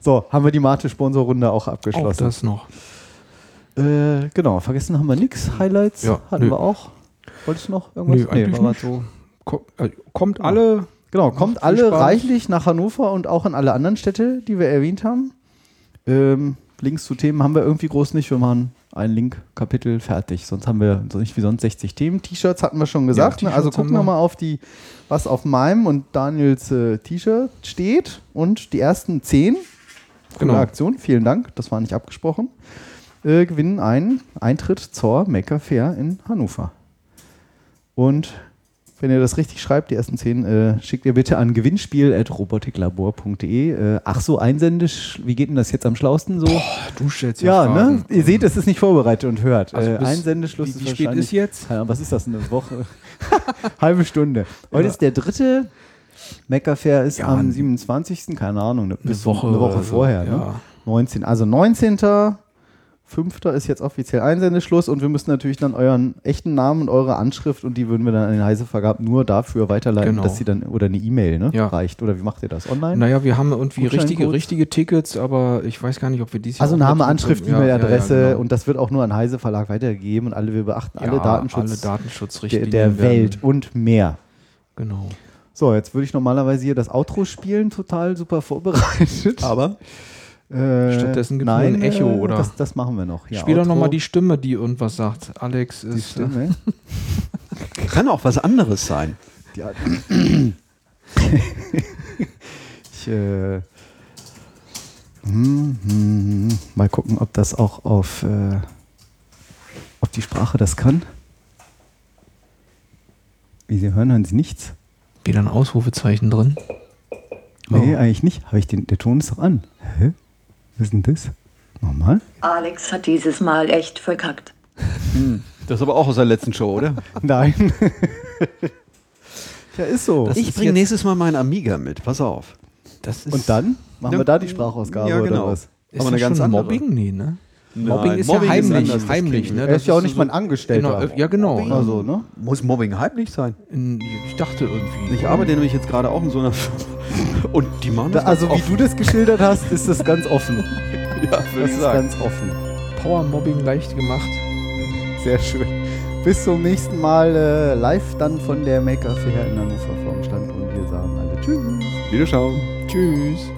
so, haben wir die Mate-Sponsorrunde auch Auch abgeschlossen. das noch. Äh, genau, vergessen haben wir nichts. Highlights Ja, hatten nö. wir auch. Wolltest du noch irgendwas? Nö, eigentlich war so. Äh, kommt alle. Genau, kommt alle Spaß. reichlich nach Hannover und auch in alle anderen Städte, die wir erwähnt haben. Ähm, Links zu Themen haben wir irgendwie groß nicht. Wir machen ein Link-Kapitel fertig. Sonst haben wir so nicht wie sonst 60 Themen. T-Shirts hatten wir schon gesagt. ne? T-Shirts Also gucken wir mal auf die, was auf meinem und Daniels äh, T-Shirt steht. Und die ersten 10, coole Genau. Aktion, vielen Dank, das war nicht abgesprochen, äh, gewinnen einen Eintritt zur Maker Fair in Hannover. Und Wenn ihr das richtig schreibt, die ersten zehn, äh, schickt ihr bitte an gewinnspiel.robotiklabor.de. Äh, ach so, einsendisch, wie geht denn das jetzt am schlausten so? Du stellst ja, ne? Ihr seht, es ist nicht vorbereitet und hört. Also äh, Einsendeschluss wie- wie ist spät ist jetzt? Ja, was ist das, eine Woche? Halbe Stunde. Heute Ja. ist der dritte. Mecca-Fair ist Ja, am ein- 27. Keine Ahnung, ne, bis Woche eine Woche oder so, vorher. Ne? ja. 19. Also 19. 5. ist jetzt offiziell Einsendeschluss und wir müssen natürlich dann euren echten Namen und eure Anschrift und die würden wir dann an den Heisevergab nur dafür weiterleiten, Genau. dass sie dann oder eine E-Mail ne, Ja. reicht. Oder wie macht ihr das? Online? Naja, wir haben irgendwie richtige, richtige Tickets, aber ich weiß gar nicht, ob wir dies Also Name, Anschrift, E-Mail-Adresse ja, ja, genau. und das wird auch nur an Heise Verlag weitergegeben und alle, wir beachten alle Datenschutz alle der, Datenschutzrichtlinien der werden- Welt und mehr. Genau. So, jetzt würde ich normalerweise hier das Outro spielen, total super vorbereitet. Aber Äh, Stattdessen nur nein, ein Echo, äh, oder? Das, das machen wir noch. Ja, Spiel doch nochmal die Stimme, die irgendwas sagt. Alex die ist. Stimme. kann auch was anderes sein. Hat- ich, äh, hm, hm, mal gucken, ob das auch auf, äh, ob die Sprache das kann. Wie Sie hören, hören Sie nichts. Wieder ein Ausrufezeichen drin. Nee, Oh. eigentlich nicht. Ich den, der Ton ist doch an. Was ist denn das? Nochmal? Alex hat dieses Mal echt verkackt. Das ist aber auch aus der letzten Show, oder? Nein. ja, ist so. Das ich bringe nächstes Mal meinen Amiga mit. Pass auf. Das ist Und dann machen Ja, wir da die Sprachausgabe ja, genau. oder was? Ist aber das eine ganz schon andere. Mobbing? Nee, ne? Nein, Mobbing ist Mobbing ja ist heimlich. das heimlich, ne? Er Das ist ja auch so- nicht mein Angestellter. Genau, ja, genau. Also, ne? Muss Mobbing heimlich sein? In- Ich dachte irgendwie. Ich arbeite nämlich jetzt gerade auch in so einer Firma. Und die machen Da, das also, ganz wie du das geschildert hast, ist das ganz offen. offen. Ja, Das ist ganz offen. Power-Mobbing leicht gemacht. Sehr schön. Bis zum nächsten Mal äh, live dann von der Maker Fair in Hannover vom Stand und wir sagen alle Tschüss. Wiederschauen. Tschüss.